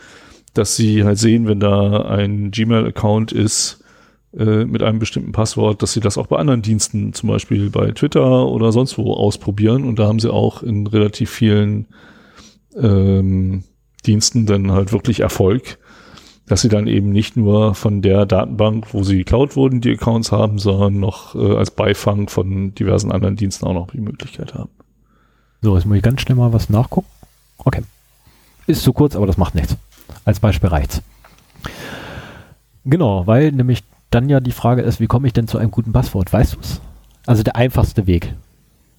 dass sie halt sehen, wenn da ein Gmail-Account ist äh, mit einem bestimmten Passwort, dass sie das auch bei anderen Diensten, zum Beispiel bei Twitter oder sonst wo ausprobieren. Und da haben sie auch in relativ vielen ähm, Diensten dann halt wirklich Erfolg dass sie dann eben nicht nur von der Datenbank, wo sie geklaut wurden, die Accounts haben, sondern noch äh, als Beifang von diversen anderen Diensten auch noch die Möglichkeit haben. So, jetzt muss ich ganz schnell mal was nachgucken. Okay. Ist zu kurz, aber das macht nichts. Als Beispiel reicht's. Genau, weil nämlich dann ja die Frage ist, wie komme ich denn zu einem guten Passwort? Weißt du's? Also der einfachste Weg.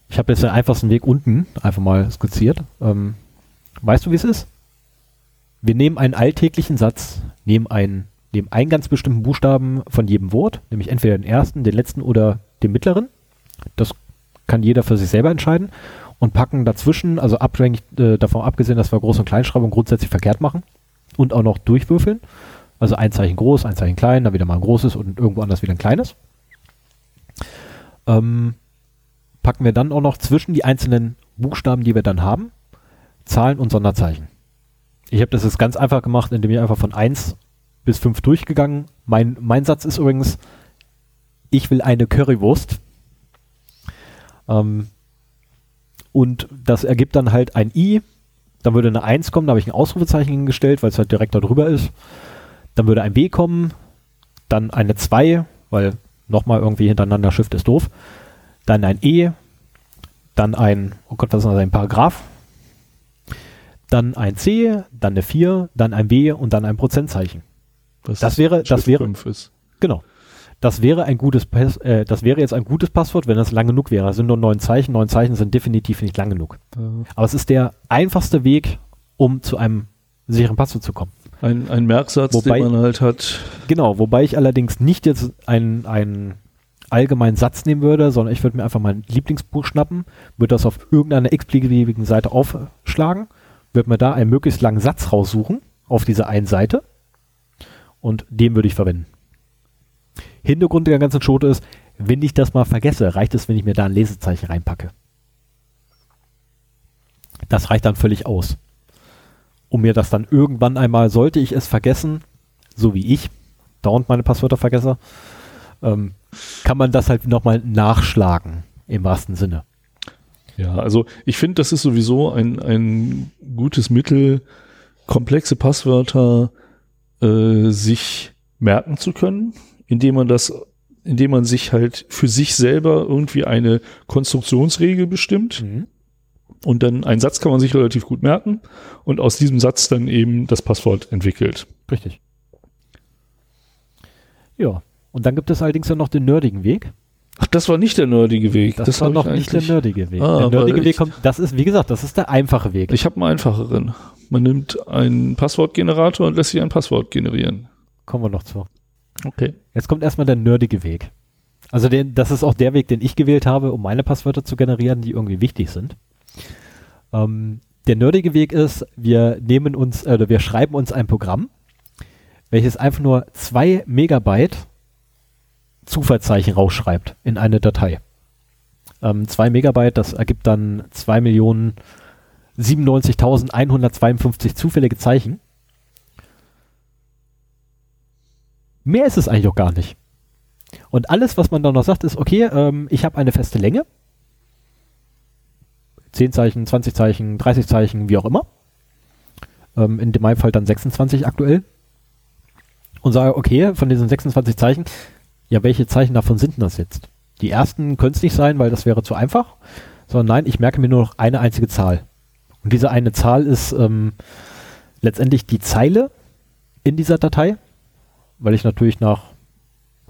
Ich habe jetzt den einfachsten Weg unten einfach mal skizziert. Ähm, weißt du, wie es ist? Wir nehmen einen alltäglichen Satz, nehmen einen, nehmen einen ganz bestimmten Buchstaben von jedem Wort, nämlich entweder den ersten, den letzten oder den mittleren. Das kann jeder für sich selber entscheiden und packen dazwischen, also abhängig äh, davon abgesehen, dass wir Groß- und Kleinschreibung grundsätzlich verkehrt machen und auch noch durchwürfeln. Also ein Zeichen groß, ein Zeichen klein, dann wieder mal ein großes und irgendwo anders wieder ein kleines. Ähm, packen wir dann auch noch zwischen die einzelnen Buchstaben, die wir dann haben, Zahlen und Sonderzeichen. Ich habe das jetzt ganz einfach gemacht, indem ich einfach von 1 bis 5 durchgegangen. Mein, mein Satz ist übrigens, ich will eine Currywurst. Ähm, und das ergibt dann halt ein I. Dann würde eine 1 kommen, da habe ich ein Ausrufezeichen hingestellt, weil es halt direkt da drüber ist. Dann würde ein B kommen, dann eine 2, weil nochmal irgendwie hintereinander Shift ist doof. Dann ein E, dann ein, oh Gott, was ist das, ein Paragraph. Dann ein C, dann eine 4, dann ein B und dann ein Prozentzeichen. Was Das wäre- das Shift wäre- 5 ist. Genau. Das wäre ein gutes Pass, äh, das wäre jetzt ein gutes Passwort, wenn das lang genug wäre. Es sind nur neun Zeichen. Neun Zeichen sind definitiv nicht lang genug. Aber es ist der einfachste Weg, um zu einem sicheren Passwort zu kommen. Ein, ein Merksatz, Wobei- den man halt hat. Genau, wobei ich allerdings nicht jetzt einen, einen allgemeinen Satz nehmen würde, sondern ich würde mir einfach mein Lieblingsbuch schnappen, würde das auf irgendeiner x-beliebigen Seite aufschlagen, würde mir da einen möglichst langen Satz raussuchen auf dieser einen Seite und den würde ich verwenden. Hintergrund der ganzen Schote ist, wenn ich das mal vergesse, reicht es, wenn ich mir da ein Lesezeichen reinpacke. Das reicht dann völlig aus. Um mir das dann irgendwann einmal, sollte ich es vergessen, so wie ich, dauernd meine Passwörter vergesse, ähm, kann man das halt nochmal nachschlagen, im wahrsten Sinne. Ja, also ich finde, das ist sowieso ein, ein gutes Mittel, komplexe Passwörter äh, sich merken zu können, indem man das indem man sich halt für sich selber irgendwie eine Konstruktionsregel bestimmt. Mhm. Und dann einen Satz kann man sich relativ gut merken und aus diesem Satz dann eben das Passwort entwickelt. Richtig. Ja. Und dann gibt es allerdings ja noch den nerdigen Weg. Ach, das war nicht der nerdige Weg. Das, das war noch nicht der nerdige Weg. Ah, der nerdige Weg kommt, das ist, wie gesagt, das ist der einfache Weg. Ich habe einen einfacheren. Man nimmt einen Passwortgenerator und lässt sich ein Passwort generieren. Kommen wir noch zu. Okay. Jetzt kommt erstmal der nerdige Weg. Also den, das ist auch der Weg, den ich gewählt habe, um meine Passwörter zu generieren, die irgendwie wichtig sind. Ähm, der nerdige Weg ist, wir nehmen uns, äh, wir schreiben uns ein Programm, welches einfach nur zwei Megabyte Zufallszeichen rausschreibt in eine Datei. Ähm, 2 Megabyte, das ergibt dann 2.097.152 zufällige Zeichen. Mehr ist es eigentlich auch gar nicht. Und alles, was man dann noch sagt, ist, okay, ähm, ich habe eine feste Länge. 10 Zeichen, 20 Zeichen, 30 Zeichen, wie auch immer. Ähm, in meinem Fall dann 26 aktuell. Und sage, okay, von diesen 26 Zeichen ja, welche Zeichen davon sind denn das jetzt? Die ersten können es nicht sein, weil das wäre zu einfach, sondern nein, ich merke mir nur noch eine einzige Zahl. Und diese eine Zahl ist ähm, letztendlich die Zeile in dieser Datei, weil ich natürlich nach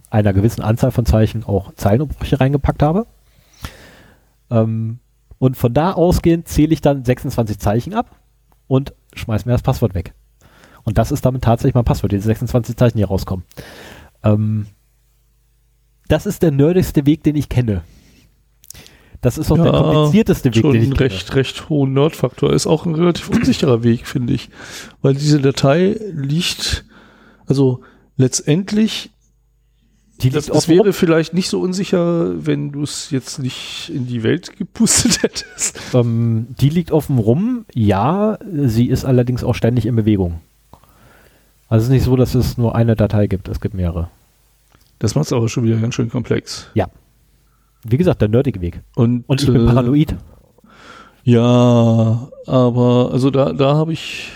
einer gewissen Anzahl von Zeichen auch Zeilenumbrüche reingepackt habe. Ähm, und von da ausgehend zähle ich dann 26 Zeichen ab und schmeiße mir das Passwort weg. Und das ist damit tatsächlich mein Passwort, diese 26 Zeichen hier rauskommen. Ähm, das ist der nerdigste Weg, den ich kenne. Das ist auch ja, der komplizierteste Weg, den ich recht, kenne. recht hohen Nerdfaktor. Ist auch ein relativ unsicherer Weg, finde ich. Weil diese Datei liegt, also letztendlich, das, das wäre vielleicht nicht so unsicher, wenn du es jetzt nicht in die Welt gepustet <laughs> hättest. Ähm, die liegt offen rum, ja, sie ist allerdings auch ständig in Bewegung. Also es ist nicht so, dass es nur eine Datei gibt, es gibt mehrere. Das macht es auch schon wieder ganz schön komplex. Ja. Wie gesagt, der nerdige Weg. Und, Und ich bin äh, paranoid. Ja, aber also da, da habe ich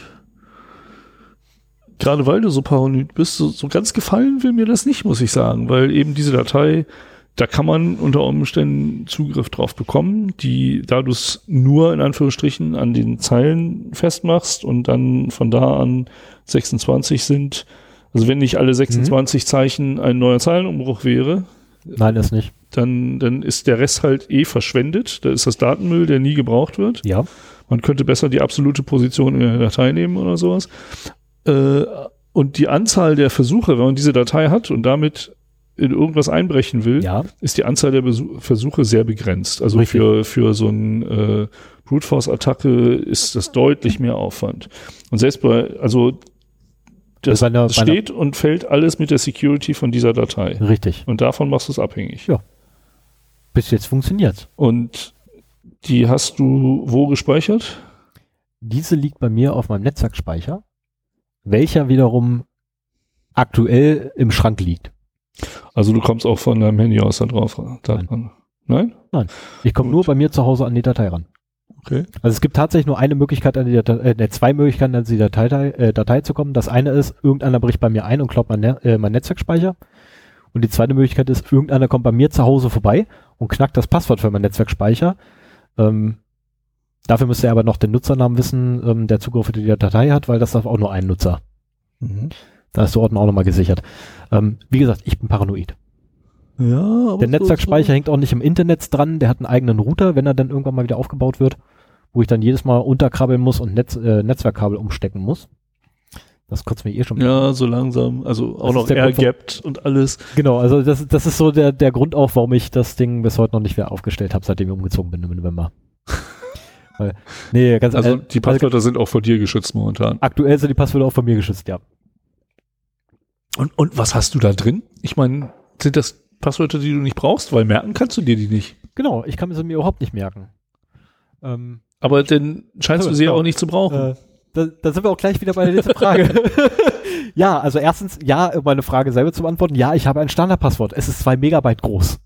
gerade weil du so paranoid bist, so, so ganz gefallen will mir das nicht, muss ich sagen, weil eben diese Datei, da kann man unter Umständen Zugriff drauf bekommen, die, da du es nur in Anführungsstrichen an den Zeilen festmachst und dann von da an 26 sind, also wenn nicht alle 26 mhm. Zeichen ein neuer Zeilenumbruch wäre. Nein, das nicht. Dann, dann ist der Rest halt eh verschwendet. Da ist das Datenmüll, der nie gebraucht wird. Ja. Man könnte besser die absolute Position in der Datei nehmen oder sowas. Äh, und die Anzahl der Versuche, wenn man diese Datei hat und damit in irgendwas einbrechen will, ja. ist die Anzahl der Besu Versuche sehr begrenzt. Also Richtig. für, für so ein äh, Brute Force Attacke ist das deutlich mehr Aufwand. Und selbst bei, also das, bei einer, steht einer, und fällt alles mit der Security von dieser Datei. Richtig. Und davon machst du es abhängig. Ja. Bis jetzt funktioniert. Und die hast du wo gespeichert? Diese liegt bei mir auf meinem Netzwerkspeicher, welcher wiederum aktuell im Schrank liegt. Also du kommst auch von deinem Handy aus da drauf. Da Nein. Nein? Nein. Ich komme nur bei mir zu Hause an die Datei ran. Okay. Also es gibt tatsächlich nur eine Möglichkeit, an die Datei, äh, zwei Möglichkeiten, an die Datei, äh, Datei zu kommen. Das eine ist, irgendeiner bricht bei mir ein und klaut mein, ne äh, mein Netzwerkspeicher. Und die zweite Möglichkeit ist, irgendeiner kommt bei mir zu Hause vorbei und knackt das Passwort für meinen Netzwerkspeicher. Ähm, dafür müsste er aber noch den Nutzernamen wissen, ähm, der Zugriff auf die Datei hat, weil das darf auch nur ein Nutzer. Mhm. Da ist der Ordner auch nochmal gesichert. Ähm, wie gesagt, ich bin paranoid. Ja, aber der Netzwerkspeicher so hängt auch nicht im Internet dran, der hat einen eigenen Router, wenn er dann irgendwann mal wieder aufgebaut wird wo ich dann jedes Mal unterkrabbeln muss und Netz, äh, Netzwerkkabel umstecken muss. Das kotzt mir eh schon. Ja, so langsam. Also auch das noch airgapped und alles. Genau, also das, das ist so der, der Grund auch, warum ich das Ding bis heute noch nicht wieder aufgestellt habe, seitdem ich umgezogen bin im November. <laughs> Nee, ganz Also die Passwörter also, sind auch von dir geschützt momentan. Aktuell sind die Passwörter auch von mir geschützt, ja. Und, und was hast du da drin? Ich meine, sind das Passwörter, die du nicht brauchst? Weil merken kannst du dir die nicht. Genau, ich kann sie mir überhaupt nicht merken. Ähm, aber dann scheinst du sie ja auch nicht zu brauchen. Äh, da, da sind wir auch gleich wieder bei der nächsten Frage. <laughs> ja, also erstens, ja, um meine Frage selber zu beantworten, ja, ich habe ein Standardpasswort. Es ist zwei Megabyte groß.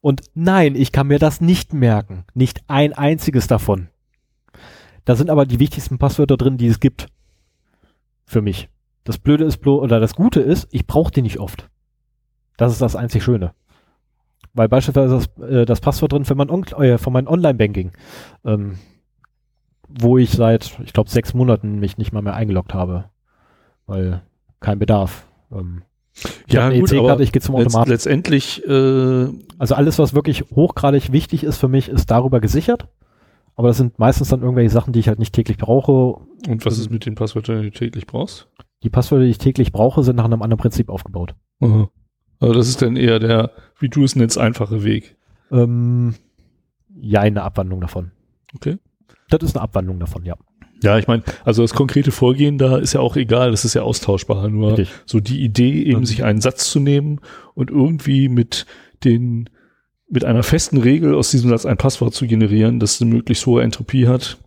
Und nein, ich kann mir das nicht merken. Nicht ein einziges davon. Da sind aber die wichtigsten Passwörter drin, die es gibt. Für mich. Das Blöde ist bloß, oder das Gute ist, ich brauche die nicht oft. Das ist das einzig Schöne. Weil beispielsweise das, äh, das Passwort drin für mein, On äh, mein Online-Banking, ähm, wo ich seit, ich glaube, sechs Monaten mich nicht mal mehr eingeloggt habe. Weil kein Bedarf. Ähm, ich ja, gut, aber ich gehe zum Automaten. letztendlich, äh, also alles, was wirklich hochgradig wichtig ist für mich, ist darüber gesichert. Aber das sind meistens dann irgendwelche Sachen, die ich halt nicht täglich brauche. Und was ist mit den Passwörtern, die du täglich brauchst? Die Passwörter, die ich täglich brauche, sind nach einem anderen Prinzip aufgebaut. Aha. Also das ist dann eher der, wie du es nennst, einfache Weg. Ähm, ja, eine Abwandlung davon. Okay. Das ist eine Abwandlung davon, ja. Ja, ich meine, also das konkrete Vorgehen da ist ja auch egal, das ist ja austauschbar. Nur Richtig. so die Idee, eben sich einen Satz zu nehmen und irgendwie mit den, mit einer festen Regel aus diesem Satz ein Passwort zu generieren, das eine möglichst hohe Entropie hat.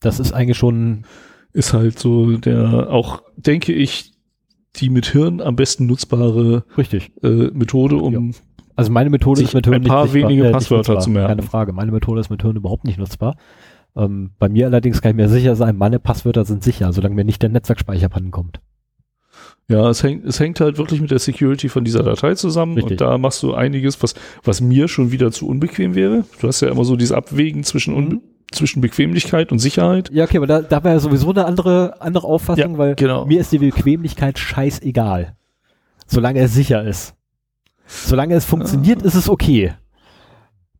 Das ist eigentlich schon. Ist halt so der, auch, denke ich, die mit Hirn am besten nutzbare Richtig. Äh, Methode, um ja. Also meine Methode ist mit Hirn ein paar nicht wenige äh, Passwörter zu merken. Keine Frage. Meine Methode ist mit Hirn überhaupt nicht nutzbar. Ähm, bei mir allerdings kann ich mir sicher sein, meine Passwörter sind sicher, solange mir nicht der Netzwerkspeicher kommt. Ja, es hängt, es hängt halt wirklich mit der Security von dieser Datei zusammen Richtig. und da machst du einiges, was, was mir schon wieder zu unbequem wäre. Du hast ja immer so dieses Abwägen zwischen, mhm. zwischen Bequemlichkeit und Sicherheit. Ja, okay, aber da, da wäre ja sowieso eine andere, andere Auffassung, ja, weil genau. mir ist die Bequemlichkeit scheißegal. Solange es sicher ist. Solange es funktioniert, ja. ist es okay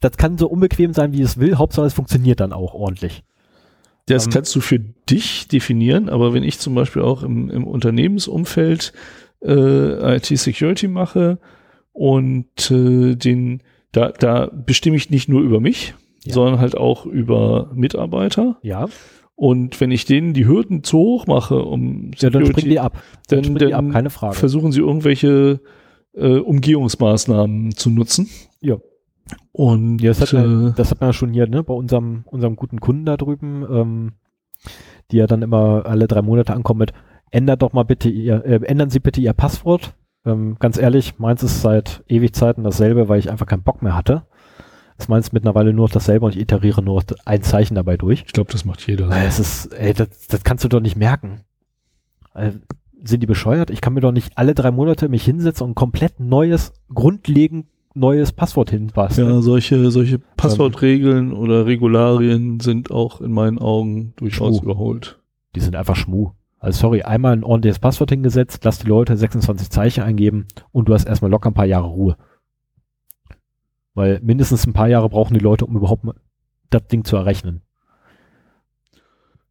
das kann so unbequem sein, wie es will. Hauptsache es funktioniert dann auch ordentlich. Das ähm, kannst du für dich definieren, aber wenn ich zum Beispiel auch im, im Unternehmensumfeld äh, IT-Security mache und äh, den, da, da bestimme ich nicht nur über mich, ja. sondern halt auch über Mitarbeiter. Ja. Und wenn ich denen die Hürden zu hoch mache, um Security, ja, dann springen die ab. Dann, dann, dann ab, keine Frage. versuchen sie irgendwelche äh, Umgehungsmaßnahmen zu nutzen. Ja. Und ja, das, hat man, äh, das hat man ja schon hier ne, bei unserem, unserem guten Kunden da drüben, ähm, die ja dann immer alle drei Monate ankommen mit, ändert doch mal bitte ihr, äh, ändern Sie bitte Ihr Passwort. Ähm, ganz ehrlich, meins ist seit ewig Zeiten dasselbe, weil ich einfach keinen Bock mehr hatte. Das meins mittlerweile nur dasselbe und ich iteriere nur ein Zeichen dabei durch. Ich glaube, das macht jeder. Äh, es ist, ey, das, das kannst du doch nicht merken. Äh, sind die bescheuert? Ich kann mir doch nicht alle drei Monate mich hinsetzen und ein komplett neues, grundlegend neues Passwort hinbasteln. Ja, solche, solche Passwortregeln oder Regularien sind auch in meinen Augen durchaus Schmuh. überholt. Die sind einfach Schmuh. Also sorry, einmal ein ordentliches Passwort hingesetzt, lass die Leute 26 Zeichen eingeben und du hast erstmal locker ein paar Jahre Ruhe. Weil mindestens ein paar Jahre brauchen die Leute, um überhaupt das Ding zu errechnen.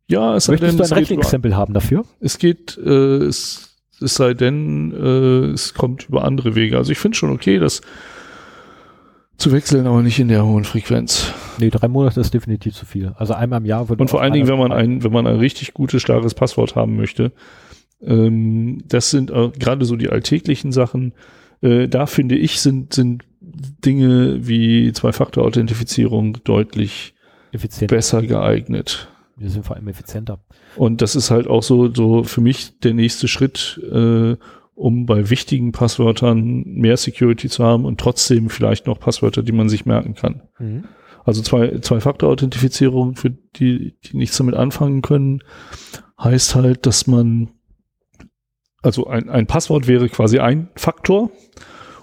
Ja, es Möchtest denn, du ein Rechenexempel haben dafür? Es geht, äh, es, es sei denn, äh, es kommt über andere Wege. Also ich finde schon okay, dass zu wechseln, aber nicht in der hohen Frequenz. Nee, drei Monate ist definitiv zu viel. Also einmal im Jahr würde Und vor allen Dingen, wenn man ein, wenn man ein richtig gutes, starres Passwort haben möchte, ähm, das sind äh, gerade so die alltäglichen Sachen. Äh, da finde ich, sind, sind Dinge wie Zwei-Faktor-Authentifizierung deutlich Effizienter. besser geeignet. Wir sind vor allem effizienter. Und das ist halt auch so, so für mich der nächste Schritt, äh, um bei wichtigen Passwörtern mehr Security zu haben und trotzdem vielleicht noch Passwörter, die man sich merken kann. Mhm. Also zwei, Zwei-Faktor-Authentifizierung für die, die nichts damit anfangen können, heißt halt, dass man, also ein, ein Passwort wäre quasi ein Faktor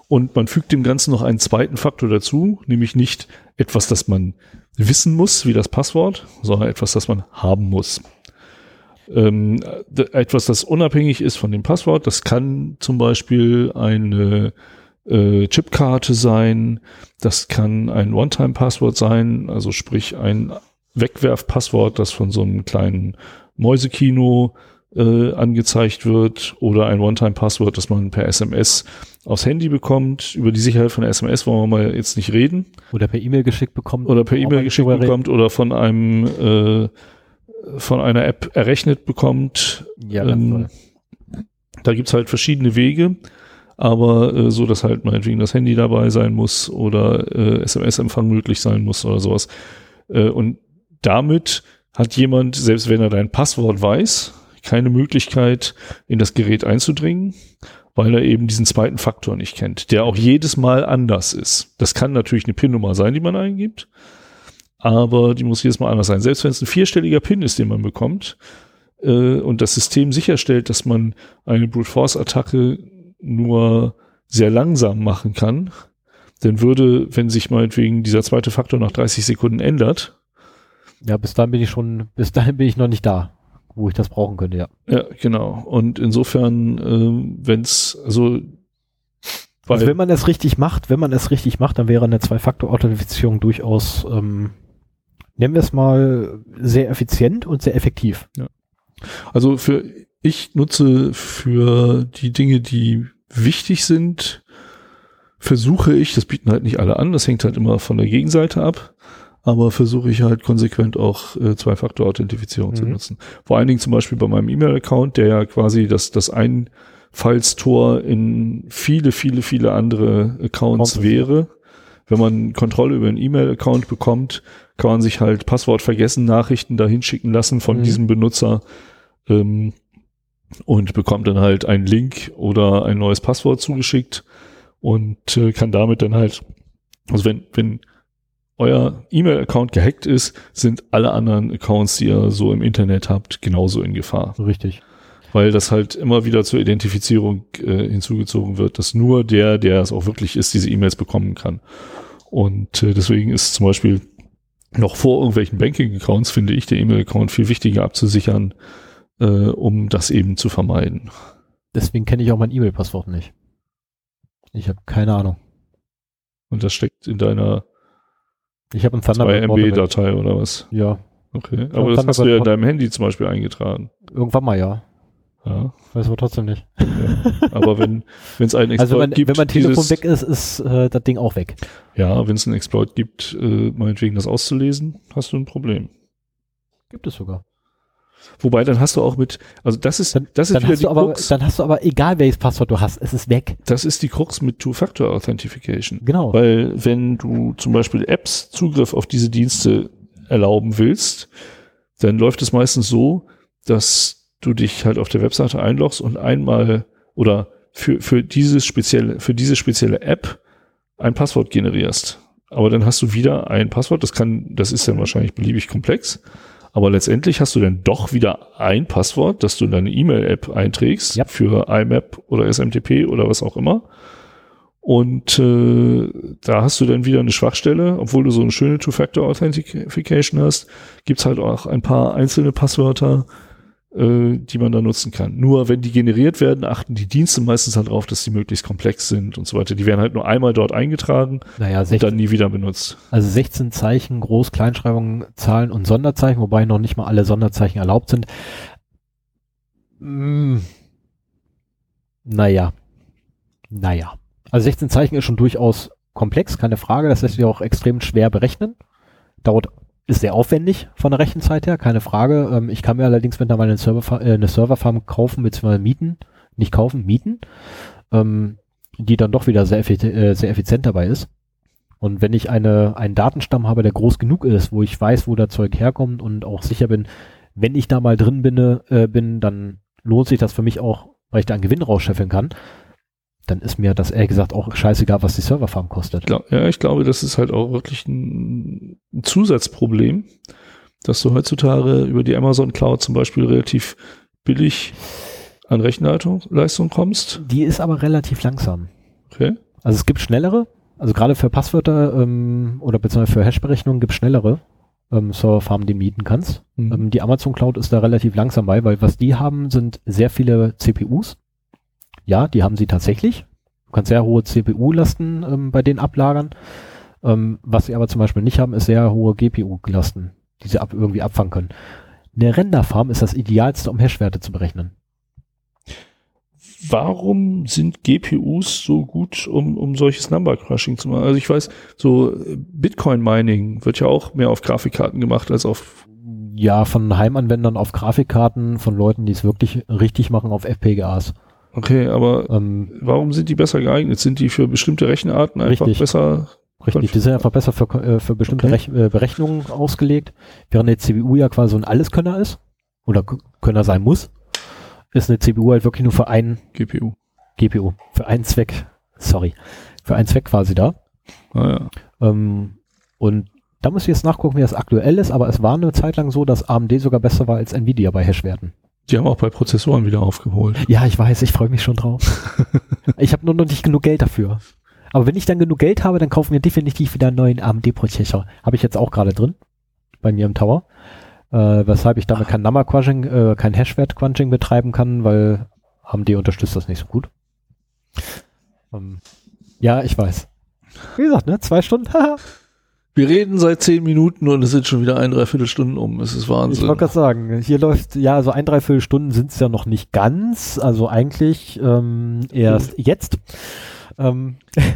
und man fügt dem Ganzen noch einen zweiten Faktor dazu, nämlich nicht etwas, das man wissen muss, wie das Passwort, sondern etwas, das man haben muss ähm, etwas, das unabhängig ist von dem Passwort. Das kann zum Beispiel eine äh, Chipkarte sein, das kann ein One-Time-Passwort sein, also sprich ein Wegwerfpasswort, das von so einem kleinen Mäusekino äh, angezeigt wird oder ein One-Time-Passwort, das man per SMS aufs Handy bekommt. Über die Sicherheit von SMS wollen wir mal jetzt nicht reden. Oder per E-Mail geschickt bekommt. Oder per E-Mail geschickt bekommt oder von einem äh, von einer App errechnet bekommt. Ja, ähm, da gibt's halt verschiedene Wege, aber äh, so, dass halt meinetwegen das Handy dabei sein muss oder äh, SMS-Empfang möglich sein muss oder sowas. Äh, und damit hat jemand, selbst wenn er dein Passwort weiß, keine Möglichkeit, in das Gerät einzudringen, weil er eben diesen zweiten Faktor nicht kennt, der auch jedes Mal anders ist. Das kann natürlich eine PIN-Nummer sein, die man eingibt aber die muss jedes Mal anders sein. Selbst wenn es ein vierstelliger PIN ist, den man bekommt äh, und das System sicherstellt, dass man eine Brute Force Attacke nur sehr langsam machen kann, dann würde, wenn sich meinetwegen dieser zweite Faktor nach 30 Sekunden ändert. Ja, bis dahin bin ich schon, bis dahin bin ich noch nicht da, wo ich das brauchen könnte, ja. Ja, genau. Und insofern, äh, wenn es, also also wenn man es richtig macht, wenn man es richtig macht, dann wäre eine Zwei-Faktor-Authentifizierung durchaus, ähm, nennen wir es mal, sehr effizient und sehr effektiv. Ja. Also für ich nutze für die Dinge, die wichtig sind, versuche ich, das bieten halt nicht alle an, das hängt halt immer von der Gegenseite ab, aber versuche ich halt konsequent auch äh, Zwei-Faktor-Authentifizierung mhm. zu nutzen. Vor allen Dingen zum Beispiel bei meinem E-Mail-Account, der ja quasi das, das Einfallstor in viele, viele, viele andere Accounts Konto. wäre. Wenn man Kontrolle über einen E-Mail-Account bekommt, kann man sich halt Passwort vergessen, Nachrichten dahin schicken lassen von mhm. diesem Benutzer. Ähm, und bekommt dann halt einen Link oder ein neues Passwort zugeschickt und äh, kann damit dann halt, also wenn, wenn euer E-Mail-Account gehackt ist, sind alle anderen Accounts, die ihr so im Internet habt, genauso in Gefahr. Richtig. Weil das halt immer wieder zur Identifizierung äh, hinzugezogen wird, dass nur der, der es auch wirklich ist, diese E-Mails bekommen kann. Und äh, deswegen ist zum Beispiel noch vor irgendwelchen Banking-Accounts, finde ich, der E-Mail-Account viel wichtiger abzusichern, äh, um das eben zu vermeiden. Deswegen kenne ich auch mein E-Mail-Passwort nicht. Ich habe keine Ahnung. Und das steckt in deiner ich habe ein Thunderbird 2 MB-Datei oder was? Ja. Okay, aber das hast du ja in deinem Handy zum Beispiel eingetragen. Irgendwann mal, ja. Ja. Weiß aber trotzdem nicht. Ja. Aber wenn es einen Exploit also wenn, gibt, wenn mein Telefon dieses, weg ist, ist äh, das Ding auch weg. Ja, wenn es einen Exploit gibt, äh, meinetwegen das auszulesen, hast du ein Problem. Gibt es sogar. Wobei, dann hast du auch mit, also das ist, dann, das ist dann wieder die aber, Krux. Dann hast du aber, egal welches Passwort du hast, es ist weg. Das ist die Krux mit Two-Factor-Authentification. Genau. Weil wenn du zum Beispiel Apps Zugriff auf diese Dienste erlauben willst, dann läuft es meistens so, dass du dich halt auf der Webseite einloggst und einmal oder für, für dieses spezielle, für diese spezielle App ein Passwort generierst. Aber dann hast du wieder ein Passwort, das kann, das ist dann wahrscheinlich beliebig komplex. Aber letztendlich hast du dann doch wieder ein Passwort, das du in deine E-Mail-App einträgst ja. für IMAP oder SMTP oder was auch immer. Und äh, da hast du dann wieder eine Schwachstelle, obwohl du so eine schöne Two-Factor-Authentification hast, gibt's halt auch ein paar einzelne Passwörter, äh, die man da nutzen kann. Nur wenn die generiert werden, achten die Dienste meistens halt darauf, dass sie möglichst komplex sind und so weiter. Die werden halt nur einmal dort eingetragen naja, 16, und dann nie wieder benutzt. Also 16 Zeichen, Groß-, Kleinschreibungen, Zahlen und Sonderzeichen, wobei noch nicht mal alle Sonderzeichen erlaubt sind. Hm. Naja. Naja. Also 16 Zeichen ist schon durchaus komplex, keine Frage. Das lässt sich auch extrem schwer berechnen. Dauert ist sehr aufwendig von der Rechenzeit her, keine Frage. Ähm, ich kann mir allerdings mittlerweile eine, Server, äh, eine Serverfarm kaufen bzw. mieten, nicht kaufen, mieten, ähm, die dann doch wieder sehr, effi äh, sehr effizient dabei ist. Und wenn ich eine, einen Datenstamm habe, der groß genug ist, wo ich weiß, wo der Zeug herkommt und auch sicher bin, wenn ich da mal drin bin, äh, bin dann lohnt sich das für mich auch, weil ich da einen Gewinn rausscheffeln kann dann ist mir das ehrlich gesagt auch scheißegal, was die Serverfarm kostet. Ja, ich glaube, das ist halt auch wirklich ein, Zusatzproblem, dass du heutzutage über die Amazon Cloud zum Beispiel relativ billig an Rechenleistung kommst. Die ist aber relativ langsam. Okay. Also es gibt schnellere, also gerade für Passwörter ähm, oder beziehungsweise für Hash-Berechnungen gibt es schnellere ähm, Serverfarmen, die mieten kannst. Mhm. Ähm, die Amazon Cloud ist da relativ langsam bei, weil was die haben, sind sehr viele CPUs ja, die haben sie tatsächlich. Du kannst sehr hohe CPU-Lasten ähm, bei denen ablagern. Ähm, was sie aber zum Beispiel nicht haben, ist sehr hohe GPU-Lasten, die sie ab, irgendwie abfangen können. Eine Renderfarm ist das idealste, um Hash-Werte zu berechnen. Warum sind GPUs so gut, um, um solches Number Crushing zu machen? Also ich weiß, so Bitcoin Mining wird ja auch mehr auf Grafikkarten gemacht als auf ja, von Heimanwendern auf Grafikkarten, von Leuten, die es wirklich richtig machen auf FPGAs. Okay, aber ähm, warum sind die besser geeignet? Sind die für bestimmte Rechenarten einfach richtig, besser? Richtig, die sind einfach besser für, äh, für bestimmte okay. Äh, Berechnungen ausgelegt. Während eine CPU ja quasi so ein Alleskönner ist, oder Könner sein muss, ist eine CPU halt wirklich nur für einen GPU. GPU. Für einen Zweck, sorry, für einen Zweck quasi da. Ah, ja. ähm, und da muss ich jetzt nachgucken, wie das aktuell ist, aber es war eine Zeit lang so, dass AMD sogar besser war als Nvidia bei Hashwerten. Die haben auch bei Prozessoren wieder aufgeholt. Ja, ich weiß, ich freue mich schon drauf. <laughs> ich habe nur noch nicht genug Geld dafür. Aber wenn ich dann genug Geld habe, dann kaufen wir definitiv wieder einen neuen AMD-Prozessor. Habe ich jetzt auch gerade drin, bei mir im Tower. Äh, weshalb ich damit kein Number Crunching, äh, kein Hashwert Crunching betreiben kann, weil AMD unterstützt das nicht so gut. Ähm, ja, ich weiß. Wie gesagt, ne, zwei Stunden. Wir reden seit zehn Minuten und es sind schon wieder ein, dreiviertel Stunden um. Es ist Wahnsinn. Ich wollte gerade sagen, hier läuft, ja, so also ein, dreiviertel Stunden sind es ja noch nicht ganz. Also eigentlich ähm, erst mhm. jetzt. Ähm. <laughs>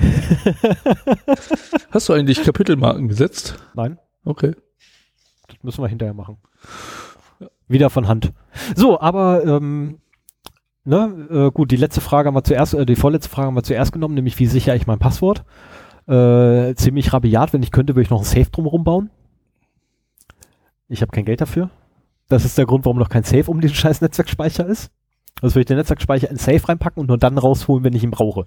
Hast du eigentlich Kapitelmarken gesetzt? Nein. Okay. Das müssen wir hinterher machen. Wieder von Hand. So, aber ähm, ne, äh, gut, die letzte Frage haben wir zuerst, äh, die vorletzte Frage haben wir zuerst genommen, nämlich wie sichere ich mein Passwort? Äh, ziemlich rabiat. Wenn ich könnte, würde ich noch ein Safe drumherum bauen. Ich habe kein Geld dafür. Das ist der Grund, warum noch kein Safe um den scheiß Netzwerkspeicher ist. Also würde ich den Netzwerkspeicher in Safe reinpacken und nur dann rausholen, wenn ich ihn brauche.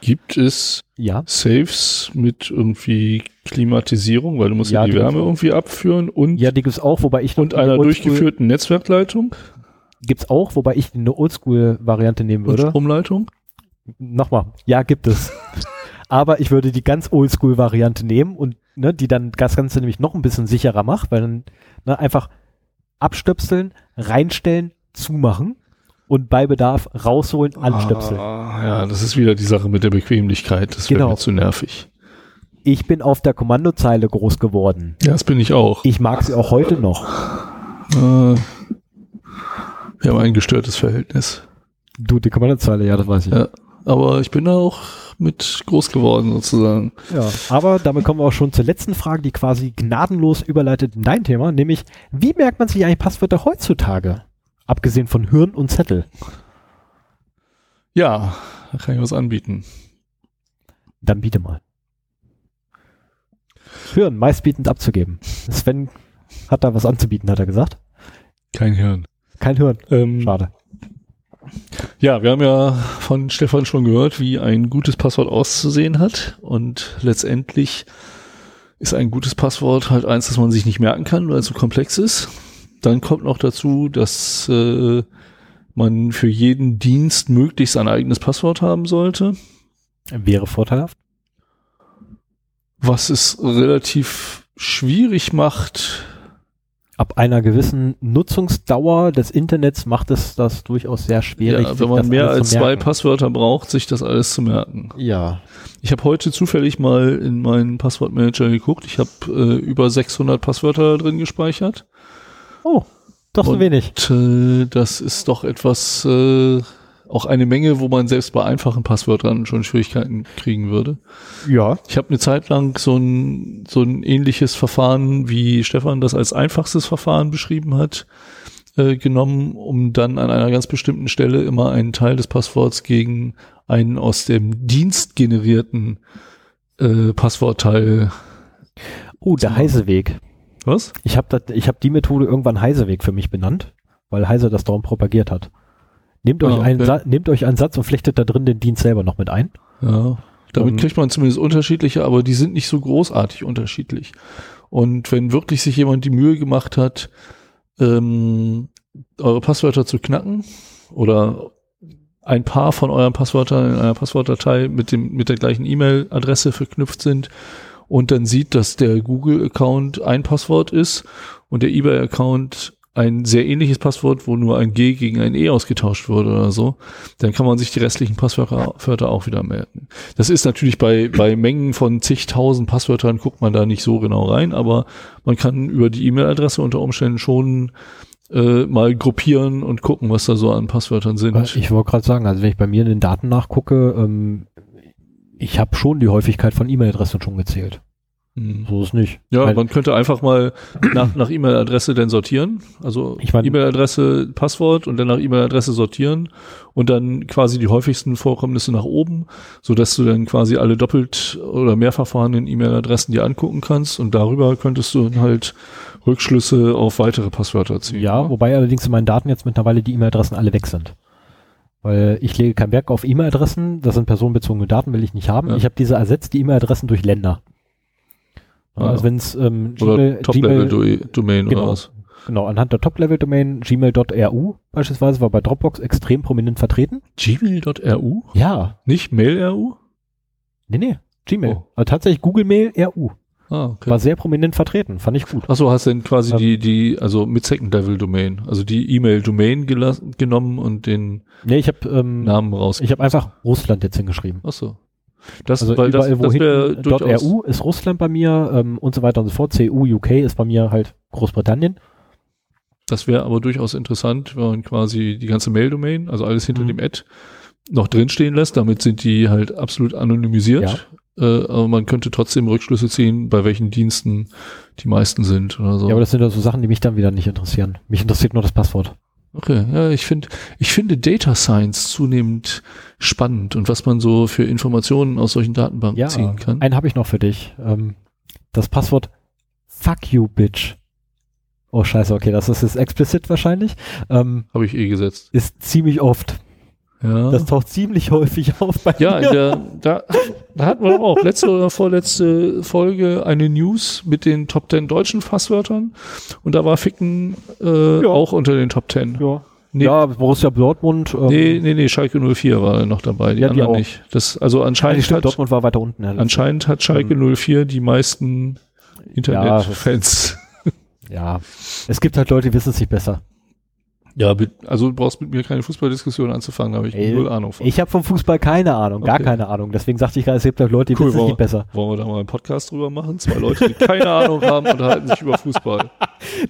Gibt es ja. Safes mit irgendwie Klimatisierung, weil du musst ja, die Wärme irgendwie abführen und ja, die gibt's auch, wobei ich und einer durchgeführten Netzwerkleitung gibt's auch, wobei ich eine Oldschool-Variante nehmen würde. Und Stromleitung? Nochmal, ja, gibt es. <laughs> Aber ich würde die ganz Oldschool-Variante nehmen und ne, die dann das Ganze nämlich noch ein bisschen sicherer macht, weil dann ne, einfach abstöpseln, reinstellen, zumachen und bei Bedarf rausholen, anstöpseln. Ah, ja, das ist wieder die Sache mit der Bequemlichkeit. Das genau. wäre mir zu nervig. Ich bin auf der Kommandozeile groß geworden. Ja, das bin ich auch. Ich mag sie auch heute noch. Äh, wir haben ein gestörtes Verhältnis. Du, die Kommandozeile, ja, das weiß ich. Ja, aber ich bin da auch mit groß geworden sozusagen. Ja, aber damit kommen wir auch schon zur letzten Frage, die quasi gnadenlos überleitet in dein Thema, nämlich wie merkt man sich eigentlich Passwörter heutzutage? Abgesehen von Hirn und Zettel. Ja, da kann ich was anbieten. Dann biete mal. Hirn meistbietend abzugeben. Sven hat da was anzubieten, hat er gesagt. Kein Hirn. Kein Hirn. Ähm, Schade. Ja, wir haben ja von Stefan schon gehört, wie ein gutes Passwort auszusehen hat. Und letztendlich ist ein gutes Passwort halt eins, das man sich nicht merken kann, weil es so komplex ist. Dann kommt noch dazu, dass äh, man für jeden Dienst möglichst ein eigenes Passwort haben sollte. Wäre vorteilhaft. Was es relativ schwierig macht, ab einer gewissen Nutzungsdauer des Internets macht es das durchaus sehr schwierig. Ja, wenn man mehr als zwei Passwörter braucht, sich das alles zu merken. Ja. Ich habe heute zufällig mal in meinen Passwortmanager geguckt. Ich habe äh, über 600 Passwörter drin gespeichert. Oh, doch so wenig. Äh, das ist doch etwas äh, auch eine Menge, wo man selbst bei einfachen Passwörtern schon Schwierigkeiten kriegen würde. Ja. Ich habe eine Zeit lang so ein, so ein ähnliches Verfahren, wie Stefan das als einfachstes Verfahren beschrieben hat, äh, genommen, um dann an einer ganz bestimmten Stelle immer einen Teil des Passworts gegen einen aus dem Dienst generierten äh, Passwortteil. Oh, der Heiseweg. Was? Ich habe hab die Methode irgendwann Heiseweg für mich benannt, weil Heise das darum propagiert hat. Nehmt euch, ah, okay. einen, nehmt euch einen Satz und flechtet da drin den Dienst selber noch mit ein. Ja, damit um, kriegt man zumindest unterschiedliche, aber die sind nicht so großartig unterschiedlich. Und wenn wirklich sich jemand die Mühe gemacht hat, ähm, eure Passwörter zu knacken oder ein paar von euren Passwörtern in einer Passwortdatei mit dem mit der gleichen E-Mail-Adresse verknüpft sind und dann sieht, dass der Google-Account ein Passwort ist und der eBay-Account ein sehr ähnliches Passwort, wo nur ein G gegen ein E ausgetauscht wurde oder so, dann kann man sich die restlichen Passwörter auch wieder merken. Das ist natürlich bei, bei Mengen von zigtausend Passwörtern guckt man da nicht so genau rein, aber man kann über die E-Mail-Adresse unter Umständen schon äh, mal gruppieren und gucken, was da so an Passwörtern sind. Ich wollte gerade sagen, also wenn ich bei mir in den Daten nachgucke, ähm, ich habe schon die Häufigkeit von E-Mail-Adressen schon gezählt. Mhm. So ist nicht. Ja, Weil, man könnte einfach mal nach, nach E-Mail-Adresse denn sortieren. Also ich mein, E-Mail-Adresse, Passwort und dann nach E-Mail-Adresse sortieren und dann quasi die häufigsten Vorkommnisse nach oben, so dass du dann quasi alle doppelt oder mehrfach vorhandenen E-Mail-Adressen dir angucken kannst und darüber könntest du dann halt Rückschlüsse auf weitere Passwörter ziehen. Ja, ja, wobei allerdings in meinen Daten jetzt mittlerweile die E-Mail-Adressen alle weg sind. Weil ich lege kein Wert auf E-Mail-Adressen, das sind personenbezogene Daten, will ich nicht haben. Ja. Ich habe diese ersetzt, die E-Mail-Adressen durch Länder. Ah, also wenn es ähm, Gmail, Top-Level-Domain genau. oder was? Genau, anhand der Top-Level-Domain gmail.ru beispielsweise war bei Dropbox extrem prominent vertreten. Gmail.ru? Ja. Nicht Mail.ru? Nee, nee, Gmail. Oh. Also tatsächlich Google Mail RU. Ah, okay. War sehr prominent vertreten, fand ich gut. Achso, hast du denn quasi Ähm. die, die, also mit Second-Level-Domain, also die E-Mail-Domain genommen und den Nee, ich habe ähm, Namen raus. ich habe einfach Russland jetzt hingeschrieben. Achso. Das, Also weil überall, wo das wäre hinten durchaus, .ru ist Russland bei mir ähm, und so weiter und so fort. CU, UK ist bei mir halt Großbritannien. das wäre aber durchaus interessant, wenn man quasi die ganze Mail-Domain, also alles hinter Mhm. dem Ad, noch drinstehen lässt. Damit sind die halt absolut anonymisiert. Äh, aber man könnte trotzdem Rückschlüsse ziehen, bei welchen Diensten die meisten sind oder so. Ja, aber das sind ja so Sachen, die mich dann wieder nicht interessieren. Mich interessiert nur das Passwort. Okay, ja, ich finde, ich finde Data Science zunehmend spannend und was man so für Informationen aus solchen Datenbanken Ja, ziehen kann. einen habe ich noch für dich. Ähm, das Passwort Fuck you, bitch. Oh scheiße, okay, das ist jetzt explizit wahrscheinlich. Ähm, Habe ich eh gesetzt. ist ziemlich oft. Ja. Das taucht ziemlich häufig <laughs> auf bei ja, mir. der, da, da hatten wir auch letzte oder vorletzte Folge eine News mit den Top 10 deutschen Fasswörtern und da war Ficken äh, Ja. auch unter den Top 10. Ja. Nee. ja, Borussia Dortmund. Ähm, Nee, nee, nee, Schalke 04 war noch dabei, die Ja, die anderen auch. nicht. Das, also anscheinend, stimmt, hat, Dortmund war weiter unten. Ja, anscheinend hat Schalke 04 die meisten Internetfans. <laughs> ja, es gibt halt Leute, die wissen es nicht besser. Ja, also du brauchst mit mir keine Fußballdiskussion anzufangen, habe ich Ey, null Ahnung von. Ich habe vom Fußball keine Ahnung, gar Okay. keine Ahnung. Deswegen sagte ich gerade, es gibt halt Leute, die Cool, wissen es nicht besser. Wollen wir da mal einen Podcast drüber machen? Zwei Leute, die keine Ahnung haben, unterhalten sich über Fußball. <laughs>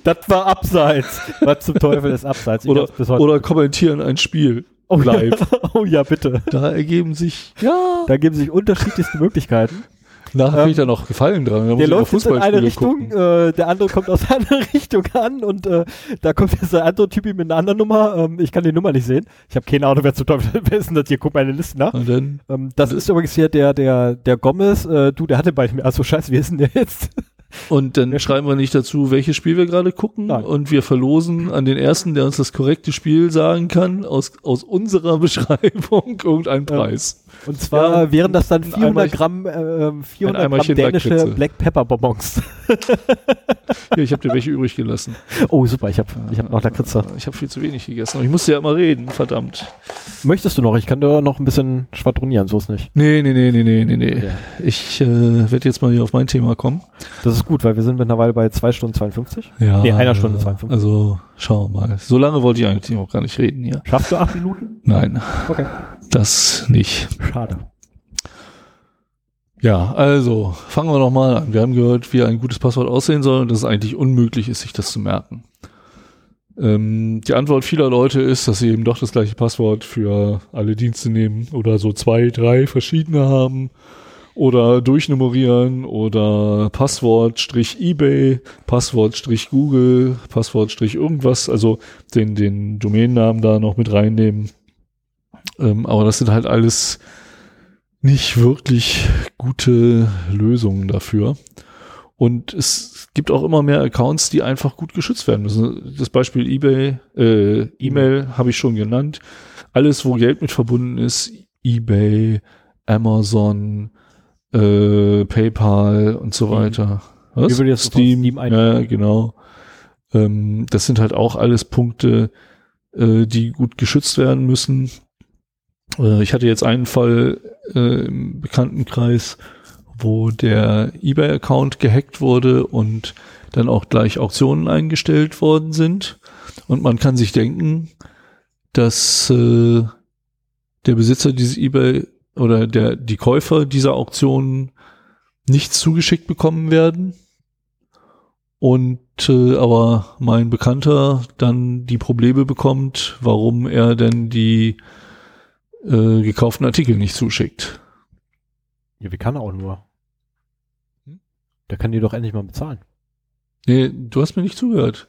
Das war abseits. Was zum Teufel ist abseits? Ich Oder, oder kommentieren ein Spiel oh, live. Ja. <laughs> oh ja, bitte. Da ergeben sich, ja, Da geben sich unterschiedlichste Möglichkeiten. Nachher Ähm, kriege ich da noch Gefallen dran. Da Der mal läuft jetzt in eine Richtung, äh, der andere kommt aus <laughs> einer Richtung an und äh, da kommt jetzt der andere Typ mit einer anderen Nummer. Ähm, ich kann die Nummer nicht sehen. Ich habe keine Ahnung, wer zu Teufel <laughs> wer ist denn das hier? Guck meine Liste nach. Und dann, Ähm, das ist übrigens hier der, der, der Gomez. Äh, du, der hatte bald mehr. Achso, scheiße, wie ist denn der jetzt? Und dann schreiben wir nicht dazu, welches Spiel wir gerade gucken. Nein. Und wir verlosen an den ersten, der uns das korrekte Spiel sagen kann, aus, aus unserer <laughs> Beschreibung irgendeinen Preis. Und zwar Ja, wären das dann ein 400 Eimerchen- Gramm, äh, 400 Gramm dänische Lakritze. Black Pepper Bonbons. <laughs> Hier, ich habe dir welche übrig gelassen. Oh, super, ich habe ich hab noch Lakritze. Ich habe viel zu wenig gegessen. Aber ich musste ja immer reden, verdammt. Möchtest du noch? Ich kann da noch ein bisschen schwadronieren, so ist nicht. Nee, nee, nee, nee, nee, nee, nee. Ja. Ich äh, werde jetzt mal hier auf mein Thema kommen. Das ist gut, weil wir sind mittlerweile bei 2 Stunden 52. Ja. Nee, einer Stunde 52. Also, schauen wir mal. So lange wollte ich eigentlich auch gar nicht reden hier. Schaffst du 8 Minuten? Nein, Okay. das nicht. Schade. Ja, also, fangen wir noch mal an. Wir haben gehört, wie ein gutes Passwort aussehen soll und dass es eigentlich unmöglich ist, sich das zu merken. Ähm, die Antwort vieler Leute ist, dass sie eben doch das gleiche Passwort für alle Dienste nehmen oder so zwei, drei verschiedene haben oder durchnummerieren oder Passwort Strich eBay, Passwort Strich Google, Passwort Strich irgendwas, also den, den Domainnamen da noch mit reinnehmen. Ähm, aber das sind halt alles nicht wirklich gute Lösungen dafür. Und es gibt auch immer mehr Accounts, die einfach gut geschützt werden müssen. Das Beispiel eBay, äh, E-Mail habe ich schon genannt. Alles, wo Geld mit verbunden ist, eBay, Amazon, äh, PayPal und so Steam. weiter. Sofort Steam, Steam ja, genau. Ähm, das sind halt auch alles Punkte, äh, die gut geschützt werden müssen. Äh, ich hatte jetzt einen Fall äh, im Bekanntenkreis, wo der eBay-Account gehackt wurde und dann auch gleich Auktionen eingestellt worden sind. Und man kann sich denken, dass äh, der Besitzer dieses eBay oder der, die Käufer dieser Auktionen nichts zugeschickt bekommen werden. Und äh, aber mein Bekannter dann die Probleme bekommt, warum er denn die äh, gekauften Artikel nicht zuschickt. Ja, wie kann er auch nur? Hm? Der kann die doch endlich mal bezahlen. Nee, du hast mir nicht zugehört.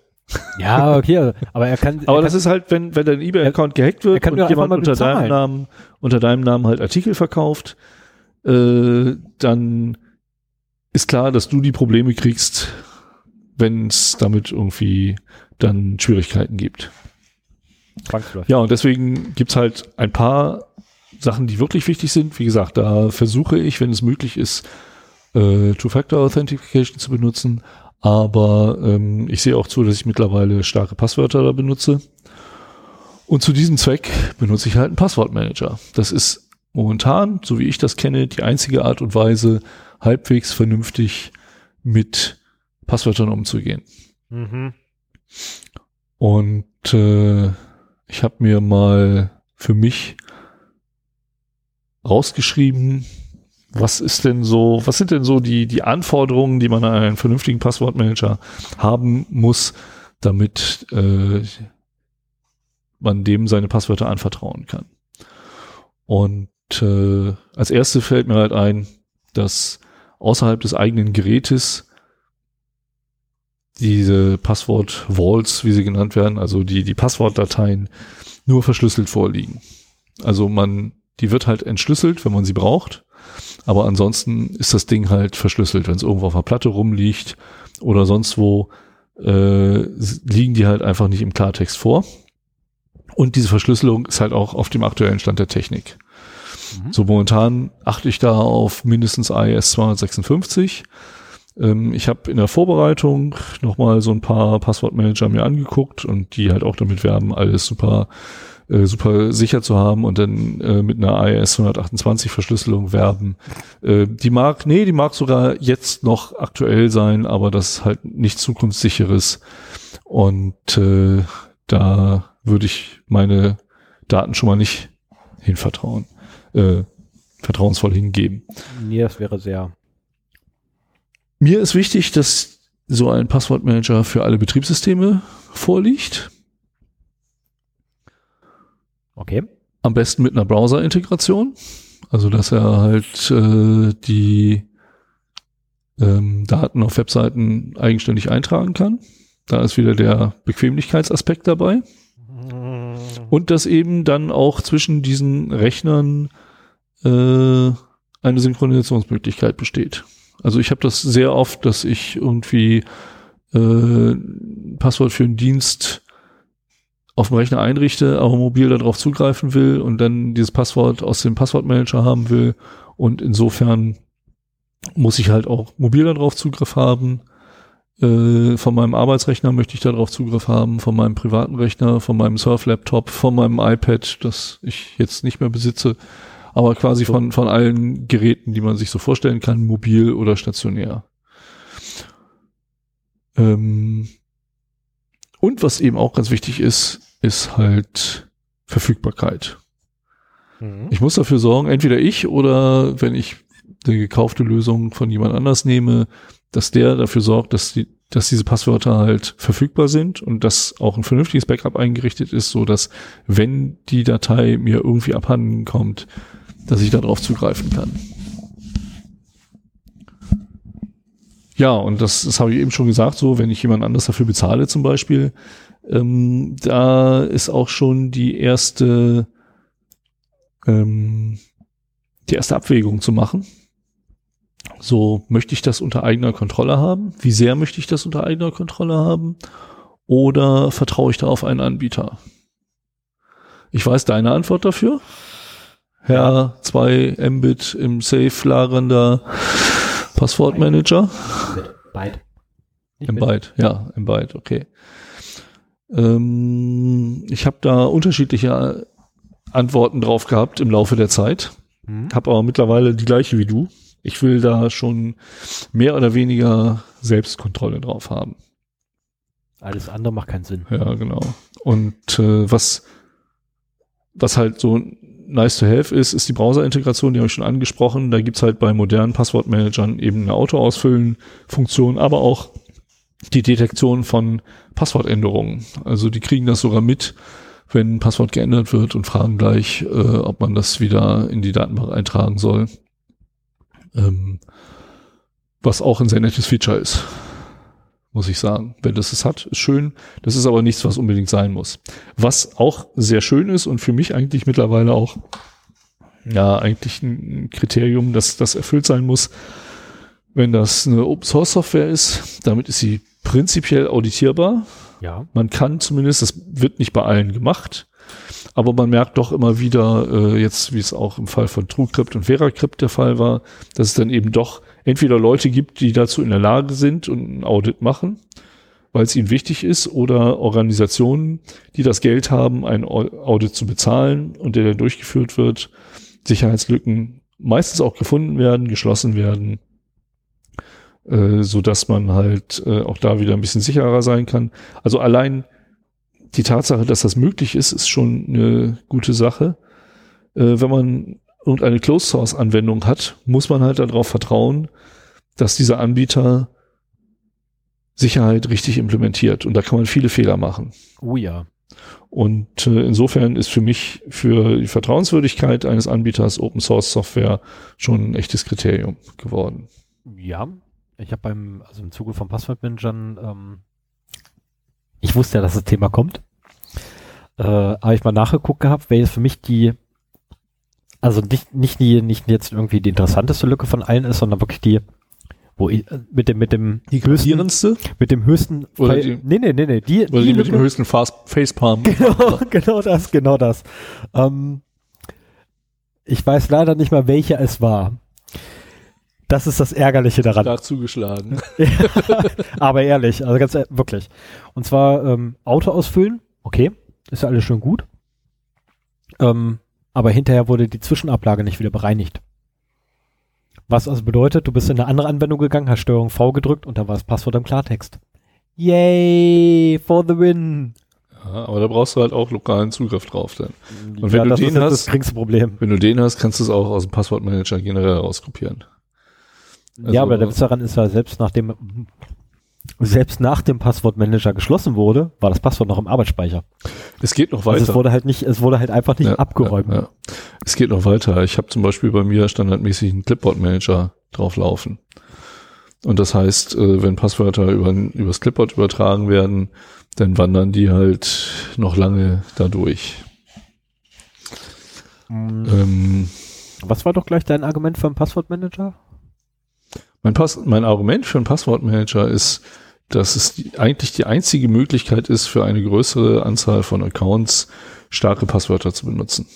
Ja, okay, aber er kann. Aber er das kann, ist halt, wenn, wenn dein eBay-Account gehackt wird kann und jemand unter deinem. Namen, unter deinem Namen halt Artikel verkauft, äh, dann ist klar, dass du die Probleme kriegst, wenn es damit irgendwie dann Schwierigkeiten gibt. Ja, und deswegen gibt's halt ein paar Sachen, die wirklich wichtig sind. Wie gesagt, da versuche ich, wenn es möglich ist, äh, Two-Factor Authentication zu benutzen. Aber ähm, ich sehe auch zu, dass ich mittlerweile starke Passwörter da benutze. Und zu diesem Zweck benutze ich halt einen Passwortmanager. Das ist momentan, so wie ich das kenne, die einzige Art und Weise, halbwegs vernünftig mit Passwörtern umzugehen. Mhm. Und äh, ich habe mir mal für mich rausgeschrieben, was ist denn so, was sind denn so die, die Anforderungen, die man an einen vernünftigen Passwortmanager haben muss, damit äh, man dem seine Passwörter anvertrauen kann. Und äh, als erste fällt mir halt ein, dass außerhalb des eigenen Gerätes diese Passwort-Vaults, wie sie genannt werden, also die, die Passwortdateien nur verschlüsselt vorliegen. Also man, die wird halt entschlüsselt, wenn man sie braucht. Aber ansonsten ist das Ding halt verschlüsselt. Wenn es irgendwo auf der Platte rumliegt oder sonst wo, äh, liegen die halt einfach nicht im Klartext vor. Und diese Verschlüsselung ist halt auch auf dem aktuellen Stand der Technik. Mhm. So momentan achte ich da auf mindestens AES 256. Ähm, ich habe in der Vorbereitung nochmal so ein paar Passwortmanager mir angeguckt und die halt auch damit werben, alles super äh, super sicher zu haben und dann äh, mit einer IS 128 Verschlüsselung werben. Äh, die mag, nee, die mag sogar jetzt noch aktuell sein, aber das ist halt nicht zukunftssicheres. Und äh, da würde ich meine Daten schon mal nicht hinvertrauen, äh, vertrauensvoll hingeben. Nee, das wäre sehr. Mir ist wichtig, dass so ein Passwortmanager für alle Betriebssysteme vorliegt. Okay. Am besten mit einer Browser-Integration. Also, dass er halt äh, die ähm, Daten auf Webseiten eigenständig eintragen kann. Da ist wieder der Bequemlichkeitsaspekt dabei. Und dass eben dann auch zwischen diesen Rechnern äh, eine Synchronisationsmöglichkeit besteht. Also ich habe das sehr oft, dass ich irgendwie äh, Passwort für einen Dienst auf dem Rechner einrichte, aber mobil darauf zugreifen will und dann dieses Passwort aus dem Passwortmanager haben will. Und insofern muss ich halt auch mobil darauf Zugriff haben. Äh, von meinem Arbeitsrechner möchte ich darauf Zugriff haben, von meinem privaten Rechner, von meinem Surf-Laptop, von meinem iPad, das ich jetzt nicht mehr besitze, aber quasi von, von allen Geräten, die man sich so vorstellen kann, mobil oder stationär. Ähm, und was eben auch ganz wichtig ist, ist halt Verfügbarkeit. Mhm. Ich muss dafür sorgen, entweder ich oder wenn ich eine gekaufte Lösung von jemand anders nehme, dass der dafür sorgt, dass die, dass diese Passwörter halt verfügbar sind und dass auch ein vernünftiges Backup eingerichtet ist, so dass wenn die Datei mir irgendwie abhanden kommt, dass ich darauf zugreifen kann. Ja, und das, das habe ich eben schon gesagt, so, wenn ich jemand anders dafür bezahle zum Beispiel, ähm, da ist auch schon die erste, ähm, die erste Abwägung zu machen. So, möchte ich das unter eigener Kontrolle haben? Wie sehr möchte ich das unter eigener Kontrolle haben? Oder vertraue ich da auf einen Anbieter? Ich weiß deine Antwort dafür. Herr 2 Mbit im Safe lagernder Passwortmanager. Byte. Im Byte, ja, im Byte, okay. Ähm, ich habe da unterschiedliche Antworten drauf gehabt im Laufe der Zeit. Mhm. Habe aber mittlerweile die gleiche wie du. Ich will da schon mehr oder weniger Selbstkontrolle drauf haben. Alles andere macht keinen Sinn. Ja, genau. Und äh, was, was halt so nice to have ist, ist die Browser-Integration, die habe ich schon angesprochen. Da gibt's halt bei modernen Passwortmanagern eben eine Auto-Ausfüllen-Funktion, aber auch die Detektion von Passwortänderungen. Also die kriegen das sogar mit, wenn ein Passwort geändert wird und fragen gleich, äh, ob man das wieder in die Datenbank eintragen soll. Ähm, was auch ein sehr nettes Feature ist, muss ich sagen. Wenn das es hat, ist schön. Das ist aber nichts, was unbedingt sein muss. Was auch sehr schön ist und für mich eigentlich mittlerweile auch ja eigentlich ein Kriterium, dass das erfüllt sein muss, wenn das eine Open Source Software ist. Damit ist sie prinzipiell auditierbar. Ja. Man kann zumindest, das wird nicht bei allen gemacht, aber man merkt doch immer wieder, äh, jetzt wie es auch im Fall von TrueCrypt und VeraCrypt der Fall war, dass es dann eben doch entweder Leute gibt, die dazu in der Lage sind und ein Audit machen, weil es ihnen wichtig ist, oder Organisationen, die das Geld haben, ein Audit zu bezahlen und der dann durchgeführt wird, Sicherheitslücken meistens auch gefunden werden, geschlossen werden, äh, so dass man halt äh, auch da wieder ein bisschen sicherer sein kann. Also allein die Tatsache, dass das möglich ist, ist schon eine gute Sache. Äh, wenn man irgendeine Closed Source Anwendung hat, muss man halt darauf vertrauen, dass dieser Anbieter Sicherheit richtig implementiert. Und da kann man viele Fehler machen. Oh ja. Und äh, insofern ist für mich für die Vertrauenswürdigkeit eines Anbieters Open Source Software schon ein echtes Kriterium geworden. Ja, ich habe beim, also im Zuge von Passwortmanagern, ähm, ich wusste ja, dass das Thema kommt. Äh, habe ich mal nachgeguckt gehabt, welches für mich die, also nicht, nicht die, nicht jetzt irgendwie die interessanteste Lücke von allen ist, sondern wirklich die, wo ich, äh, mit dem, mit dem die höchsten, mit dem höchsten, oder die, nee, nee, nee, nee, die, oder die, die mit dem höchsten Fast Facepalm. Genau, <laughs> genau das, genau das. Ähm, ich weiß leider nicht mal, welcher es war. Das ist das Ärgerliche daran. Da zugeschlagen. <laughs> aber ehrlich, also ganz wirklich. Und zwar ähm, Auto ausfüllen, okay, ist ja alles schön gut. Ähm, aber hinterher wurde die Zwischenablage nicht wieder bereinigt. Was also bedeutet, du bist in eine andere Anwendung gegangen, hast Steuerung V gedrückt und da war das Passwort im Klartext. Yay, for the win. Ja, aber da brauchst du halt auch lokalen Zugriff drauf dann. Und wenn ja, du den hast, kriegst du Problem. Wenn du den hast, kannst du es auch aus dem Passwortmanager generell rauskopieren. Also, ja, aber der Witz daran ist ja, selbst nachdem selbst nach dem Passwortmanager geschlossen wurde, war das Passwort noch im Arbeitsspeicher. Es geht noch weiter. Also es wurde halt nicht, es wurde halt einfach nicht ja, abgeräumt. Ja. Es geht noch weiter. Ich habe zum Beispiel bei mir standardmäßig einen Clipboard-Manager drauf laufen. Und das heißt, äh, wenn Passwörter über, übers Clipboard übertragen werden, dann wandern die halt noch lange dadurch. Mhm. Ähm, Was war doch gleich dein Argument für einen Passwortmanager? Mein, Pass mein Argument für einen Passwortmanager ist, dass es die, eigentlich die einzige Möglichkeit ist, für eine größere Anzahl von Accounts starke Passwörter zu benutzen.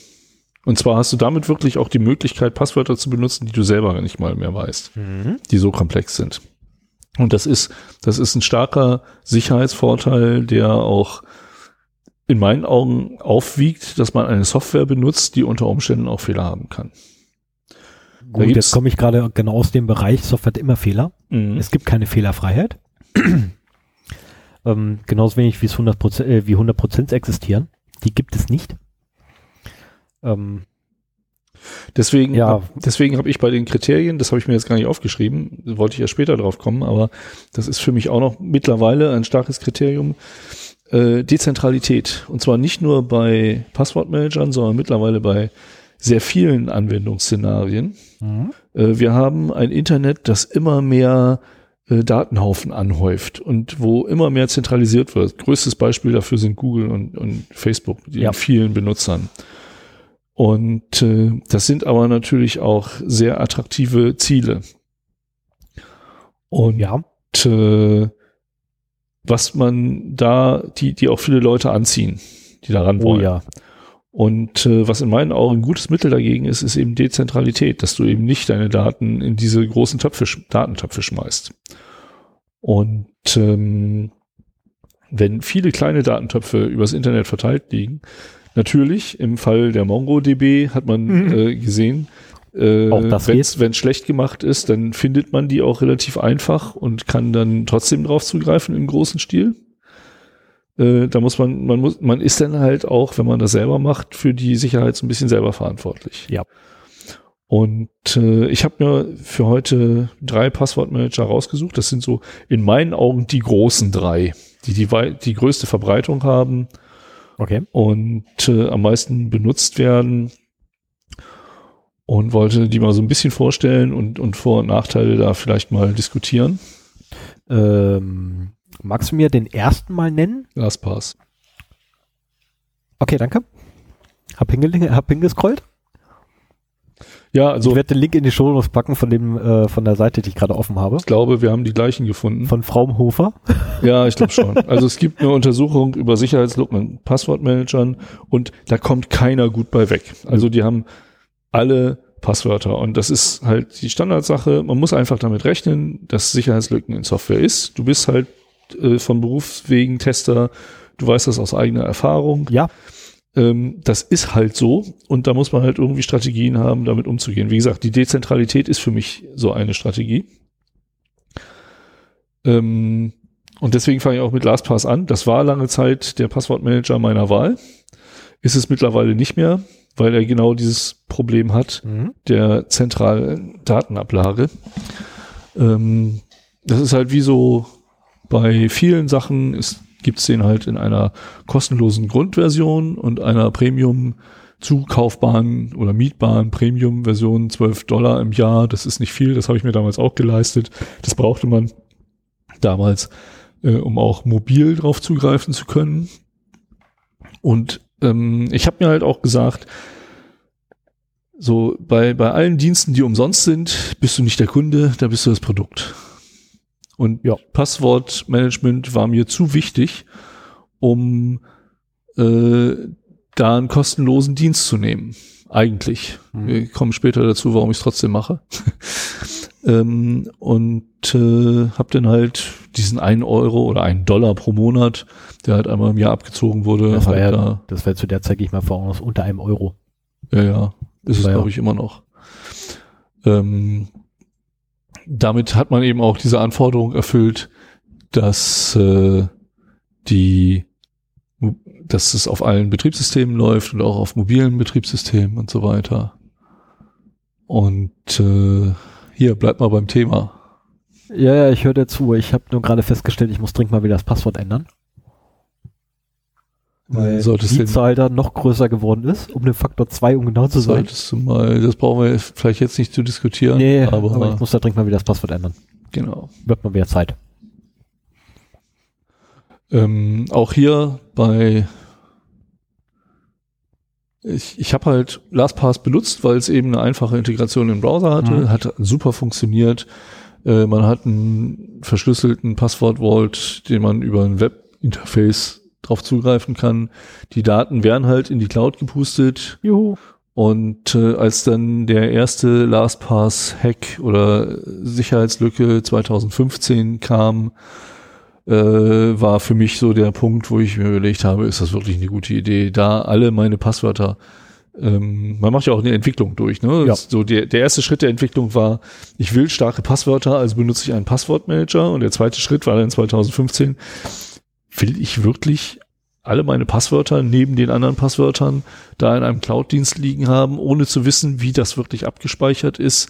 Und zwar hast du damit wirklich auch die Möglichkeit, Passwörter zu benutzen, die du selber nicht mal mehr weißt, mhm. die so komplex sind. Und das ist, das ist ein starker Sicherheitsvorteil, der auch in meinen Augen aufwiegt, dass man eine Software benutzt, die unter Umständen auch Fehler haben kann. Gut, jetzt komme ich gerade genau aus dem Bereich, Software hat immer Fehler. Mhm. Es gibt keine Fehlerfreiheit. <clears throat> ähm, genauso wenig wie es 100%, äh, wie 100% existieren. Die gibt es nicht. Ähm, deswegen ja. Hab, deswegen habe ich bei den Kriterien, das habe ich mir jetzt gar nicht aufgeschrieben, wollte ich ja später drauf kommen, aber das ist für mich auch noch mittlerweile ein starkes Kriterium. Äh, Dezentralität. Und zwar nicht nur bei Passwortmanagern, sondern mittlerweile bei sehr vielen Anwendungsszenarien. Mhm. Wir haben ein Internet, das immer mehr äh, Datenhaufen anhäuft und wo immer mehr zentralisiert wird. Größtes Beispiel dafür sind Google und, und Facebook, die ja. vielen Benutzern. Und äh, das sind aber natürlich auch sehr attraktive Ziele. Und ja. äh, was man da, die, die auch viele Leute anziehen, die daran oh, wollen. Ja. Und äh, was in meinen Augen ein gutes Mittel dagegen ist, ist eben Dezentralität, dass du eben nicht deine Daten in diese großen Töpfe, Datentöpfe schmeißt. Und ähm, wenn viele kleine Datentöpfe übers Internet verteilt liegen, natürlich im Fall der MongoDB hat man mhm. äh, gesehen, äh, wenn es schlecht gemacht ist, dann findet man die auch relativ einfach und kann dann trotzdem drauf zugreifen im großen Stil. Äh, da muss man, man muss, man ist dann halt auch, wenn man das selber macht, für die Sicherheit so ein bisschen selber verantwortlich. Ja. Und äh, ich habe mir für heute drei Passwortmanager rausgesucht. Das sind so in meinen Augen die großen drei, die die, die größte Verbreitung haben okay. und äh, am meisten benutzt werden. Und wollte die mal so ein bisschen vorstellen und, und Vor- und Nachteile da vielleicht mal diskutieren. Ähm, Magst du mir den ersten mal nennen? LastPass. Okay, danke. Hab, hab hingescrollt. Ja, also. Ich werde den Link in die Show packen von dem, äh, von der Seite, die ich gerade offen habe. Ich glaube, wir haben die gleichen gefunden. Von Fraumhofer? <laughs> Ja, ich glaube schon. Also es gibt eine Untersuchung über Sicherheitslücken in Passwortmanagern und da kommt keiner gut bei weg. Also die haben alle Passwörter. Und das ist halt die Standardsache. Man muss einfach damit rechnen, dass Sicherheitslücken in Software ist. Du bist halt äh, von Berufswegen Tester. Du weißt das aus eigener Erfahrung. Ja. Ähm, das ist halt so. Und da muss man halt irgendwie Strategien haben, damit umzugehen. Wie gesagt, die Dezentralität ist für mich so eine Strategie. Ähm, und deswegen fange ich auch mit LastPass an. Das war lange Zeit der Passwortmanager meiner Wahl. Ist es mittlerweile nicht mehr, weil er genau dieses Problem hat mhm. der zentralen Datenablage. Ähm, das ist halt wie so bei vielen Sachen gibt es den halt in einer kostenlosen Grundversion und einer Premium zukaufbaren oder mietbaren Premium-Version 12 Dollar im Jahr. Das ist nicht viel, das habe ich mir damals auch geleistet. Das brauchte man damals, äh, um auch mobil drauf zugreifen zu können. Und ähm, ich habe mir halt auch gesagt, so bei, bei allen Diensten, die umsonst sind, bist du nicht der Kunde, da bist du das Produkt. Und ja. Passwortmanagement war mir zu wichtig, um äh, da einen kostenlosen Dienst zu nehmen. Eigentlich. Mhm. Wir kommen später dazu, warum ich es trotzdem mache. <laughs> ähm, und äh, habe dann halt diesen einen Euro oder einen Dollar pro Monat, der halt einmal im Jahr abgezogen wurde. Das halt war ja, da. das war zu der Zeit, ich mal voraus, unter einem Euro. Ja, ja. Ist es, glaube ich, immer noch. Ähm, damit hat man eben auch diese Anforderung erfüllt, dass äh, die dass es auf allen Betriebssystemen läuft und auch auf mobilen Betriebssystemen und so weiter. Und äh, hier, bleibt mal beim Thema. Ja, ja, ich höre dir zu. Ich habe nur gerade festgestellt, ich muss dringend mal wieder das Passwort ändern weil Solltest die Zahl dann noch größer geworden ist, um den Faktor 2, um genau zu sein. Solltest du mal, das brauchen wir vielleicht jetzt nicht zu diskutieren. Nee, aber, aber ich muss da dringend mal wieder das Passwort ändern. Genau. Wird mal wieder Zeit. Ähm, auch hier bei ich, ich habe halt LastPass benutzt, weil es eben eine einfache Integration im Browser hatte, mhm. hat super funktioniert. Äh, man hat einen verschlüsselten Passwort-Vault, den man über ein Webinterface drauf zugreifen kann. Die Daten werden halt in die Cloud gepustet. Juhu. Und äh, als dann der erste LastPass-Hack oder Sicherheitslücke 2015 kam, äh, war für mich so der Punkt, wo ich mir überlegt habe, ist das wirklich eine gute Idee, da alle meine Passwörter ähm, man macht ja auch eine Entwicklung durch. Ne? Ja. So der, der erste Schritt der Entwicklung war, ich will starke Passwörter, also benutze ich einen Passwortmanager. Und der zweite Schritt war dann 2015, will ich wirklich alle meine Passwörter neben den anderen Passwörtern da in einem Cloud-Dienst liegen haben, ohne zu wissen, wie das wirklich abgespeichert ist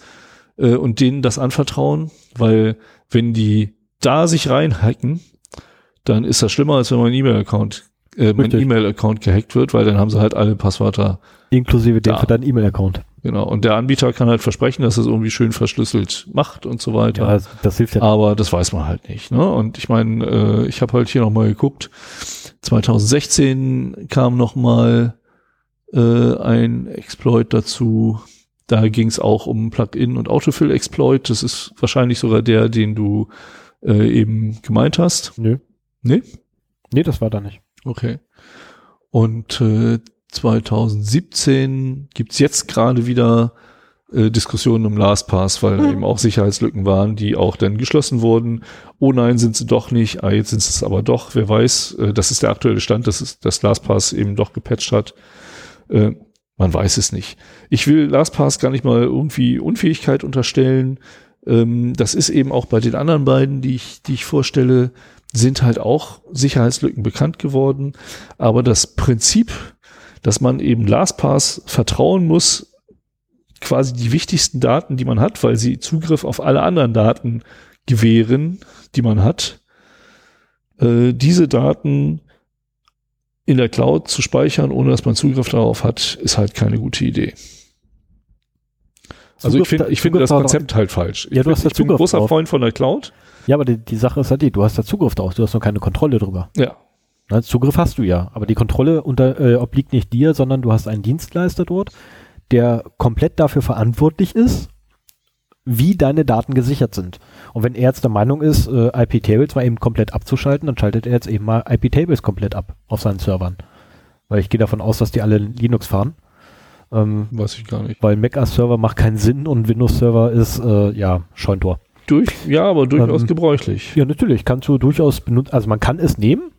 äh, und denen das anvertrauen, weil wenn die da sich reinhacken, dann ist das schlimmer, als wenn mein E-Mail-Account äh, mein E-Mail-Account gehackt wird, weil dann haben sie halt alle Passwörter. Inklusive dem für deinen E-Mail-Account. Genau. Und der Anbieter kann halt versprechen, dass es irgendwie schön verschlüsselt macht und so weiter. Ja, das hilft ja. Aber das weiß man halt nicht. Ne? Und ich meine, äh, ich habe halt hier nochmal geguckt. 2016 kam nochmal äh, ein Exploit dazu. Da ging es auch um Plugin und Autofill-Exploit. Das ist wahrscheinlich sogar der, den du äh, eben gemeint hast. Nö. Nee? Nee, das war da nicht. Okay. Und äh, 2017 gibt's jetzt gerade wieder äh, Diskussionen um LastPass, weil mhm. eben auch Sicherheitslücken waren, die auch dann geschlossen wurden. Oh nein, sind sie doch nicht. Ah, jetzt sind sie es aber doch. Wer weiß, äh, das ist der aktuelle Stand, dass es, dass LastPass eben doch gepatcht hat. Äh, man weiß es nicht. Ich will LastPass gar nicht mal irgendwie Unfähigkeit unterstellen. Ähm, das ist eben auch bei den anderen beiden, die ich, die ich vorstelle, sind halt auch Sicherheitslücken bekannt geworden. Aber das Prinzip dass man eben LastPass vertrauen muss, quasi die wichtigsten Daten, die man hat, weil sie Zugriff auf alle anderen Daten gewähren, die man hat, äh, diese Daten in der Cloud zu speichern, ohne dass man Zugriff darauf hat, ist halt keine gute Idee. Also ich finde ich finde das Konzept halt falsch. Ja, du hast ich bin ein großer drauf. Freund von der Cloud. Ja, aber die, die Sache ist halt die, du hast da Zugriff drauf, du hast noch keine Kontrolle drüber. Ja. Na, Zugriff hast du ja, aber die Kontrolle unter, äh, obliegt nicht dir, sondern du hast einen Dienstleister dort, der komplett dafür verantwortlich ist, wie deine Daten gesichert sind. Und wenn er jetzt der Meinung ist, äh, IP-Tables mal eben komplett abzuschalten, dann schaltet er jetzt eben mal IP-Tables komplett ab auf seinen Servern. Weil ich gehe davon aus, dass die alle Linux fahren. Ähm, Weiß ich gar nicht. Weil Mac als Server macht keinen Sinn und Windows Server ist, äh, ja, Scheuntor. Durch, ja, aber durchaus ähm, gebräuchlich. Ja, natürlich. Kannst du durchaus benutzen. Also man kann es nehmen,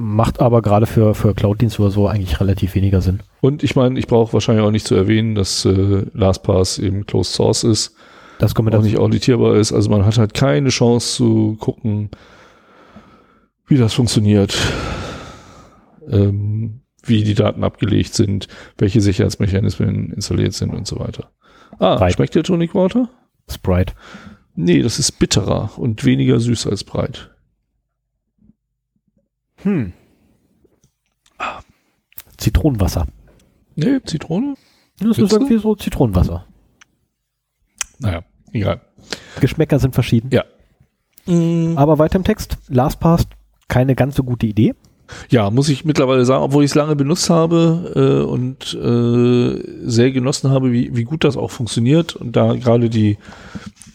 macht aber gerade für, für Cloud-Dienste oder so eigentlich relativ weniger Sinn. Und ich meine, ich brauche wahrscheinlich auch nicht zu erwähnen, dass äh, LastPass eben Closed Source ist. Das kommt auch nicht auditierbar ist. Also man hat halt keine Chance zu gucken, wie das funktioniert, ähm, wie die Daten abgelegt sind, welche Sicherheitsmechanismen installiert sind und so weiter. Ah, Breit. schmeckt der Tonic Water? Sprite. Nee, das ist bitterer und weniger süß als breit. Hm. Zitronenwasser. Nee, Zitrone? Das ist irgendwie so Zitronenwasser. Naja, egal. Geschmäcker sind verschieden. Ja. Mm. Aber weiter im Text. LastPass, keine ganz so gute Idee. Ja, muss ich mittlerweile sagen, obwohl ich es lange benutzt habe äh, und äh, sehr genossen habe, wie, wie gut das auch funktioniert und da gerade die,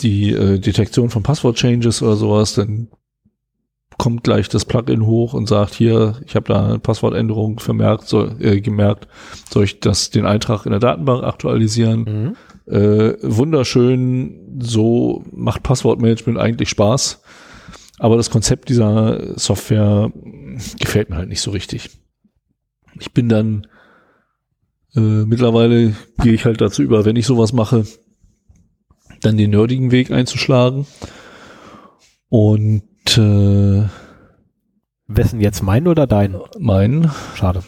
die äh, Detektion von Passwort-Changes oder sowas, dann kommt gleich das Plugin hoch und sagt, hier, ich habe da eine Passwortänderung vermerkt, soll, äh, gemerkt, soll ich das den Eintrag in der Datenbank aktualisieren? Mhm. Äh, wunderschön, so macht Passwortmanagement eigentlich Spaß. Aber das Konzept dieser Software gefällt mir halt nicht so richtig. Ich bin dann äh, mittlerweile gehe ich halt dazu über, wenn ich sowas mache, dann den nerdigen Weg einzuschlagen. Und äh, wessen jetzt meinen oder deinen? Meinen. Schade.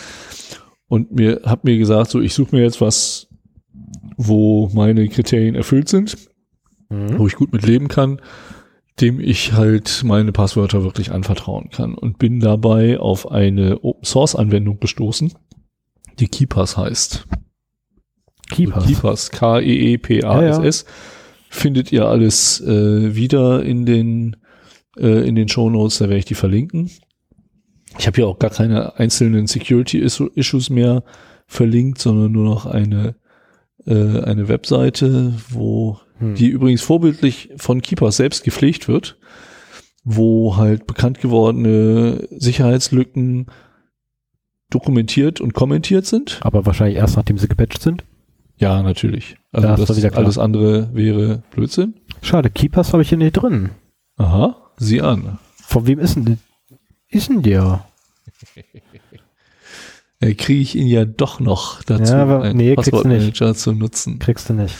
<laughs> Und mir hab mir gesagt, so ich suche mir jetzt was, wo meine Kriterien erfüllt sind, mhm. wo ich gut mit leben kann dem ich halt meine Passwörter wirklich anvertrauen kann und bin dabei auf eine Open Source Anwendung gestoßen, die Keepers heißt. Keepers. Also Keepers, K-E-E-P-A-S-S. Ja, ja. Findet ihr alles äh, wieder in den äh, in den Show Notes, da werde ich die verlinken. Ich habe hier auch gar keine einzelnen Security Issues mehr verlinkt, sondern nur noch eine äh, eine Webseite, wo hm. die übrigens vorbildlich von Keepers selbst gepflegt wird, wo halt bekannt gewordene Sicherheitslücken dokumentiert und kommentiert sind. Aber wahrscheinlich erst nachdem sie gepatcht sind? Ja, natürlich. Also da das, alles andere wäre Blödsinn. Schade, Keepers habe ich hier nicht drin. Aha, sieh an. Von wem ist denn, ist denn der? <laughs> äh, kriege ich ihn ja doch noch dazu, ja, aber, nee, Passwortmanager zu nutzen. Kriegst du nicht.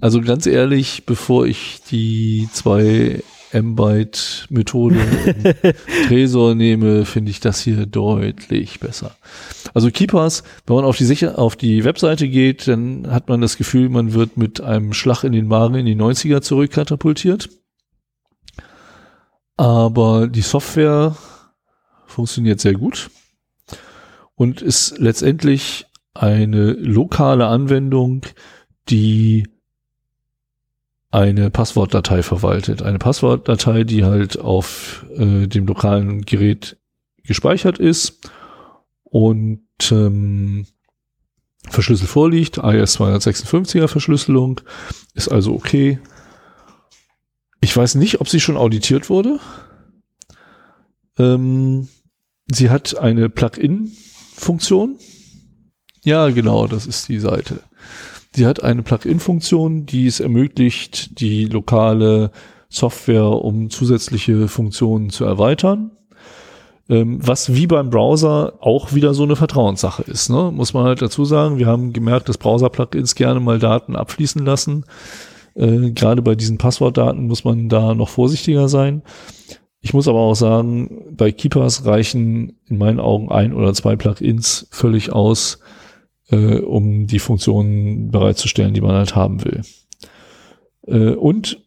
Also ganz ehrlich, bevor ich die zwei M-Byte-Methode <laughs> Tresor nehme, finde ich das hier deutlich besser. Also Keepers, wenn man auf die, Sicher auf die Webseite geht, dann hat man das Gefühl, man wird mit einem Schlag in den Magen in die 90er zurückkatapultiert. Aber die Software funktioniert sehr gut und ist letztendlich eine lokale Anwendung, die eine Passwortdatei verwaltet. Eine Passwortdatei, die halt auf äh, dem lokalen Gerät gespeichert ist und ähm, verschlüsselt vorliegt. AES 256er Verschlüsselung ist also okay. Ich weiß nicht, ob sie schon auditiert wurde. Ähm, sie hat eine Plugin-Funktion. Ja, genau, das ist die Seite. Sie hat eine Plugin-Funktion, die es ermöglicht, die lokale Software um zusätzliche Funktionen zu erweitern. Ähm, was wie beim Browser auch wieder so eine Vertrauenssache ist, ne? muss man halt dazu sagen. Wir haben gemerkt, dass Browser-Plugins gerne mal Daten abfließen lassen. Äh, Gerade bei diesen Passwortdaten muss man da noch vorsichtiger sein. Ich muss aber auch sagen, bei Keepers reichen in meinen Augen ein oder zwei Plugins völlig aus, äh, um die Funktionen bereitzustellen, die man halt haben will. Äh, und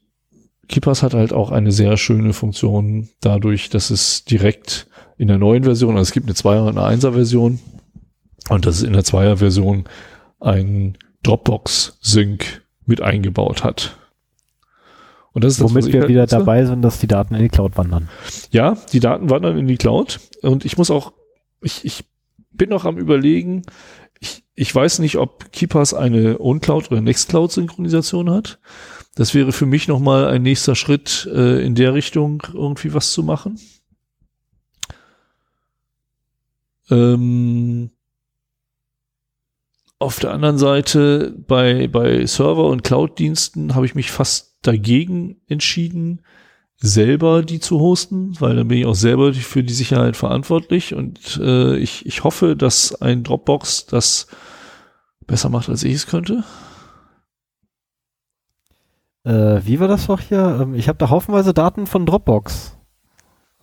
Keepers hat halt auch eine sehr schöne Funktion dadurch, dass es direkt in der neuen Version, also es gibt eine 2er und eine 1er Version und dass es in der 2er Version ein Dropbox-Sync mit eingebaut hat. Und das ist das, Womit wir halt wieder nutze. dabei sind, dass die Daten in die Cloud wandern. Ja, die Daten wandern in die Cloud und ich muss auch, ich, ich bin noch am überlegen, ich, ich weiß nicht, ob Keepers eine OwnCloud oder Nextcloud-Synchronisation hat. Das wäre für mich nochmal ein nächster Schritt äh, in der Richtung, irgendwie was zu machen. Ähm, auf der anderen Seite bei, bei Server- und Cloud-Diensten habe ich mich fast dagegen entschieden, selber die zu hosten, weil dann bin ich auch selber für die Sicherheit verantwortlich und äh, ich, ich hoffe, dass ein Dropbox das besser macht, als ich es könnte. Äh, wie war das noch hier? Ähm, ich habe da haufenweise Daten von Dropbox.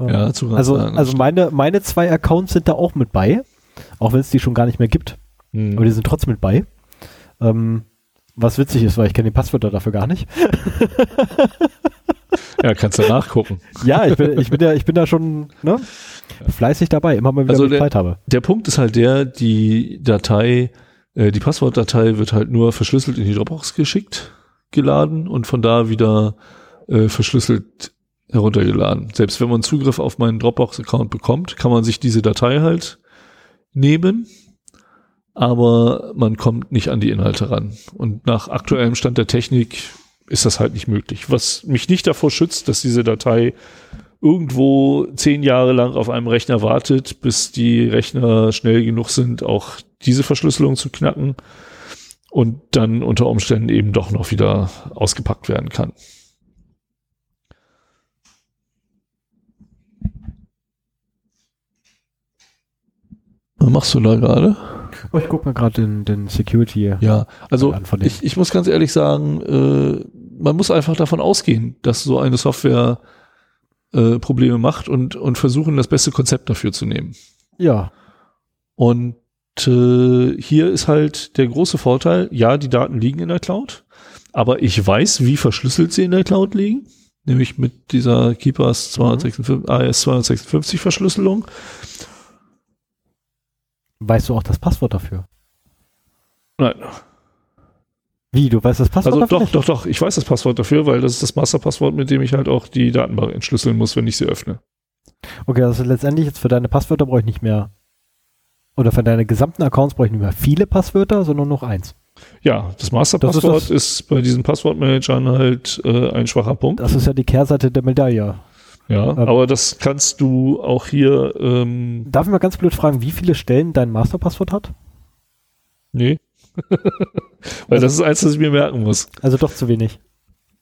Ähm, ja, zu also, also meine, meine zwei Accounts sind da auch mit bei, auch wenn es die schon gar nicht mehr gibt. Hm. Aber die sind trotzdem mit bei. Ähm, was witzig ist, weil ich kenne die Passwörter dafür gar nicht. Ja, kannst du nachgucken. ja, ich bin, ich bin ja, ich bin da schon ne, fleißig dabei, immer mal wieder Also wenn ich Zeit habe. Der Punkt ist halt der, die Datei, äh, die Passwortdatei wird halt nur verschlüsselt in die Dropbox geschickt, geladen und von da wieder äh, verschlüsselt heruntergeladen. Selbst wenn man Zugriff auf meinen Dropbox-Account bekommt, kann man sich diese Datei halt nehmen, aber man kommt nicht an die Inhalte ran. Und nach aktuellem Stand der Technik ist das halt nicht möglich. Was mich nicht davor schützt, dass diese Datei irgendwo zehn Jahre lang auf einem Rechner wartet, bis die Rechner schnell genug sind, auch diese Verschlüsselung zu knacken und dann unter Umständen eben doch noch wieder ausgepackt werden kann. Was machst du da gerade? Oh, ich gucke mir gerade den, den Security. Ja, also an von ich, ich muss ganz ehrlich sagen, äh, man muss einfach davon ausgehen, dass so eine Software äh, Probleme macht und, und versuchen, das beste Konzept dafür zu nehmen. Ja. Und äh, hier ist halt der große Vorteil, ja, die Daten liegen in der Cloud, aber ich weiß, wie verschlüsselt sie in der Cloud liegen, nämlich mit dieser Keepers 256, AS 256 Verschlüsselung. Weißt du auch das Passwort dafür? Nein, Wie, du weißt das Passwort also dafür? doch, nicht? doch, doch, ich weiß das Passwort dafür, weil das ist das Masterpasswort, mit dem ich halt auch die Datenbank entschlüsseln muss, wenn ich sie öffne. Okay, also letztendlich jetzt für deine Passwörter brauche ich nicht mehr, oder für deine gesamten Accounts brauche ich nicht mehr viele Passwörter, sondern noch eins. Ja, das Masterpasswort ist, ist bei diesen Passwortmanagern halt äh, ein schwacher Punkt. Das ist ja die Kehrseite der Medaille. Ja, Ähm. aber das kannst du auch hier, ähm, Darf ich mal ganz blöd fragen, wie viele Stellen dein Masterpasswort hat? nee. <laughs> Weil das ist eins, das ich mir merken muss. Also doch zu wenig.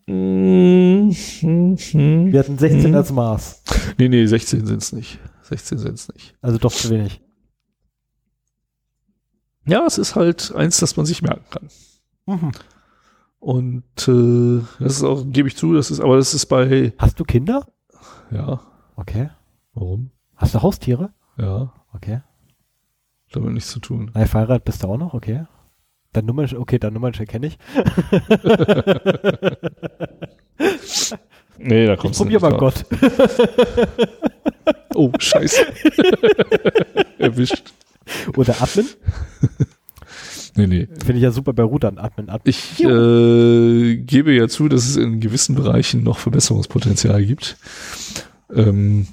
Mhm. Wir hatten 16 Mhm. als Maß. Nee, nee, 16 sind es nicht. 16 sind es nicht. Also doch zu wenig. Ja, es ist halt eins, das man sich merken kann. Mhm. Und äh, das ist auch, gebe ich zu, das ist, aber das ist bei, Hast du Kinder? Ja, Okay. warum? Hast du Haustiere? Ja, Okay. damit nichts zu tun. Nein, verheiratet bist du auch noch? Okay. Dein Nummern, okay, dein Nummernschild kenne ich. <laughs> Nee, da Ich kommst du probier nicht mal. Gott. <laughs> Oh, scheiße. <laughs> Erwischt. Oder Admin. Nee, nee. Finde ich ja super bei Routern. Admin, Admin. Ich äh, gebe ja zu, dass es in gewissen Bereichen noch Verbesserungspotenzial gibt. Ähm,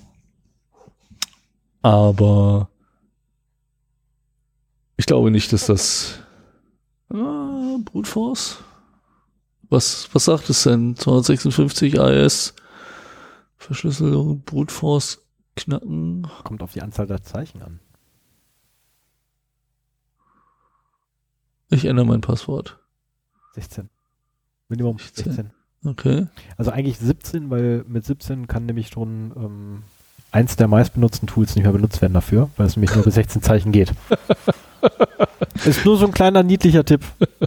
aber ich glaube nicht, dass das ah, Brute Force. Was, was sagt es denn? 256 AS Verschlüsselung, Brute Force knacken. Kommt auf die Anzahl der Zeichen an. Ich ändere mein Passwort. 16. Minimum 16. 16. Okay. Also eigentlich 17, weil mit 17 kann nämlich schon ähm, eins der meistbenutzten Tools nicht mehr benutzt werden dafür, weil es nämlich nur bis 16 Zeichen geht. <laughs> Ist nur so ein kleiner niedlicher Tipp.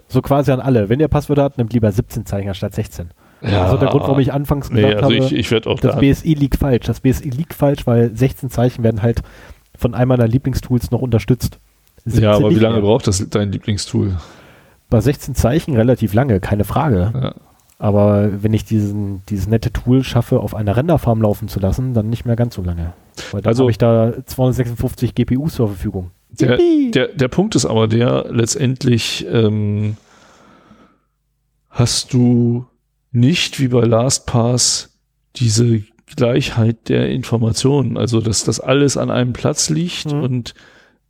So quasi an alle. Wenn ihr Passwörter habt, nehmt lieber 17 Zeichen anstatt 16. Ja, also der Grund, warum ich anfangs Nee, gesagt also habe, ich, ich werde auch das da. BSI liegt falsch. Das BSI liegt falsch, weil 16 Zeichen werden halt von einem meiner Lieblingstools noch unterstützt. 17 Ja, aber wie lange mehr. braucht das dein Lieblingstool? Bei 16 Zeichen relativ lange, keine Frage. Ja. Aber wenn ich diesen, dieses nette Tool schaffe, auf einer Renderfarm laufen zu lassen, dann nicht mehr ganz so lange. Weil dann Also- habe ich da 256 GPUs zur Verfügung. Der, der, der Punkt ist aber der, letztendlich ähm, hast du nicht wie bei LastPass diese Gleichheit der Informationen, also dass das alles an einem Platz liegt Mhm. und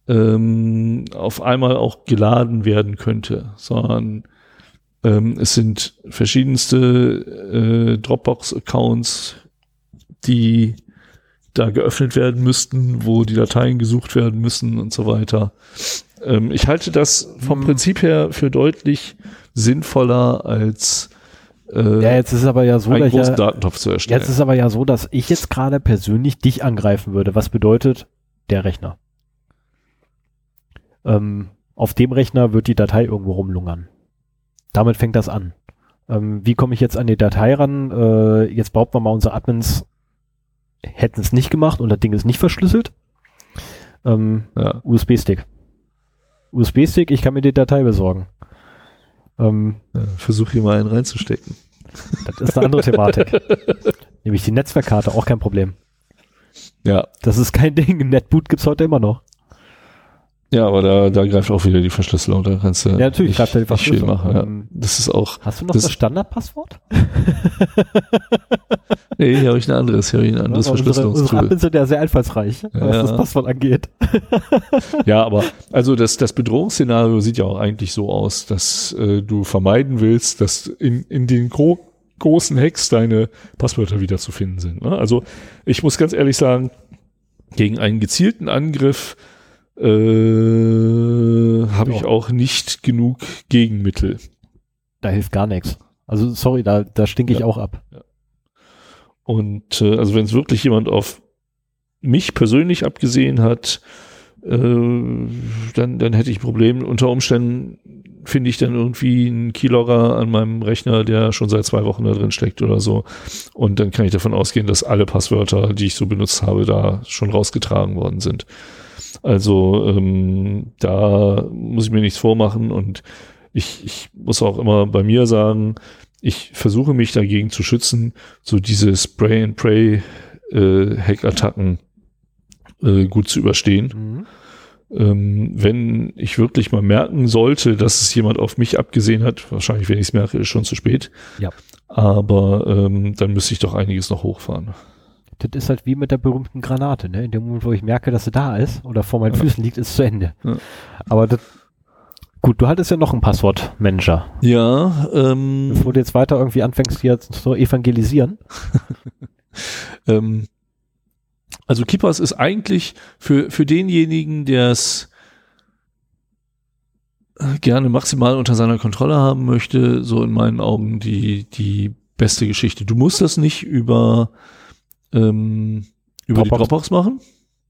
ähm, auf einmal auch geladen werden könnte, sondern ähm, es sind verschiedenste äh, Dropbox-Accounts, die da geöffnet werden müssten, wo die Dateien gesucht werden müssen und so weiter. Ähm, ich halte das vom Hm. Prinzip her für deutlich sinnvoller als äh, Ja, jetzt ist aber ja so, einen großen ja, Datentopf zu erstellen. jetzt ist es aber ja so, dass ich jetzt gerade persönlich dich angreifen würde. Was bedeutet der Rechner? Ähm, auf dem Rechner wird die Datei irgendwo rumlungern. Damit fängt das an. Ähm, wie komme ich jetzt an die Datei ran? Äh, jetzt behaupten wir mal, unsere Admins hätten es nicht gemacht und das Ding ist nicht verschlüsselt. Ähm, ja. USB-Stick. USB-Stick, ich kann mir die Datei besorgen. Ähm, Ja, versuch hier mal einen reinzustecken. das ist eine andere Thematik. <laughs> Nämlich die Netzwerkkarte, auch kein Problem. Ja, Das ist kein Ding. Netboot gibt's heute immer noch. Ja, aber da, da greift auch wieder die Verschlüsselung. Da kannst du Ja, natürlich nicht, greift die Verschlüsselung. machen. Ja. Ähm, Das ist auch. Hast du noch Das- das, Standardpasswort? <laughs> Nee, hier habe ich ein anderes, hier habe ich ein anderes unsere, unsere Verschlüsselungstool. Admins sind ja sehr einfallsreich, was Ja. das Passwort angeht. <laughs> Ja, aber also das, das Bedrohungsszenario sieht ja auch eigentlich so aus, dass äh, du vermeiden willst, dass in, in den gro großen Hacks deine Passwörter wieder zu finden sind. Ne? Also ich muss ganz ehrlich sagen, gegen einen gezielten Angriff äh, habe ich auch nicht genug Gegenmittel. Da hilft gar nichts. Also sorry, da, da stinke ich Ja. auch ab. Und äh, also wenn es wirklich jemand auf mich persönlich abgesehen hat, äh, dann, dann hätte ich ein Problem. Unter Umständen finde ich dann irgendwie einen Keylogger an meinem Rechner, der schon seit zwei Wochen da drin steckt oder so. Und dann kann ich davon ausgehen, dass alle Passwörter, die ich so benutzt habe, da schon rausgetragen worden sind. Also ähm, da muss ich mir nichts vormachen und ich, ich muss auch immer bei mir sagen, ich versuche mich dagegen zu schützen, so diese Spray-and-Pray-Hack-Attacken äh, gut zu überstehen. Mhm. Ähm, wenn ich wirklich mal merken sollte, dass es jemand auf mich abgesehen hat, wahrscheinlich, wenn ich es merke, ist schon zu spät. Ja. Aber ähm, dann müsste ich doch einiges noch hochfahren. Das ist halt wie mit der berühmten Granate, ne? In dem Moment, wo ich merke, dass sie da ist oder vor meinen Ja. Füßen liegt, ist es zu Ende. Ja. Aber das, gut, du hattest ja noch einen Passwortmanager. Ja, ähm, Bevor du jetzt weiter irgendwie anfängst, hier zu evangelisieren. <laughs> Ähm, also Keepers ist eigentlich für, für denjenigen, der es gerne maximal unter seiner Kontrolle haben möchte, so in meinen Augen die, die beste Geschichte. Du musst das nicht über, ähm, über die Dropbox. Dropbox machen.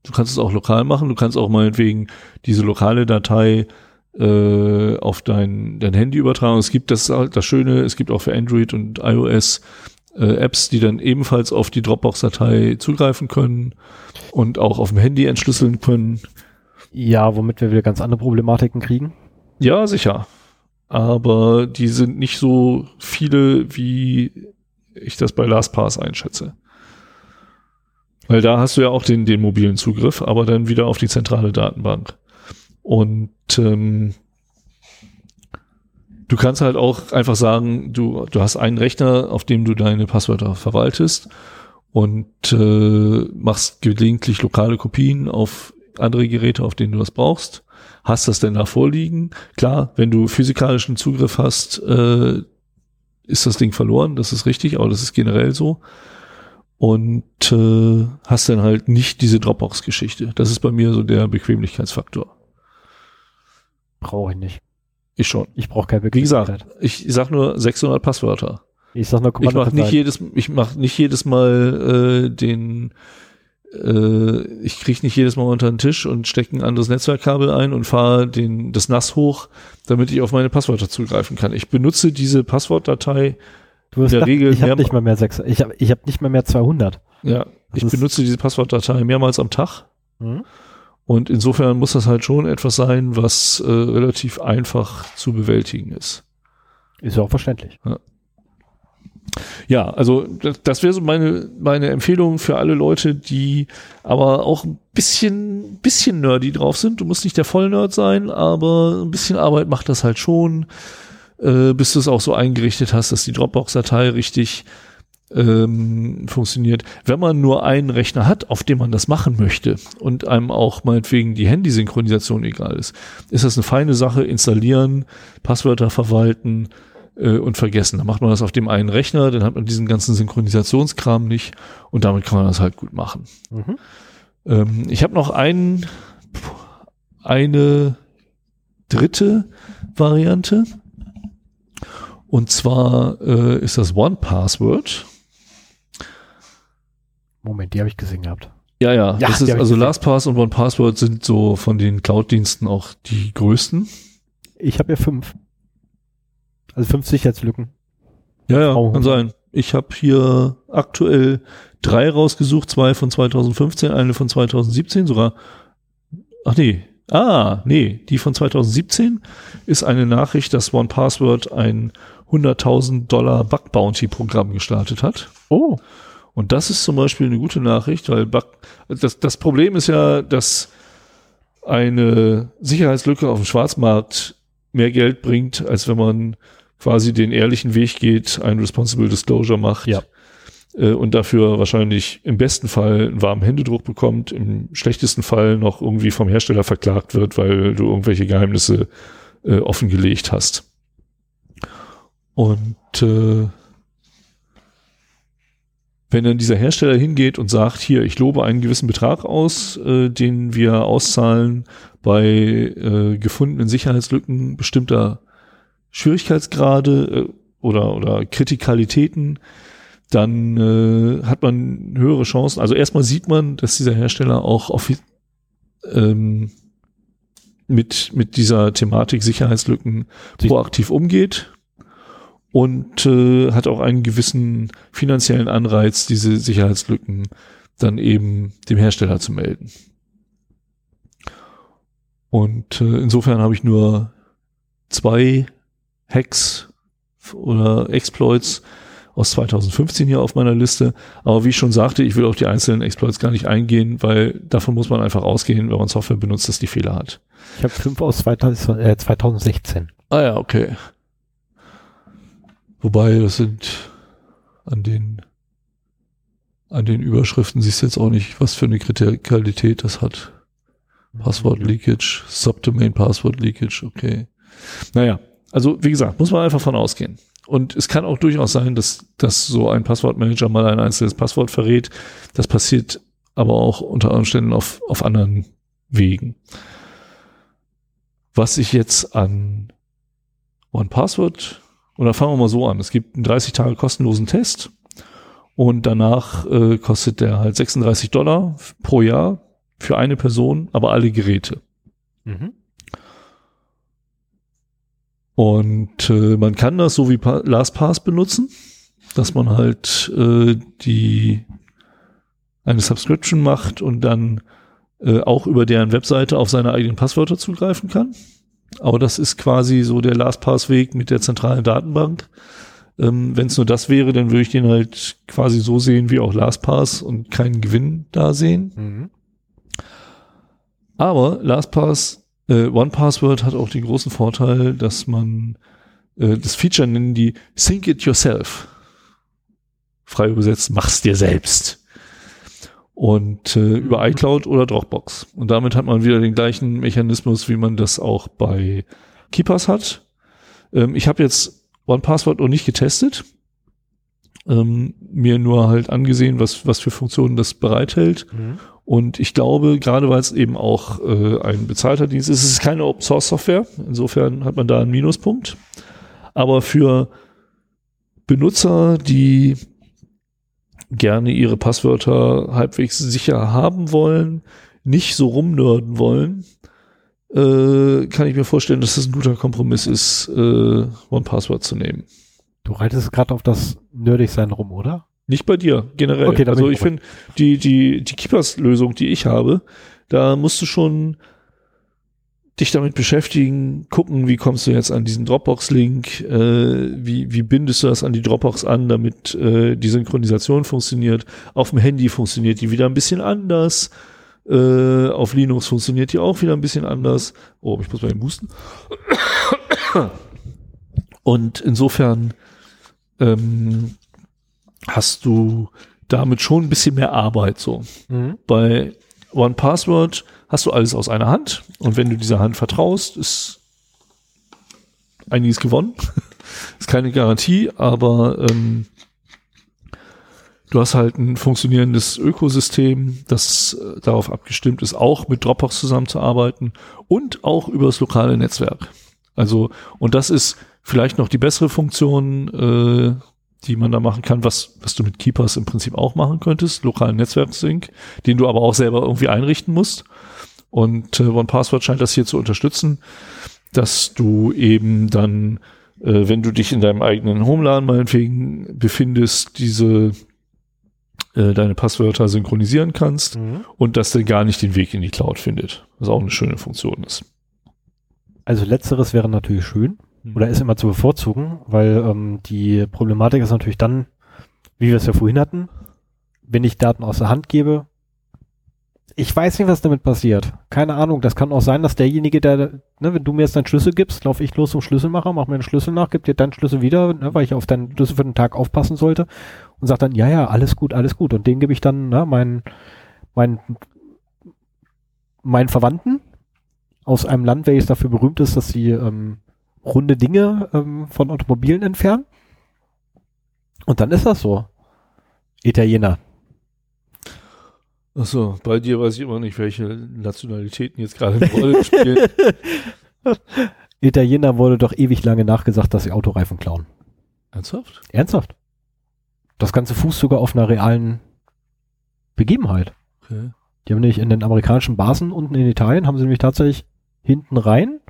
Du kannst es auch lokal machen. Du kannst auch meinetwegen diese lokale Datei äh, auf dein, dein Handy übertragen. Es gibt das halt das Schöne, es gibt auch für Android und iOS äh, Apps, die dann ebenfalls auf die Dropbox-Datei zugreifen können und auch auf dem Handy entschlüsseln können. Ja, womit wir wieder ganz andere Problematiken kriegen. Ja, sicher. Aber die sind nicht so viele, wie ich das bei LastPass einschätze. Weil da hast du ja auch den, den mobilen Zugriff, aber dann wieder auf die zentrale Datenbank. Und ähm, du kannst halt auch einfach sagen, du, du hast einen Rechner, auf dem du deine Passwörter verwaltest und äh, machst gelegentlich lokale Kopien auf andere Geräte, auf denen du das brauchst. Hast das denn da vorliegen? Klar, wenn du physikalischen Zugriff hast, äh, ist das Ding verloren, das ist richtig, aber das ist generell so. Und äh, hast dann halt nicht diese Dropbox-Geschichte. Das ist bei mir so der Bequemlichkeitsfaktor. Brauche ich nicht. Ich schon. Ich brauche keine Wie gesagt, Bequemlichkeit. ich sag nur 600 Passwörter. Ich sag nur Ich mache nicht Kommando jedes, ich mach nicht jedes Mal äh, den, äh, ich kriege nicht jedes Mal unter den Tisch und stecke ein anderes Netzwerkkabel ein und fahre den das NAS hoch, damit ich auf meine Passwörter zugreifen kann. Ich benutze diese Passwortdatei, Du hast in der gedacht, Regel ich habe nicht mal mehr sechs. Ich habe ich hab nicht mal mehr 200. ja, ich ist- benutze diese Passwortdatei mehrmals am Tag Hm? und insofern muss das halt schon etwas sein, was äh, relativ einfach zu bewältigen ist. Ist ja auch verständlich. Ja, also das, das wäre so meine, meine Empfehlung für alle Leute, die aber auch ein bisschen, bisschen nerdy drauf sind. Du musst nicht der Vollnerd sein, aber ein bisschen Arbeit macht das halt schon, äh, bis du es auch so eingerichtet hast, dass die Dropbox-Datei richtig ähm, funktioniert. Wenn man nur einen Rechner hat, auf dem man das machen möchte und einem auch meinetwegen die Handysynchronisation egal ist, ist das eine feine Sache, installieren, Passwörter verwalten, äh, und vergessen. Dann macht man das auf dem einen Rechner, dann hat man diesen ganzen Synchronisationskram nicht und damit kann man das halt gut machen. Mhm. Ähm, ich habe noch einen, eine dritte Variante. Und zwar äh, ist das One Password. Moment, die habe ich gesehen gehabt. Ja, ja, Ja, das ist also. LastPass und One Password sind so von den Cloud-Diensten auch die größten. Ich habe ja fünf. Also fünf Sicherheitslücken. Ja, ja, Oh. kann sein. Ich habe hier aktuell drei rausgesucht, zwei von 2015, eine von 2017, sogar. Ach nee. Ah, nee, die von 2017 ist eine Nachricht, dass One Password ein 100.000 Dollar Bug Bounty Programm gestartet hat. Oh. Und das ist zum Beispiel eine gute Nachricht, weil Bug, das, das Problem ist ja, dass eine Sicherheitslücke auf dem Schwarzmarkt mehr Geld bringt, als wenn man quasi den ehrlichen Weg geht, ein Responsible Disclosure macht Ja. äh, und dafür wahrscheinlich im besten Fall einen warmen Händedruck bekommt, im schlechtesten Fall noch irgendwie vom Hersteller verklagt wird, weil du irgendwelche Geheimnisse äh, offengelegt hast. Und äh, wenn dann dieser Hersteller hingeht und sagt, hier, ich lobe einen gewissen Betrag aus, äh, den wir auszahlen bei äh, gefundenen Sicherheitslücken bestimmter Schwierigkeitsgrade äh, oder, oder Kritikalitäten, dann äh, hat man höhere Chancen. Also erstmal sieht man, dass dieser Hersteller auch offi- ähm, mit, mit dieser Thematik Sicherheitslücken proaktiv umgeht und äh, hat auch einen gewissen finanziellen Anreiz, diese Sicherheitslücken dann eben dem Hersteller zu melden. Und äh, insofern habe ich nur zwei Hacks oder Exploits aus 2015 hier auf meiner Liste. Aber wie ich schon sagte, ich will auf die einzelnen Exploits gar nicht eingehen, weil davon muss man einfach ausgehen, wenn man Software benutzt, dass die Fehler hat. Ich habe fünf aus 2000, äh, 2016. Ah ja, okay. Wobei, das sind an den an den Überschriften siehst du jetzt auch nicht, was für eine Kritikalität das hat. Passwort Leakage, Subdomain Passwort Leakage, okay. Naja, also wie gesagt, muss man einfach von ausgehen. Und es kann auch durchaus sein, dass, dass so ein Passwortmanager mal ein einzelnes Passwort verrät. Das passiert aber auch unter Umständen auf, auf anderen Wegen. Was ich jetzt an OnePassword, oder fangen wir mal so an. Es gibt einen 30 Tage kostenlosen Test und danach äh, kostet der halt 36 Dollar pro Jahr für eine Person, aber alle Geräte. Mhm. Und äh, man kann das so wie pa LastPass benutzen, dass man halt äh, die eine Subscription macht und dann äh, auch über deren Webseite auf seine eigenen Passwörter zugreifen kann. Aber das ist quasi so der LastPass-Weg mit der zentralen Datenbank. Ähm, Wenn es nur das wäre, dann würde ich den halt quasi so sehen wie auch LastPass und keinen Gewinn da sehen. Mhm. Aber LastPass, äh, OnePassword hat auch den großen Vorteil, dass man äh, das Feature nennen die Think It Yourself. Frei übersetzt, mach's dir selbst. Und äh, über iCloud oder Dropbox. Und damit hat man wieder den gleichen Mechanismus, wie man das auch bei Keepers hat. Ähm, ich habe jetzt OnePassword noch nicht getestet. Ähm, mir nur halt angesehen, was, was für Funktionen das bereithält. Mhm. Und ich glaube, gerade weil es eben auch äh, ein bezahlter Dienst ist, es ist keine Open Source Software. Insofern hat man da einen Minuspunkt. Aber für Benutzer, die gerne ihre Passwörter halbwegs sicher haben wollen, nicht so rumnörden wollen, äh, kann ich mir vorstellen, dass es ein guter Kompromiss ist, äh, OnePassword zu nehmen. Du reitest gerade auf das Nerdig-Sein rum, oder? Nicht bei dir, generell. Okay, also ich ich finde, die, die, die Keepers-Lösung, die ich habe, da musst du schon dich damit beschäftigen, gucken, wie kommst du jetzt an diesen Dropbox-Link, äh, wie, wie bindest du das an die Dropbox an, damit äh, die Synchronisation funktioniert. Auf dem Handy funktioniert die wieder ein bisschen anders. Äh, auf Linux funktioniert die auch wieder ein bisschen anders. Oh, ich muss mal eben husten. Und insofern ähm, hast du damit schon ein bisschen mehr Arbeit so. Mhm. Bei One Password hast du alles aus einer Hand und wenn du dieser Hand vertraust, ist einiges gewonnen. <laughs> ist keine Garantie, aber ähm, Du hast halt ein funktionierendes Ökosystem, das äh, darauf abgestimmt ist, auch mit Dropbox zusammenzuarbeiten und auch über das lokale Netzwerk. Also, und das ist vielleicht noch die bessere Funktion, äh, die man da machen kann, was, was du mit Keepers im Prinzip auch machen könntest, lokalen Netzwerksync, den du aber auch selber irgendwie einrichten musst. Und äh, OnePassword scheint das hier zu unterstützen, dass du eben dann, äh, wenn du dich in deinem eigenen Homeland meinetwegen befindest, diese äh, deine Passwörter synchronisieren kannst mhm. und dass der gar nicht den Weg in die Cloud findet. Was auch eine schöne Funktion ist. Also letzteres wäre natürlich schön mhm. oder ist immer zu bevorzugen, weil ähm, die Problematik ist natürlich dann, wie wir es ja vorhin hatten, wenn ich Daten aus der Hand gebe, ich weiß nicht, was damit passiert. Keine Ahnung. Das kann auch sein, dass derjenige, der, ne, wenn du mir jetzt deinen Schlüssel gibst, laufe ich los zum Schlüsselmacher, mach mir den Schlüssel nach, gib dir deinen Schlüssel wieder, ne, weil ich auf deinen Schlüssel für den Tag aufpassen sollte und sag dann, ja, ja, alles gut, alles gut. Und den gebe ich dann, ne, meinen, meinen, meinen Verwandten aus einem Land, welches dafür berühmt ist, dass sie ähm, runde Dinge ähm, von Automobilen entfernen. Und dann ist das so. Italiener. Achso, bei dir weiß ich immer nicht, welche Nationalitäten jetzt gerade eine Rolle spielen. <laughs> Italiener wurde doch ewig lange nachgesagt, dass sie Autoreifen klauen. Ernsthaft? Ernsthaft. Das Ganze fußt sogar auf einer realen Begebenheit. Okay. Die haben nämlich in den amerikanischen Basen unten in Italien, haben sie nämlich tatsächlich hinten rein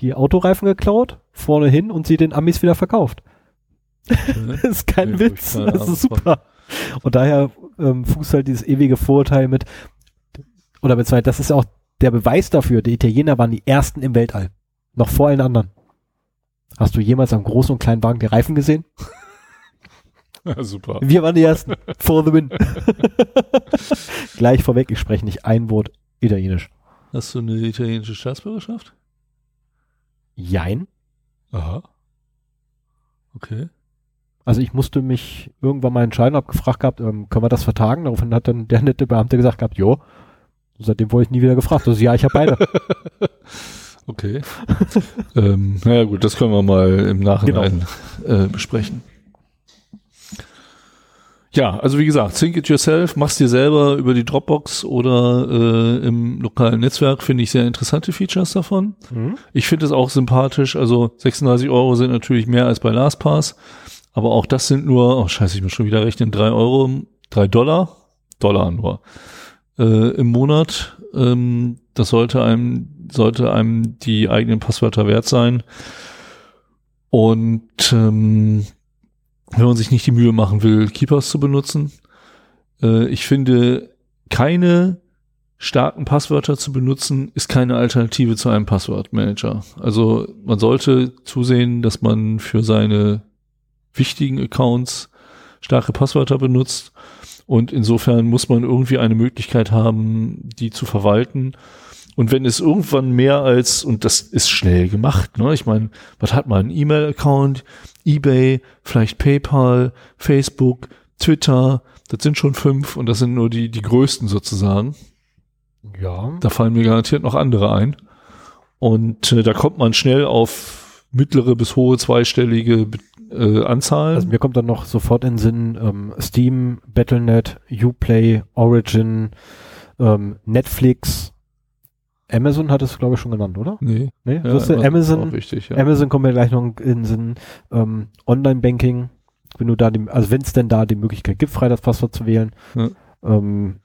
die Autoreifen geklaut, vorne hin und sie den Amis wieder verkauft. <laughs> das ist kein nee, Witz, das ist super. Und daher ähm, fußt halt dieses ewige Vorurteil mit, oder beziehungsweise das ist auch der Beweis dafür, die Italiener waren die ersten im Weltall. Noch vor allen anderen. Hast du jemals am großen und kleinen Wagen die Reifen gesehen? <laughs> Ja, super. Wir waren die ersten. For the win. <laughs> Gleich vorweg, ich spreche nicht ein Wort Italienisch. Hast du eine italienische Staatsbürgerschaft? Jein. Aha. Okay. Also ich musste mich irgendwann mal entscheiden, habe gefragt gehabt, ähm, können wir das vertagen? Daraufhin hat dann der nette Beamte gesagt gehabt, jo. Seitdem wurde ich nie wieder gefragt. Also ja, ich habe beide. <laughs> okay. <laughs> ähm, naja gut, das können wir mal im Nachhinein genau. äh, besprechen. Ja, also wie gesagt, think it yourself, mach's dir selber über die Dropbox oder äh, im lokalen Netzwerk, finde ich sehr interessante Features davon. Mhm. Ich finde es auch sympathisch, also 36 Euro sind natürlich mehr als bei LastPass, aber auch das sind nur, oh scheiße, ich muss schon wieder rechnen, drei Euro, drei Dollar, Dollar nur, äh, im Monat. Ähm, das sollte einem, sollte einem die eigenen Passwörter wert sein. Und ähm, wenn man sich nicht die Mühe machen will, Keepers zu benutzen. Äh, ich finde, keine starken Passwörter zu benutzen, ist keine Alternative zu einem Passwortmanager. Also man sollte zusehen, dass man für seine wichtigen Accounts starke Passwörter benutzt. Und insofern muss man irgendwie eine Möglichkeit haben, die zu verwalten. Und wenn es irgendwann mehr als, und das ist schnell gemacht, ne? Ich meine, was hat man? Ein E-Mail-Account, eBay, vielleicht PayPal, Facebook, Twitter, das sind schon fünf und das sind nur die, die größten sozusagen. Ja. Da fallen mir garantiert noch andere ein. Und äh, da kommt man schnell auf mittlere bis hohe zweistellige äh, Anzahlen. Also mir kommt dann noch sofort in den Sinn ähm, Steam, Battlenet, Uplay, Origin, ähm, Netflix, Amazon hat es, glaube ich, schon genannt, oder? Nee. Nee, ja, du, Amazon, wichtig, ja. Amazon kommt mir gleich noch in den Sinn. Ähm, Online-Banking, wenn du da die, also wenn es denn da die Möglichkeit gibt, frei das Passwort zu wählen. Ja, ähm,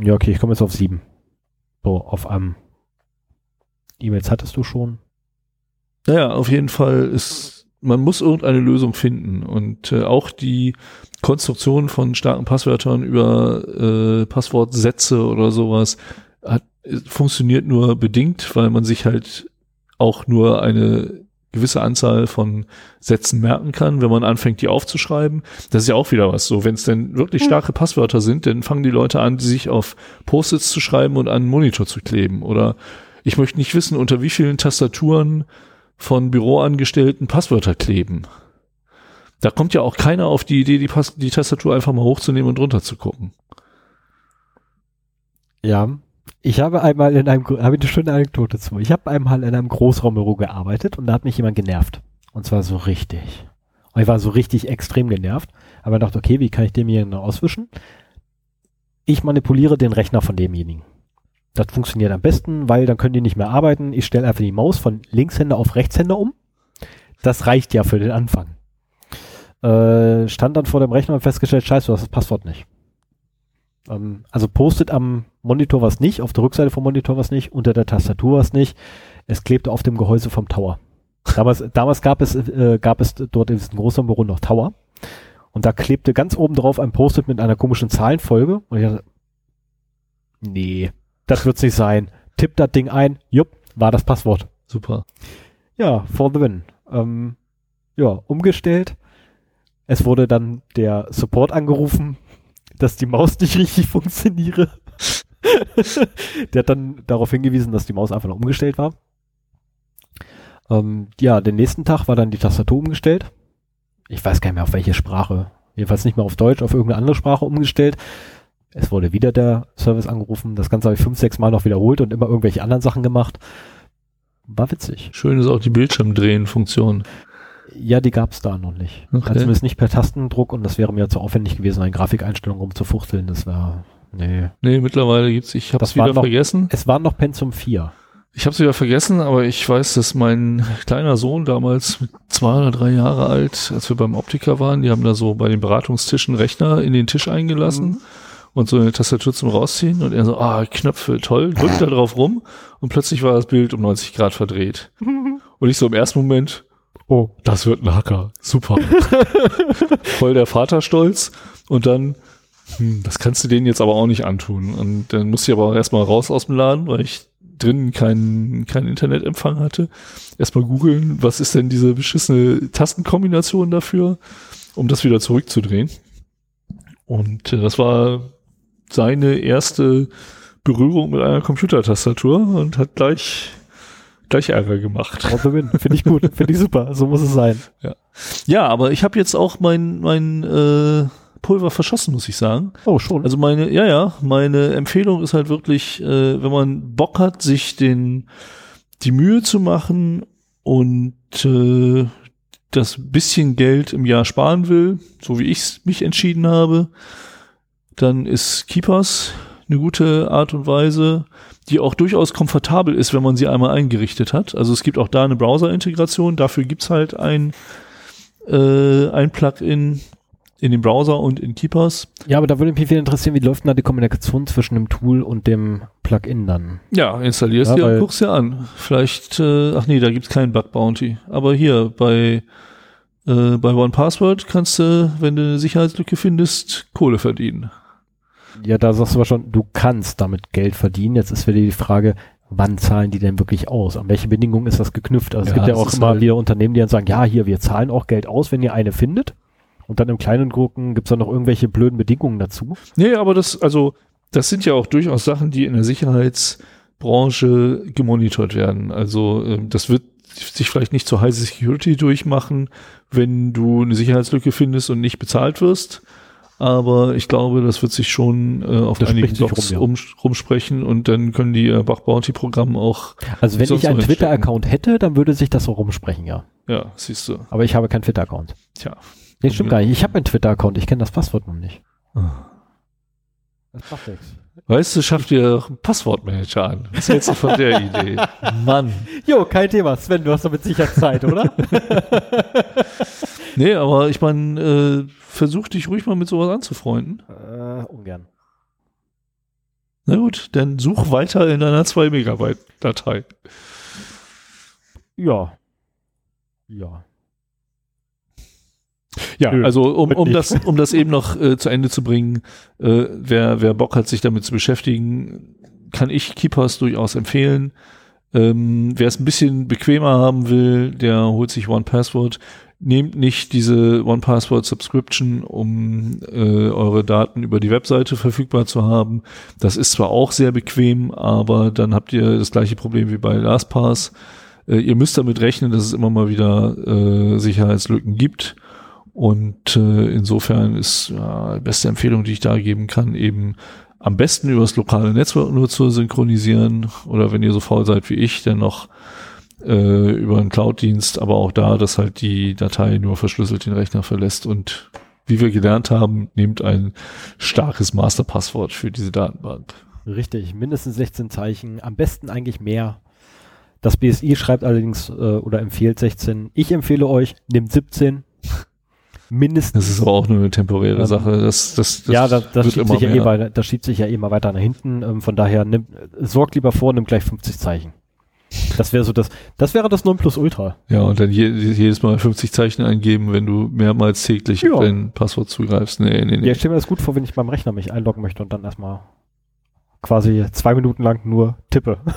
ja okay, ich komme jetzt auf sieben. So, auf einem. E-Mails hattest du schon. Naja, auf jeden Fall ist, man muss irgendeine Lösung finden und äh, auch die Konstruktion von starken Passwörtern über äh, Passwortsätze oder sowas hat funktioniert nur bedingt, weil man sich halt auch nur eine gewisse Anzahl von Sätzen merken kann, wenn man anfängt, die aufzuschreiben. Das ist ja auch wieder was. So, wenn es denn wirklich hm. starke Passwörter sind, dann fangen die Leute an, die sich auf Post-its zu schreiben und an den Monitor zu kleben. Oder ich möchte nicht wissen, unter wie vielen Tastaturen von Büroangestellten Passwörter kleben. Da kommt ja auch keiner auf die Idee, die, Pass die Tastatur einfach mal hochzunehmen und runter zu gucken. Ja, ich habe einmal in einem, habe ich eine schöne Anekdote zu. Ich habe einmal in einem Großraumbüro gearbeitet und da hat mich jemand genervt. Und zwar so richtig. Und ich war so richtig extrem genervt. Aber dachte, okay, wie kann ich dem hier auswischen? Ich manipuliere den Rechner von demjenigen. Das funktioniert am besten, weil dann können die nicht mehr arbeiten. Ich stelle einfach die Maus von Linkshänder auf Rechtshänder um. Das reicht ja für den Anfang. Äh, stand dann vor dem Rechner und festgestellt, scheiße, du hast das Passwort nicht. Ähm, also postet am Monitor was nicht, auf der Rückseite vom Monitor was nicht, unter der Tastatur was nicht. Es klebte auf dem Gehäuse vom Tower. Damals, <laughs> damals gab es, äh, gab es dort in diesem großen Büro noch Tower. Und da klebte ganz oben drauf ein Post-it mit einer komischen Zahlenfolge. Und ich dachte, nee, das wird's nicht sein. Tipp das Ding ein, jupp, war das Passwort. Super. Ja, for the win. Ähm, ja, umgestellt. Es wurde dann der Support angerufen, dass die Maus nicht richtig <laughs> funktioniere. <laughs> der hat dann darauf hingewiesen, dass die Maus einfach noch umgestellt war. Ähm, ja, den nächsten Tag war dann die Tastatur umgestellt. Ich weiß gar nicht mehr auf welche Sprache. Jedenfalls nicht mehr auf Deutsch, auf irgendeine andere Sprache umgestellt. Es wurde wieder der Service angerufen. Das Ganze habe ich fünf, sechs Mal noch wiederholt und immer irgendwelche anderen Sachen gemacht. War witzig. Schön ist auch die Bildschirmdrehen-Funktion. Ja, die gab es da noch nicht. Okay. Also zumindest nicht per Tastendruck und das wäre mir zu aufwendig gewesen, eine Grafikeinstellung rumzufuchteln. Das war, nee. Nee, mittlerweile gibt's, ich habe es wieder noch, vergessen. Es war noch Pentium 4. Ich habe es wieder vergessen, aber ich weiß, dass mein kleiner Sohn damals mit zwei oder drei Jahre alt, als wir beim Optiker waren, die haben da so bei den Beratungstischen Rechner in den Tisch eingelassen mhm. Und so eine Tastatur zum Rausziehen und er so, ah, Knöpfe, toll, drückt da drauf rum und plötzlich war das Bild um 90 Grad verdreht. <laughs> Und ich so im ersten Moment, oh, das wird ein Hacker, super. <laughs> Voll der Vaterstolz und dann, hm, das kannst du denen jetzt aber auch nicht antun. Und dann musste ich aber auch erstmal raus aus dem Laden, weil ich drinnen keinen kein Internetempfang hatte. Erstmal googeln, was ist denn diese beschissene Tastenkombination dafür, um das wieder zurückzudrehen. Und äh, das war seine erste Berührung mit einer Computertastatur und hat gleich gleich Ärger gemacht. Finde ich gut, finde ich super, so muss es sein. <laughs> Ja, ja aber ich habe jetzt auch mein, mein äh, Pulver verschossen, muss ich sagen. Oh, schon. Also meine, ja, ja, meine Empfehlung ist halt wirklich, äh, wenn man Bock hat, sich den, die Mühe zu machen und äh, das bisschen Geld im Jahr sparen will, so wie ich mich entschieden habe, dann ist Keepers eine gute Art und Weise, die auch durchaus komfortabel ist, wenn man sie einmal eingerichtet hat. Also es gibt auch da eine Browser-Integration, dafür gibt's halt ein, äh, ein Plugin, in dem Browser und in Keepers. Ja, aber da würde mich viel interessieren, wie läuft denn da die Kommunikation zwischen dem Tool und dem Plugin dann? Ja, installierst ja, dir und guckst dir an. Vielleicht, äh, ach nee, da gibt's keinen Bug Bounty. Aber hier bei äh, bei OnePassword kannst du, wenn du eine Sicherheitslücke findest, Kohle verdienen. Ja, da sagst du aber schon, du kannst damit Geld verdienen. Jetzt ist wieder die Frage, wann zahlen die denn wirklich aus? An welche Bedingungen ist das geknüpft? Also ja, es gibt ja auch immer halt wieder Unternehmen, die dann sagen, ja, hier, wir zahlen auch Geld aus, wenn ihr eine findet. Und dann im kleinen Gucken gibt es da noch irgendwelche blöden Bedingungen dazu? Nee, aber das, also, das sind ja auch durchaus Sachen, die in der Sicherheitsbranche gemonitort werden. Also, ähm, das wird sich vielleicht nicht zur High Security durchmachen, wenn du eine Sicherheitslücke findest und nicht bezahlt wirst. Aber ich glaube, das wird sich schon äh, auf das einigen Blogs rum, ja. rumsprechen und dann können die äh, Bach Bounty Programme auch. Also wenn ich einen Twitter-Account hätte, dann würde sich das so rumsprechen, ja. Ja, siehst du. Aber ich habe keinen Twitter-Account. Tja. Nee, stimmt gar nicht. Ich habe einen Twitter-Account, ich kenne das Passwort noch nicht. Das macht nichts. Weißt du, schafft dir einen Passwortmanager an. Was hältst du von der Idee? <laughs> Mann. Jo, kein Thema. Sven, du hast doch mit Sicherheit Zeit, oder? <laughs> nee, aber ich meine, äh, versuch dich ruhig mal mit sowas anzufreunden. Äh, ungern. Na gut, dann such weiter in deiner 2 Megabyte Datei. Ja. Ja. Ja, Nö, also um, um das, um das eben noch äh, zu Ende zu bringen, äh, wer, wer Bock hat, sich damit zu beschäftigen, kann ich Keepers durchaus empfehlen. Ähm, wer es ein bisschen bequemer haben will, der holt sich One Password. Nehmt nicht diese One Password Subscription, um äh, eure Daten über die Webseite verfügbar zu haben. Das ist zwar auch sehr bequem, aber dann habt ihr das gleiche Problem wie bei LastPass. Äh, ihr müsst damit rechnen, dass es immer mal wieder äh, Sicherheitslücken gibt. Und äh, insofern ist ja, die beste Empfehlung, die ich da geben kann, eben am besten übers lokale Netzwerk nur zu synchronisieren oder wenn ihr so faul seid wie ich, dann noch äh, über einen Cloud-Dienst, aber auch da, dass halt die Datei nur verschlüsselt den Rechner verlässt und wie wir gelernt haben, nehmt ein starkes Masterpasswort für diese Datenbank. Richtig, mindestens 16 Zeichen, am besten eigentlich mehr. Das BSI schreibt allerdings äh, oder empfiehlt 16. Ich empfehle euch, nehmt 17. Mindestens. Das ist aber auch nur eine temporäre ähm, Sache. Das, das, das ja, das, das, schiebt sich ja eh weiter, das schiebt sich ja eh mal weiter nach hinten. Ähm, von daher nimm, sorgt lieber vor, nimm gleich 50 Zeichen. Das wäre so das, das wäre das Nonplusultra. Ja, und dann je, jedes Mal 50 Zeichen eingeben, wenn du mehrmals täglich ja. auf dein Passwort zugreifst. Nee, nee, nee. Ja, ich stelle mir das gut vor, wenn ich beim Rechner mich einloggen möchte und dann erstmal quasi zwei Minuten lang nur tippe. <laughs>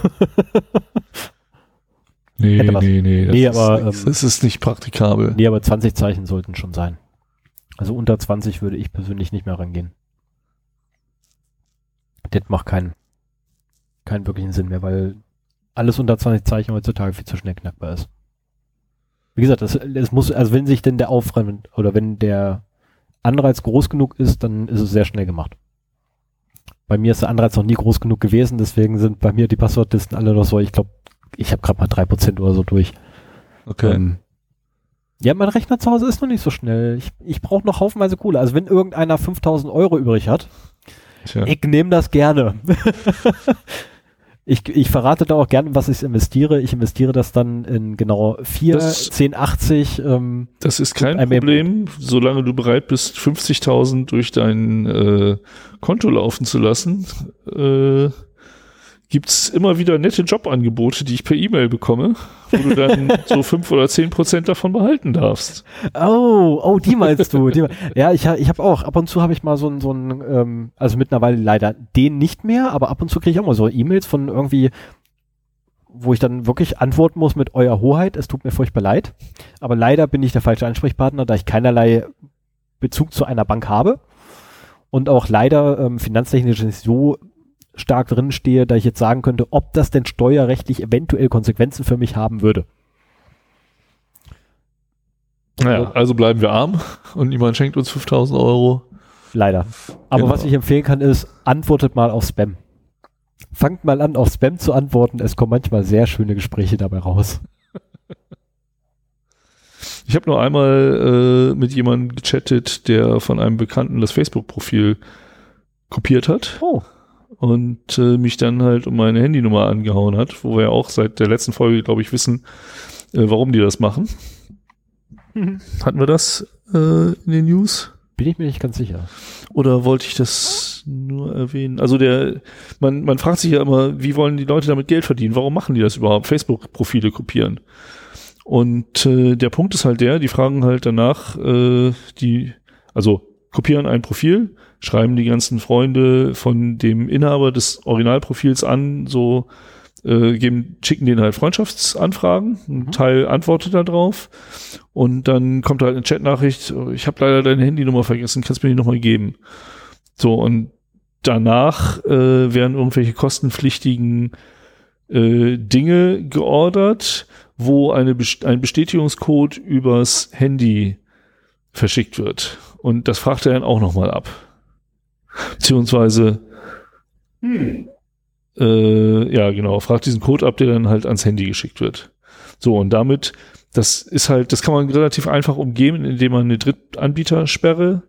nee, nee, nee, das, nee, aber, ist, ähm, das ist nicht praktikabel. Nee, aber 20 Zeichen sollten schon sein. Also unter 20 würde ich persönlich nicht mehr rangehen. Das macht keinen, keinen wirklichen Sinn mehr, weil alles unter 20 Zeichen heutzutage viel zu schnell knackbar ist. Wie gesagt, es, es muss, also wenn sich denn der Aufwand oder wenn der Anreiz groß genug ist, dann ist es sehr schnell gemacht. Bei mir ist der Anreiz noch nie groß genug gewesen, deswegen sind bei mir die Passwortlisten alle noch so, ich glaube, ich habe gerade mal drei Prozent oder so durch. Okay. Ähm, ja, mein Rechner zu Hause ist noch nicht so schnell. Ich, ich brauche noch haufenweise Kohle. Also wenn irgendeiner 5000 Euro übrig hat, Tja. ich nehme das gerne. <laughs> Ich, ich verrate da auch gerne, was ich investiere. Ich investiere das dann in genau 4, das, 10, 80. Ähm, das ist kein Problem, solange du bereit bist, 50.000 durch dein äh, Konto laufen zu lassen. Äh, gibt's immer wieder nette Jobangebote, die ich per E-Mail bekomme, wo du dann <laughs> so fünf oder zehn Prozent davon behalten darfst. Oh, oh, die meinst du. Die, ja, ich, ich habe auch, ab und zu habe ich mal so ein, so ein ähm, also mittlerweile leider den nicht mehr, aber ab und zu kriege ich auch mal so E-Mails von irgendwie, wo ich dann wirklich antworten muss mit Euer Hoheit, es tut mir furchtbar leid, aber leider bin ich der falsche Ansprechpartner, da ich keinerlei Bezug zu einer Bank habe und auch leider ähm, finanztechnisch nicht so stark drin stehe, da ich jetzt sagen könnte, ob das denn steuerrechtlich eventuell Konsequenzen für mich haben würde. Naja, also bleiben wir arm <laughs> und niemand schenkt uns 5000 Euro. Leider. Aber genau. was ich empfehlen kann, ist, antwortet mal auf Spam. Fangt mal an, auf Spam zu antworten. Es kommen manchmal sehr schöne Gespräche dabei raus. <laughs> Ich habe nur einmal äh, mit jemandem gechattet, der von einem Bekannten das Facebook-Profil kopiert hat. Oh und äh, mich dann halt um meine Handynummer angehauen hat, wo wir ja auch seit der letzten Folge, glaube ich, wissen, äh, warum die das machen. Mhm. Hatten wir das äh, in den News? Bin ich mir nicht ganz sicher. Oder wollte ich das nur erwähnen? Also der, man, man fragt sich ja immer, wie wollen die Leute damit Geld verdienen? Warum machen die das überhaupt? Facebook-Profile kopieren. Und äh, der Punkt ist halt der, die fragen halt danach, äh, die, also kopieren ein Profil, schreiben die ganzen Freunde von dem Inhaber des Originalprofils an, so äh, geben, schicken denen halt Freundschaftsanfragen, ein mhm. Teil antwortet da drauf und dann kommt halt eine Chatnachricht, ich habe leider deine Handynummer vergessen, kannst du mir die nochmal geben. So, und danach äh, werden irgendwelche kostenpflichtigen äh, Dinge geordert, wo eine, ein Bestätigungscode übers Handy verschickt wird. Und das fragt er dann auch nochmal ab. Beziehungsweise, hm. äh, ja, genau, fragt diesen Code ab, der dann halt ans Handy geschickt wird. So, und damit, das ist halt, das kann man relativ einfach umgehen, indem man eine Drittanbietersperre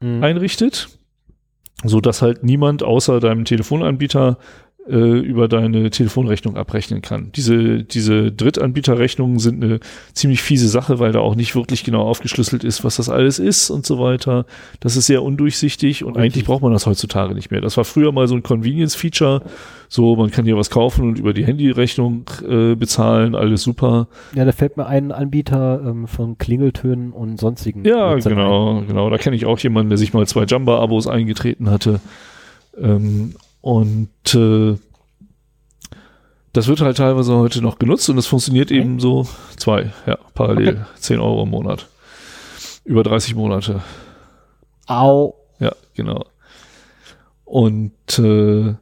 mhm. einrichtet, so dass halt niemand außer deinem Telefonanbieter äh, über deine Telefonrechnung abrechnen kann. Diese, diese Drittanbieterrechnungen sind eine ziemlich fiese Sache, weil da auch nicht wirklich genau aufgeschlüsselt ist, was das alles ist und so weiter. Das ist sehr undurchsichtig und Richtig. eigentlich braucht man das heutzutage nicht mehr. Das war früher mal so ein Convenience-Feature. So, man kann hier was kaufen und über die Handyrechnung äh, bezahlen, alles super. Ja, da fällt mir ein Anbieter ähm, von Klingeltönen und sonstigen. Ja, genau, ein. genau. Da kenne ich auch jemanden, der sich mal zwei Jamba-Abos eingetreten hatte. Ähm, und äh, das wird halt teilweise heute noch genutzt und es funktioniert okay. eben so zwei, ja, parallel. Okay. 10 Euro im Monat. Über 30 Monate. Au. Ja, genau. Und äh,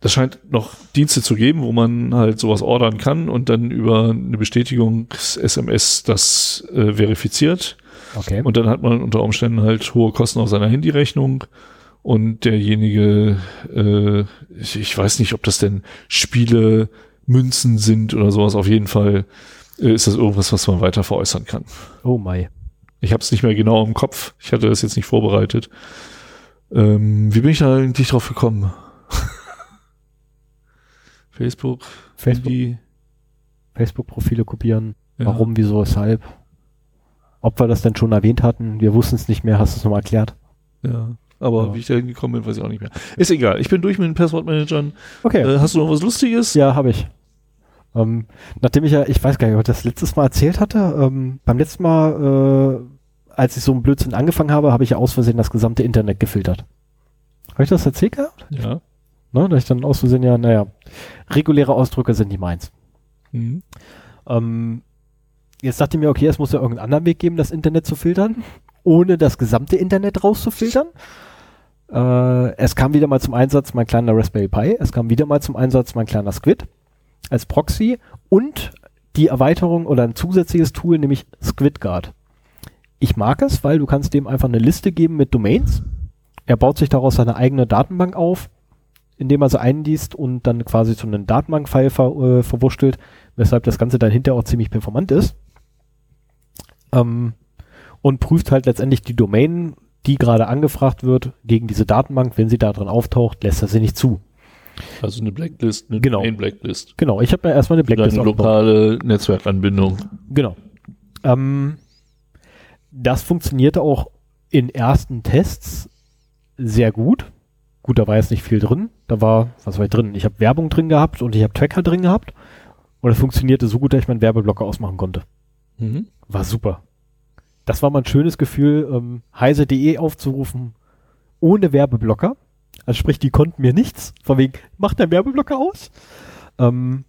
das scheint noch Dienste zu geben, wo man halt sowas ordern kann und dann über eine Bestätigungs-SMS das äh, verifiziert. Okay. Und dann hat man unter Umständen halt hohe Kosten auf seiner Handyrechnung und derjenige, äh, ich, ich weiß nicht, ob das denn Spiele Münzen sind oder sowas. Auf jeden Fall äh, ist das irgendwas, was man weiter veräußern kann. Oh my. Ich habe es nicht mehr genau im Kopf. Ich hatte das jetzt nicht vorbereitet. Ähm, wie bin ich da eigentlich drauf gekommen? <laughs> Facebook, Facebook, Facebook-Profile kopieren. Ja. Warum, wieso, weshalb? Ob wir das denn schon erwähnt hatten, wir wussten es nicht mehr, hast du es nochmal erklärt? Ja, aber ja. wie ich da hingekommen bin, weiß ich auch nicht mehr. Ist egal, ich bin durch mit den Passwortmanagern. Okay. Äh, hast du noch was Lustiges? Ja, habe ich. Ähm, nachdem ich ja, ich weiß gar nicht, ob ich das letztes Mal erzählt hatte, ähm, beim letzten Mal, äh, als ich so einen Blödsinn angefangen habe, habe ich ja aus Versehen das gesamte Internet gefiltert. Habe ich das erzählt gehabt? Ja. Ne, dass ich dann aus Versehen ja, naja, reguläre Ausdrücke sind nicht meins. Mhm. Ähm, jetzt dachte ich mir, okay, es muss ja irgendeinen anderen Weg geben, das Internet zu filtern, ohne das gesamte Internet rauszufiltern. Äh, es kam wieder mal zum Einsatz mein kleiner Raspberry Pi, es kam wieder mal zum Einsatz mein kleiner Squid als Proxy und die Erweiterung oder ein zusätzliches Tool, nämlich SquidGuard. Ich mag es, weil du kannst dem einfach eine Liste geben mit Domains. Er baut sich daraus seine eigene Datenbank auf, indem er sie einliest und dann quasi zu einem Datenbankfile ver, äh, verwurschtelt, weshalb das Ganze dann hinterher auch ziemlich performant ist. Ähm, und prüft halt letztendlich die Domain, die gerade angefragt wird, gegen diese Datenbank. Wenn sie da drin auftaucht, lässt er sie nicht zu. Also eine Blacklist, eine genau. Domain-Blacklist. Genau, ich habe mir erstmal eine Blacklist Eine lokale Netzwerkanbindung. Genau. Ähm, das funktionierte auch in ersten Tests sehr gut. Gut, da war jetzt nicht viel drin. Da war, was war ich drin? Ich habe Werbung drin gehabt und ich habe Tracker drin gehabt. Und es funktionierte so gut, dass ich meinen Werbeblocker ausmachen konnte. Mhm. War super. Das war mal ein schönes Gefühl, ähm, heise.de aufzurufen ohne Werbeblocker. Also sprich, die konnten mir nichts. Von wegen, mach dein Werbeblocker aus. Ähm,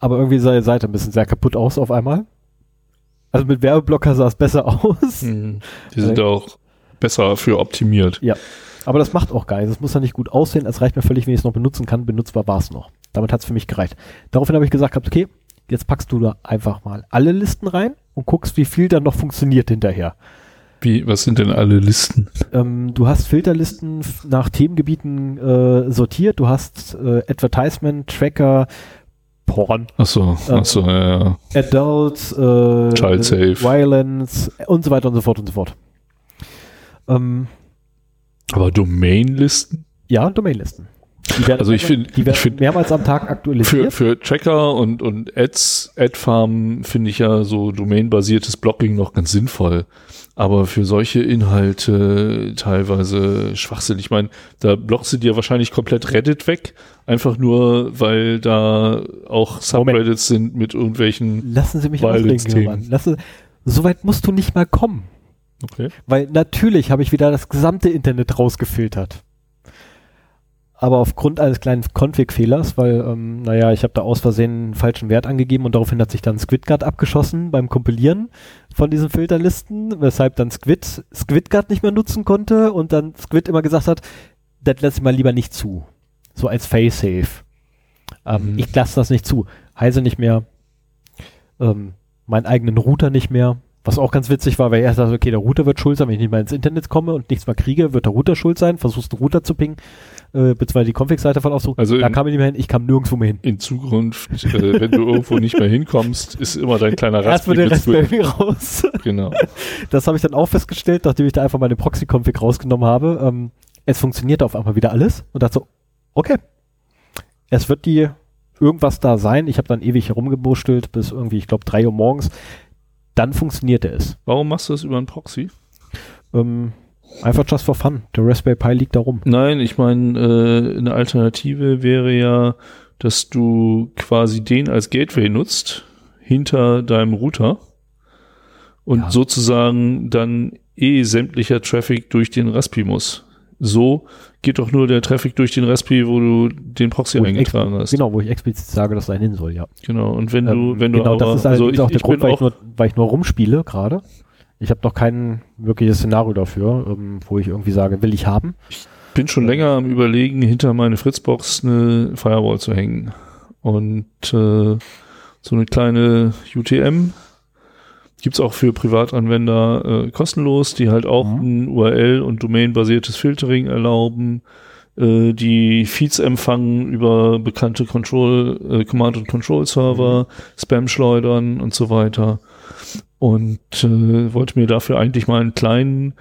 aber irgendwie sah die Seite ein bisschen sehr kaputt aus auf einmal. Also mit Werbeblocker sah es besser <laughs> aus. Mhm. Die sind also, auch besser für optimiert. Ja. Aber das macht auch geil. Das muss ja nicht gut aussehen. Es reicht mir völlig, wenn ich es noch benutzen kann. Benutzbar war es noch. Damit hat es für mich gereicht. Daraufhin habe ich gesagt, okay, jetzt packst du da einfach mal alle Listen rein und guckst, wie viel dann noch funktioniert hinterher. Wie, was sind denn alle Listen? Ähm, du hast Filterlisten nach Themengebieten äh, sortiert. Du hast äh, Advertisement, Tracker, Porn. Achso, ähm, achso, ja, ja. Adult, äh, Child Safe, Violence und so weiter und so fort und so fort. Ähm, Aber Domainlisten? Ja, Domainlisten. Werden, also ich finde, die werden find, mehrmals am Tag aktualisiert. Für, für Tracker und, und Ads, Ad-Farm finde ich ja so domainbasiertes Blocking noch ganz sinnvoll. Aber für solche Inhalte teilweise Schwachsinn. Ich meine, da blockst du dir wahrscheinlich komplett Reddit weg, einfach nur, weil da auch Subreddits Moment. sind mit irgendwelchen Lassen Sie mich ausreden. Lassen, so weit musst du nicht mal kommen. Okay. Weil natürlich habe ich wieder das gesamte Internet rausgefiltert aber aufgrund eines kleinen Config-Fehlers, weil, ähm, naja, ich habe da aus Versehen einen falschen Wert angegeben und daraufhin hat sich dann SquidGuard abgeschossen beim Kompilieren von diesen Filterlisten, weshalb dann Squid SquidGuard nicht mehr nutzen konnte und dann Squid immer gesagt hat, das lasse ich mal lieber nicht zu. So als Fail-Safe. Ähm, mhm. Ich lasse das nicht zu. Heise nicht mehr, ähm, meinen eigenen Router nicht mehr, was auch ganz witzig war, weil er sagt, okay, der Router wird schuld sein, wenn ich nicht mal ins Internet komme und nichts mehr kriege, wird der Router schuld sein, versuchst den Router zu pingen, äh, beziehungsweise die Config-Seite von ausdrucken. Also da kam ich nicht mehr hin, ich kam nirgendwo mehr hin. In Zukunft, äh, wenn du irgendwo nicht mehr hinkommst, ist immer dein kleiner Raspberry. Erst wird der Raspberry raus. <laughs> Genau. Das habe ich dann auch festgestellt, nachdem ich da einfach meine Proxy-Config rausgenommen habe. Ähm, es funktionierte auf einmal wieder alles und dachte so, okay, es wird die irgendwas da sein. Ich habe dann ewig herumgeburschtelt bis irgendwie, ich glaube, drei Uhr morgens dann funktionierte es. Warum machst du das über einen Proxy? Ähm, einfach just for fun. Der Raspberry Pi liegt da rum. Nein, ich meine, äh, eine Alternative wäre ja, dass du quasi den als Gateway nutzt hinter deinem Router und ja. sozusagen dann eh sämtlicher Traffic durch den Raspi muss. So geht doch nur der Traffic durch den Raspi, wo du den Proxy wo eingetragen hast. Genau, wo ich explizit sage, dass er hin soll, ja. Genau, und wenn ähm, du, wenn du Genau, aber, das ist also ich, auch der Grund, weil ich, nur, weil ich nur rumspiele gerade. Ich habe noch kein wirkliches Szenario dafür, ähm, wo ich irgendwie sage, will ich haben. Ich bin schon länger am überlegen, hinter meine Fritzbox eine Firewall zu hängen. Und äh, so eine kleine UTM Gibt's auch für Privatanwender äh, kostenlos, die halt auch mhm. ein URL- und Domain-basiertes Filtering erlauben. äh, die Feeds empfangen über bekannte Control, äh, Command und Control Server, mhm. Spam schleudern und so weiter. Und äh, wollte mir dafür eigentlich mal einen kleinen,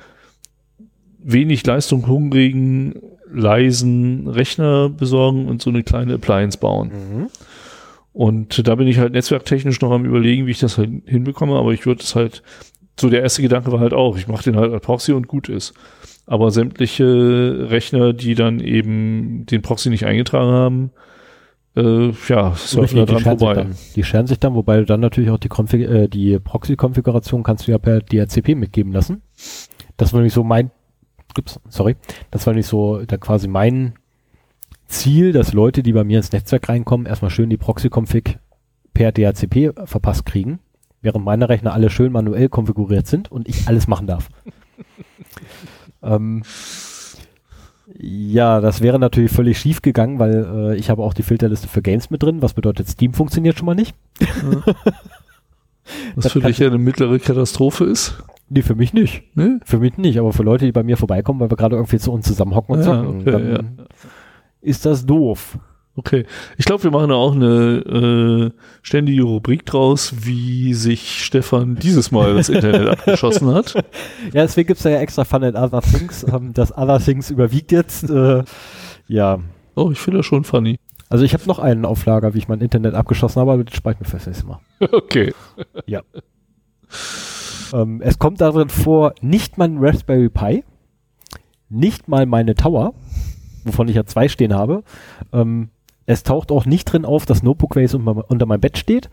wenig Leistung hungrigen, leisen Rechner besorgen und so eine kleine Appliance bauen. Mhm. Und da bin ich halt netzwerktechnisch noch am überlegen, wie ich das halt hinbekomme, aber ich würde es halt, so der erste Gedanke war halt auch, ich mache den halt als Proxy und gut ist. Aber sämtliche Rechner, die dann eben den Proxy nicht eingetragen haben, äh, ja, surfen da dran vorbei. Dann, die scheren sich dann, wobei du dann natürlich auch die, Konfig äh, die Proxy-Konfiguration kannst du ja per DHCP mitgeben lassen. Das war nämlich so mein, ups, sorry, das war nämlich so da quasi mein Ziel, dass Leute, die bei mir ins Netzwerk reinkommen, erstmal schön die Proxy-Config per DHCP verpasst kriegen, während meine Rechner alle schön manuell konfiguriert sind und ich alles machen darf. <laughs> ähm, ja, das wäre natürlich völlig schief gegangen, weil äh, ich habe auch die Filterliste für Games mit drin, was bedeutet, Steam funktioniert schon mal nicht. Ja. <laughs> Was für dich ja eine mittlere Katastrophe ist. Nee, für mich nicht. Nee? Für mich nicht, aber für Leute, die bei mir vorbeikommen, weil wir gerade irgendwie zu uns zusammenhocken und ja, zocken, okay, dann ja. ist das doof. Okay. Ich glaube, wir machen da auch eine äh, ständige Rubrik draus, wie sich Stefan dieses Mal das Internet <laughs> abgeschossen hat. Ja, deswegen gibt's da ja extra Fun and Other Things. Ähm, das Other Things überwiegt jetzt. Äh, ja. Oh, ich finde das schon funny. Also ich habe noch einen Auflager, wie ich mein Internet abgeschossen habe, aber das ich mir fürs nächste Mal. <laughs> Okay. Ja. ähm, es kommt darin vor, nicht mein Raspberry Pi, nicht mal meine Tower, wovon ich ja zwei stehen habe, ähm, es taucht auch nicht drin auf, dass Notebook Waze unter meinem Bett steht.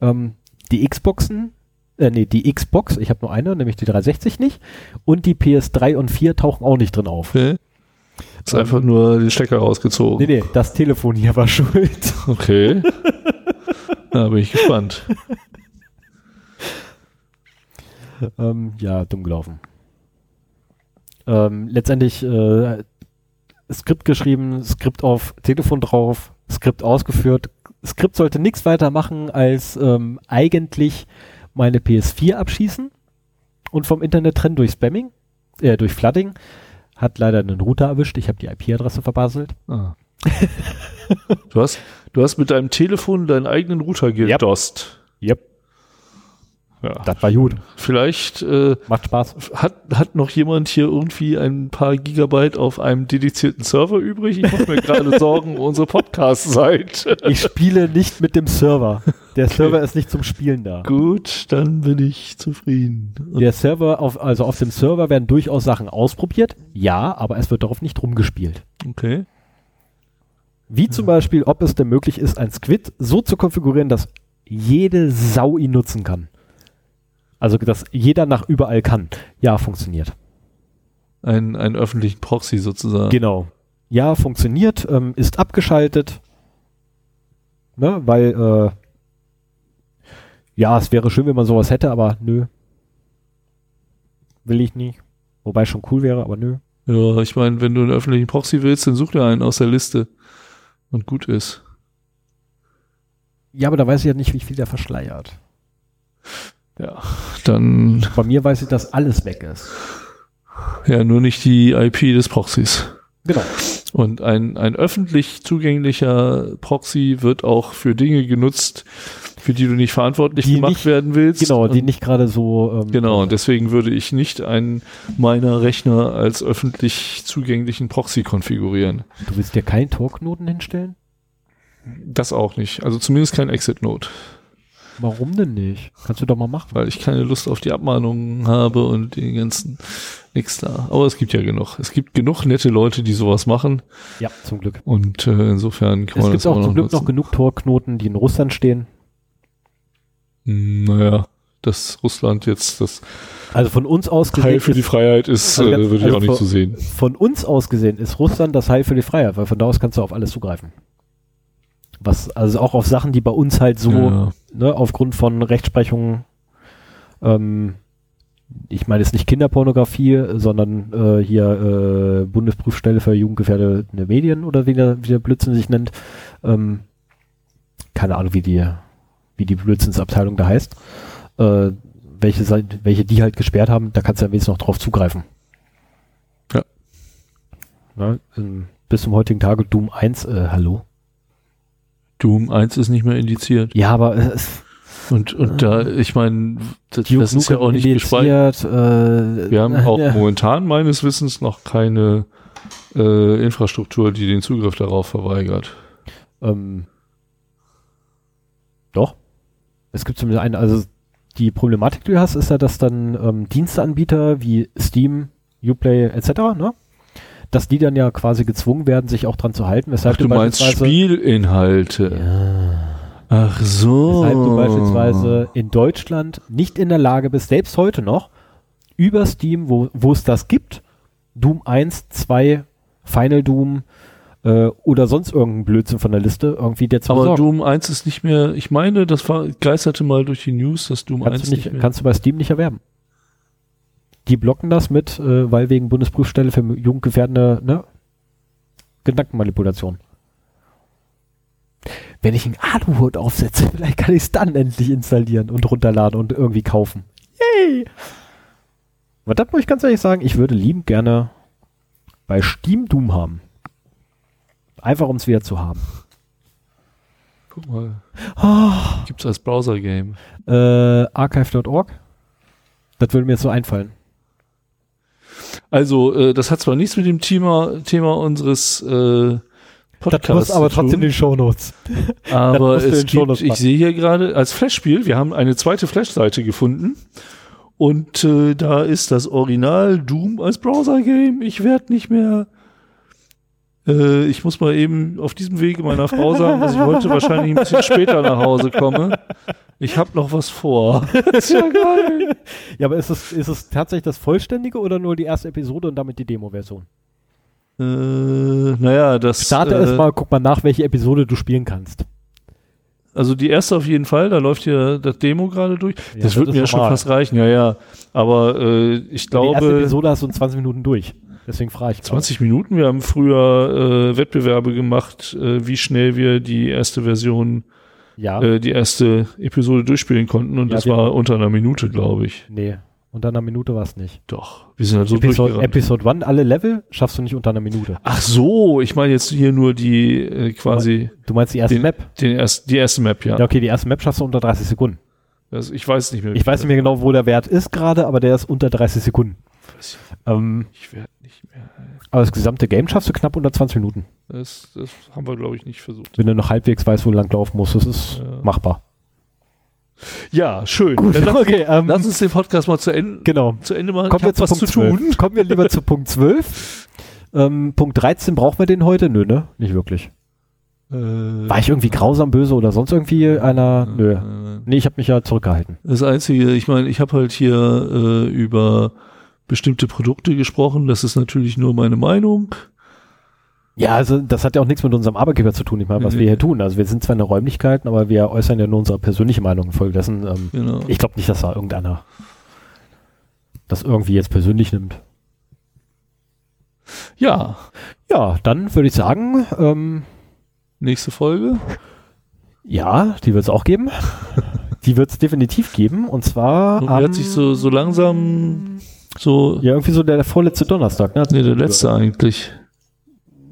Ähm, die Xboxen, äh, nee, die Xbox, ich habe nur eine, nämlich die 360 nicht. Und die PS3 und 4 tauchen auch nicht drin auf. Okay. Ist ähm, einfach nur den Stecker rausgezogen. Nee, nee, das Telefon hier war <laughs> schuld. Okay. da bin ich gespannt. ähm, ja, dumm gelaufen. Ähm, letztendlich äh, Skript geschrieben, Skript auf Telefon drauf, Skript ausgeführt. Skript sollte nichts weiter machen als ähm, eigentlich meine PS4 abschießen und vom Internet trennen durch Spamming, äh, durch Flooding. Hat leider einen Router erwischt. Ich habe die IP-Adresse verbaselt. Ah. <laughs> du, hast, du hast mit deinem Telefon deinen eigenen Router gedost. Yep. yep. Ja. Das war gut. Vielleicht äh, macht Spaß. Hat, hat noch jemand hier irgendwie ein paar Gigabyte auf einem dedizierten Server übrig? Ich mache mir <laughs> gerade Sorgen um unsere Podcast-Seite. Ich spiele nicht mit dem Server. Der okay. Server ist nicht zum Spielen da. Gut, dann bin ich zufrieden. Der Server, auf, also auf dem Server werden durchaus Sachen ausprobiert. Ja, aber es wird darauf nicht rumgespielt. Okay. Wie zum Beispiel, ob es denn möglich ist, ein Squid so zu konfigurieren, dass jede Sau ihn nutzen kann. Also, dass jeder nach überall kann. Ja, funktioniert. Ein, einen öffentlichen Proxy sozusagen. Genau. Ja, funktioniert, ähm, ist abgeschaltet. Ne, weil, äh, ja, es wäre schön, wenn man sowas hätte, aber nö. Will ich nicht. Wobei schon cool wäre, aber nö. Ja, ich meine, wenn du einen öffentlichen Proxy willst, dann such dir einen aus der Liste. Und gut ist. Ja, aber da weiß ich ja nicht, wie viel der verschleiert. Ja, dann. Bei mir weiß ich, dass alles weg ist. Ja, nur nicht die IP des Proxys. Genau. Und ein, ein öffentlich zugänglicher Proxy wird auch für Dinge genutzt, für die du nicht verantwortlich die gemacht nicht, werden willst. Genau, die nicht gerade so. Ähm, genau, und deswegen würde ich nicht einen meiner Rechner als öffentlich zugänglichen Proxy konfigurieren. Du willst dir keinen Tor-Knoten hinstellen? Das auch nicht. Also zumindest kein Exit-Node. Warum denn nicht? Kannst du doch mal machen. Weil ich keine Lust auf die Abmahnungen habe und den ganzen nix da. Aber es gibt ja genug. Es gibt genug nette Leute, die sowas machen. Ja, zum Glück. Und äh, insofern kann es man Es gibt auch zum Glück nutzen. noch genug Torknoten, die in Russland stehen. Hm, naja, dass Russland jetzt das also von uns aus gesehen Heil für die Freiheit ist, also äh, würde ich also auch nicht so sehen. Von uns aus gesehen ist Russland das Heil für die Freiheit, weil von da aus kannst du auf alles zugreifen. Was, also auch auf Sachen, die bei uns halt so, ja. ne, aufgrund von Rechtsprechung, ähm, ich meine jetzt nicht Kinderpornografie, sondern äh, hier äh, Bundesprüfstelle für jugendgefährdende Medien oder wie der, wie der Blödsinn sich nennt. Ähm, keine Ahnung, wie die, wie die Blödsinnsabteilung da heißt. Äh, welche, welche die halt gesperrt haben, da kannst du ja wenigstens noch drauf zugreifen. Ja. ja ähm, bis zum heutigen Tage Doom 1, äh, hallo? Doom 1 ist nicht mehr indiziert. Ja, aber es Und, und da, ich meine, das, das ist ja auch nicht gespeichert. Äh, Wir haben <laughs> auch ja. momentan meines Wissens noch keine äh, Infrastruktur, die den Zugriff darauf verweigert. Ähm, doch. Es gibt zumindest eine, also die Problematik, die du hast, ist ja, dass dann ähm, Diensteanbieter wie Steam, Uplay etc., ne? Dass die dann ja quasi gezwungen werden, sich auch dran zu halten, weshalb Ach, du meinst beispielsweise- Spielinhalte. Ja. Ach so. Weshalb du beispielsweise in Deutschland nicht in der Lage bist, selbst heute noch, über Steam, wo, wo es das gibt, Doom 1, 2, Final Doom äh, oder sonst irgendein Blödsinn von der Liste irgendwie der zu Aber besorgen. Doom 1 ist nicht mehr, ich meine, das war, geisterte mal durch die News, dass Doom 1 kannst du, nicht, mehr. kannst du bei Steam nicht erwerben. Die blocken das mit, äh, weil wegen Bundesprüfstelle für jugendgefährdende ne, Gedankenmanipulation. Wenn ich einen Aluhut aufsetze, <laughs> vielleicht kann ich es dann endlich installieren und runterladen und irgendwie kaufen. Yay! Aber das muss ich ganz ehrlich sagen, ich würde liebend gerne bei Steam Doom haben. Einfach um es wieder zu haben. Guck mal. Oh, Gibt's als Browser-Game. äh, archive.org? Das würde mir jetzt so einfallen. Also, äh, das hat zwar nichts mit dem Thema, Thema unseres äh, Podcasts das muss aber trotzdem tun, <laughs> in den Shownotes. aber es den Shownotes gibt, ich sehe hier gerade als Flash-Spiel, wir haben eine zweite Flash-Seite gefunden und äh, da ist das Original Doom als Browser-Game. Ich werde nicht mehr äh, ich muss mal eben auf diesem Wege meiner Frau sagen, dass ich heute wahrscheinlich ein bisschen später nach Hause komme. Ich habe noch was vor. <laughs> ist ja geil. Ja, aber ist es, ist es tatsächlich das vollständige oder nur die erste Episode und damit die Demo-Version? Äh, naja, das. Starte äh, erstmal, guck mal nach, welche Episode du spielen kannst. Also die erste auf jeden Fall, da läuft hier das Demo gerade durch. Ja, das das wird ist mir ja schon fast reichen, ja, ja. Aber äh, ich die erste glaube, Episode hast du in 20 Minuten durch. Deswegen frage ich. gerade. 20 Minuten, wir haben früher äh, Wettbewerbe gemacht, äh, wie schnell wir die erste Version, Ja. äh, die erste Episode durchspielen konnten und Ja, das war unter einer Minute, glaube ich. nee. Unter einer Minute war es nicht. Doch, wir sind halt so Episode. Episode 1, alle Level schaffst du nicht unter einer Minute. Ach so, ich meine jetzt hier nur die äh, quasi Du meinst die erste den, Map? den erst, die erste Map, ja. Ja, okay, die erste Map schaffst du unter 30 Sekunden. Also ich weiß nicht mehr. Ich weiß nicht mehr genau, wo der Wert ist gerade, aber der ist unter 30 Sekunden. Ähm, Ich werde. Aber das gesamte Game schaffst du knapp unter 20 Minuten. Das, das haben wir, glaube ich, nicht versucht. Wenn du noch halbwegs weißt, wo du lang laufen musst. Das ist Ja. machbar. Ja, schön. Dann lass, <laughs> okay, ähm, lass uns den Podcast mal zu Ende, genau. zu Ende machen. Kommen wir zu was Punkt zu tun. 12. Kommen wir lieber zu Punkt 12. Ähm, Punkt 13, brauchen wir den heute? Nö, ne? Nicht wirklich. Äh, War ich irgendwie grausam, böse oder sonst irgendwie einer? Nö. äh, Nee, ich habe mich ja zurückgehalten. Das Einzige, ich meine, ich habe halt hier äh, über bestimmte Produkte gesprochen. Das ist natürlich nur meine Meinung. Ja, also das hat ja auch nichts mit unserem Arbeitgeber zu tun, ich meine, was Nee. wir hier tun. Also wir sind zwar in den Räumlichkeiten, aber wir äußern ja nur unsere persönliche Meinung infolgedessen. Ähm, Genau. ich glaube nicht, dass da irgendeiner das irgendwie jetzt persönlich nimmt. Ja, Ja, dann würde ich sagen, ähm, nächste Folge. ja, die wird es auch geben. <laughs> die wird es definitiv geben. Und zwar Und am, hat sich so, so langsam so. ja, irgendwie so der, der vorletzte Donnerstag. Ne? Nee, der letzte eigentlich.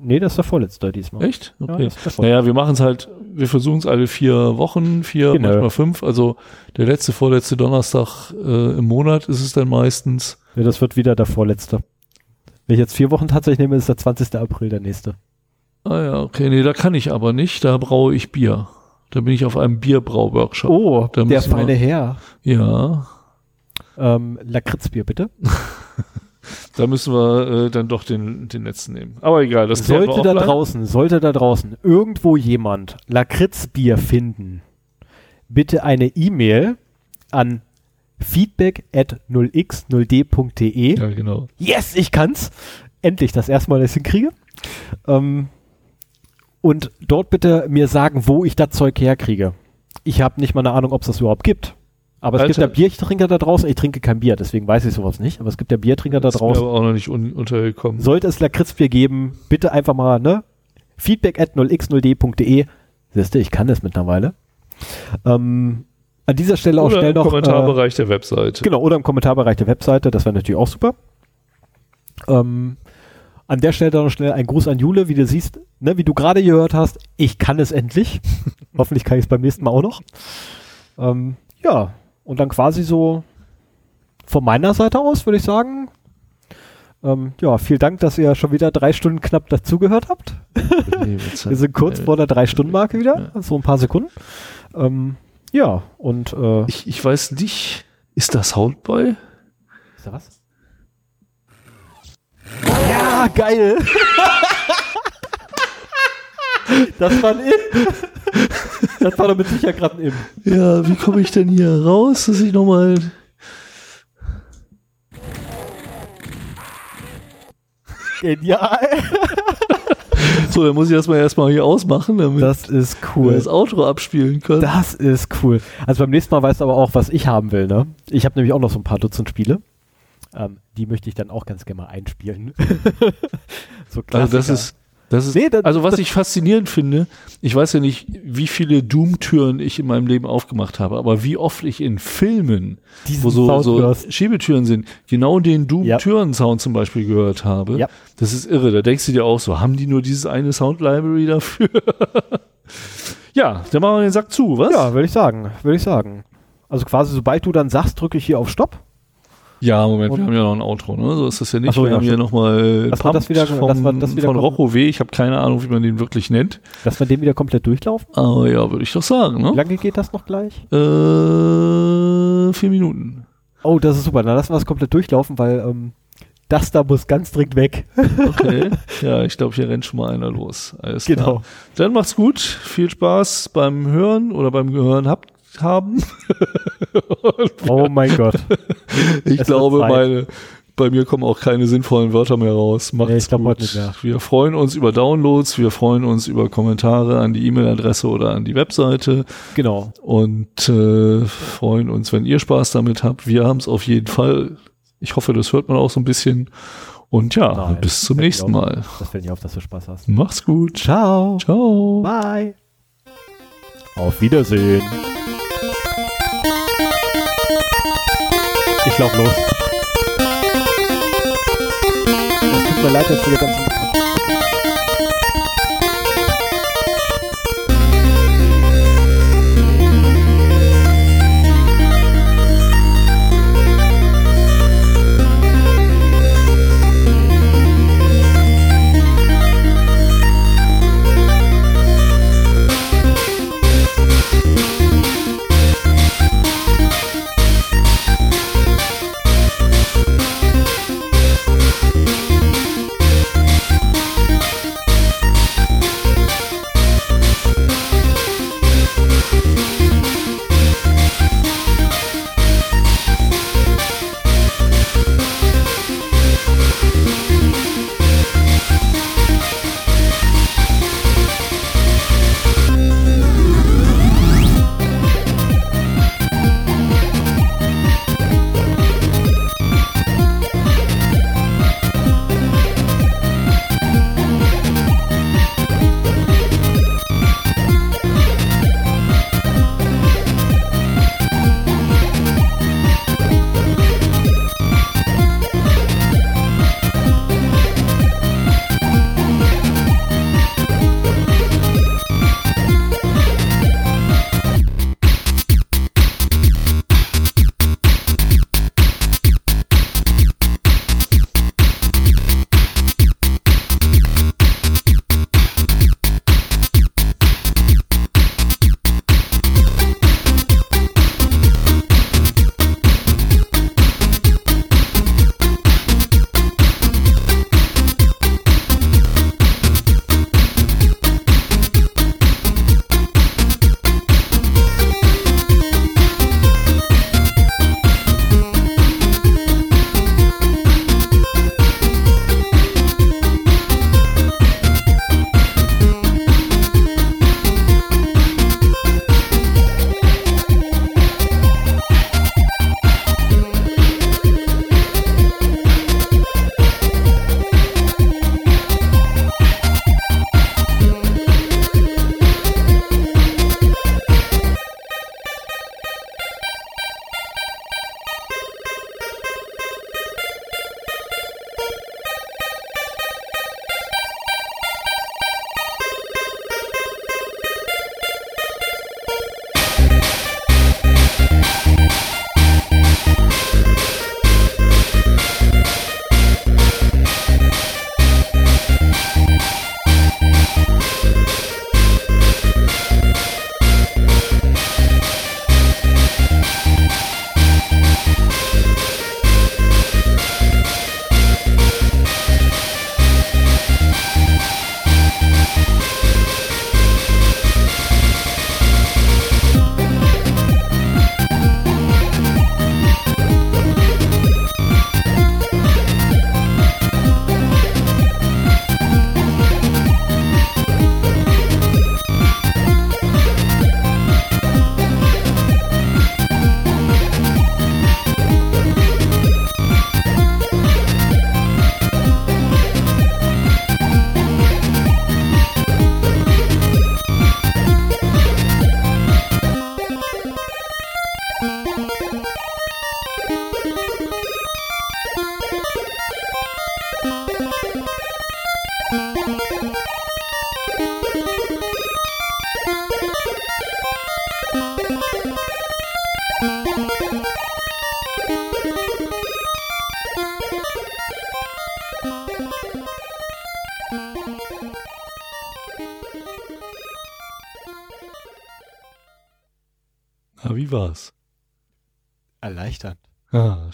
Nee, das ist der vorletzte diesmal. Echt? Ja, Okay. vorletzte. naja, wir machen es halt, wir versuchen es alle vier Wochen, vier, Genau. manchmal fünf. Also der letzte, vorletzte Donnerstag äh, im Monat ist es dann meistens. Ja, das wird wieder der vorletzte. Wenn ich jetzt vier Wochen tatsächlich nehme, ist der 20. April der nächste. Ah ja, okay, nee, da kann ich aber nicht, da braue ich Bier. Da bin ich auf einem Bierbrau-Workshop. Oh, Da der feine Herr. Ja, Ähm, Lakritzbier, bitte. <laughs> da müssen wir äh, dann doch den, den letzten nehmen. Aber egal, das Sollte da offline. draußen, sollte da draußen irgendwo jemand Lakritzbier finden, bitte eine E-Mail an feedback at 0x0d.de. Ja, genau. Yes, ich kann's. Endlich das erste Mal, dass ich hinkriege. Ähm, und dort bitte mir sagen, wo ich das Zeug herkriege. Ich habe nicht mal eine Ahnung, ob es das überhaupt gibt. Aber es gibt ja Alter. Biertrinker da draußen. Ich trinke kein Bier, deswegen weiß ich sowas nicht. Aber es gibt ja Biertrinker da Das ist mir draußen. aber auch noch nicht un untergekommen. Sollte es Lakritzbier geben, bitte einfach mal, ne? Feedback at 0x0d.de. Siehst du, ich kann das mittlerweile. Ähm, an dieser Stelle auch Oder schnell im noch. Äh, Kommentarbereich der Webseite. genau, oder im Kommentarbereich der Webseite, das wäre natürlich auch super. Ähm, an der Stelle noch schnell ein Gruß an Jule, wie du siehst, ne, wie du gerade gehört hast, ich kann es endlich. <laughs> Hoffentlich kann ich es beim nächsten Mal auch noch. Ähm, ja, und dann quasi so von meiner Seite aus würde ich sagen, ähm, ja, vielen Dank, dass ihr schon wieder drei Stunden knapp dazugehört habt. <laughs> Wir sind kurz vor der Drei-Stunden-Marke wieder, so ein paar Sekunden. Ähm, ja, und äh, ich, ich weiß nicht, ist das Soundboy? Ist da was? Ja, geil! <laughs> das war ein Im. Das war doch mit Sicherheit gerade ein Im. Ja, wie komme ich denn hier raus, dass ich nochmal Genial. so, dann muss ich das mal erstmal hier ausmachen, damit das ist cool. wir das Outro abspielen können. Das ist cool. Also beim nächsten Mal weißt du aber auch, was ich haben will, ne? Ich habe nämlich auch noch so ein paar Dutzend Spiele. Ähm, die möchte ich dann auch ganz gerne mal einspielen. <laughs> so also das ist das ist, nee, das, also was ich faszinierend finde, ich weiß ja nicht, wie viele Doom-Türen ich in meinem Leben aufgemacht habe, aber wie oft ich in Filmen, wo so, so Schiebetüren sind, genau den Doom-Türen-Sound zum Beispiel gehört habe. Ja. Das ist irre. Da denkst du dir auch so, haben die nur dieses eine Sound-Library dafür? <laughs> ja, dann machen wir den Sack zu, was? Ja, würde ich sagen, würde ich sagen. Also quasi, sobald du dann sagst, drücke ich hier auf Stopp ja, Moment, und wir haben ja noch ein Outro, ne? So ist das ja nicht. So, wir ja, haben hier nochmal das das wieder, vom, das war das wieder von Rocco W. Ich habe keine Ahnung, wie man den wirklich nennt. Dass wir den wieder komplett durchlaufen? Ah, ja, würde ich doch sagen, ne? Wie lange geht das noch gleich? Äh, vier Minuten. Oh, das ist super. Dann lassen wir es komplett durchlaufen, weil ähm, das da muss ganz dringend weg. <laughs> okay. Ja, ich glaube, hier rennt schon mal einer los. Alles genau. Klar. Dann macht's gut. Viel Spaß beim Hören oder beim Gehören. Habt haben. <laughs> oh mein Gott. <laughs> Ich es glaube, meine, bei mir kommen auch keine sinnvollen Wörter mehr raus. Macht's nee, gut. Wir freuen uns über Downloads, wir freuen uns über Kommentare an die E-Mail-Adresse oder an die Webseite. Genau. Und äh, freuen uns, wenn ihr Spaß damit habt. Wir haben es auf jeden Fall. Ich hoffe, das hört man auch so ein bisschen. Und ja, Nein, bis zum nächsten Mal. Das fällt nicht auf, dass du Spaß hast. Mach's gut. Ciao. Ciao. Bye. Auf Wiedersehen. Ich lauf los. Es tut mir leid, dass du dir ganzen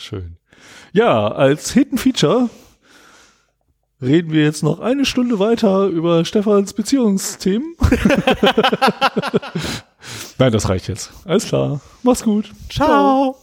schön. Ja, als Hidden Feature reden wir jetzt noch eine Stunde weiter über Stefans Beziehungsthemen. <laughs> Nein, das reicht jetzt. Alles klar. Mach's gut. Ciao. Ciao.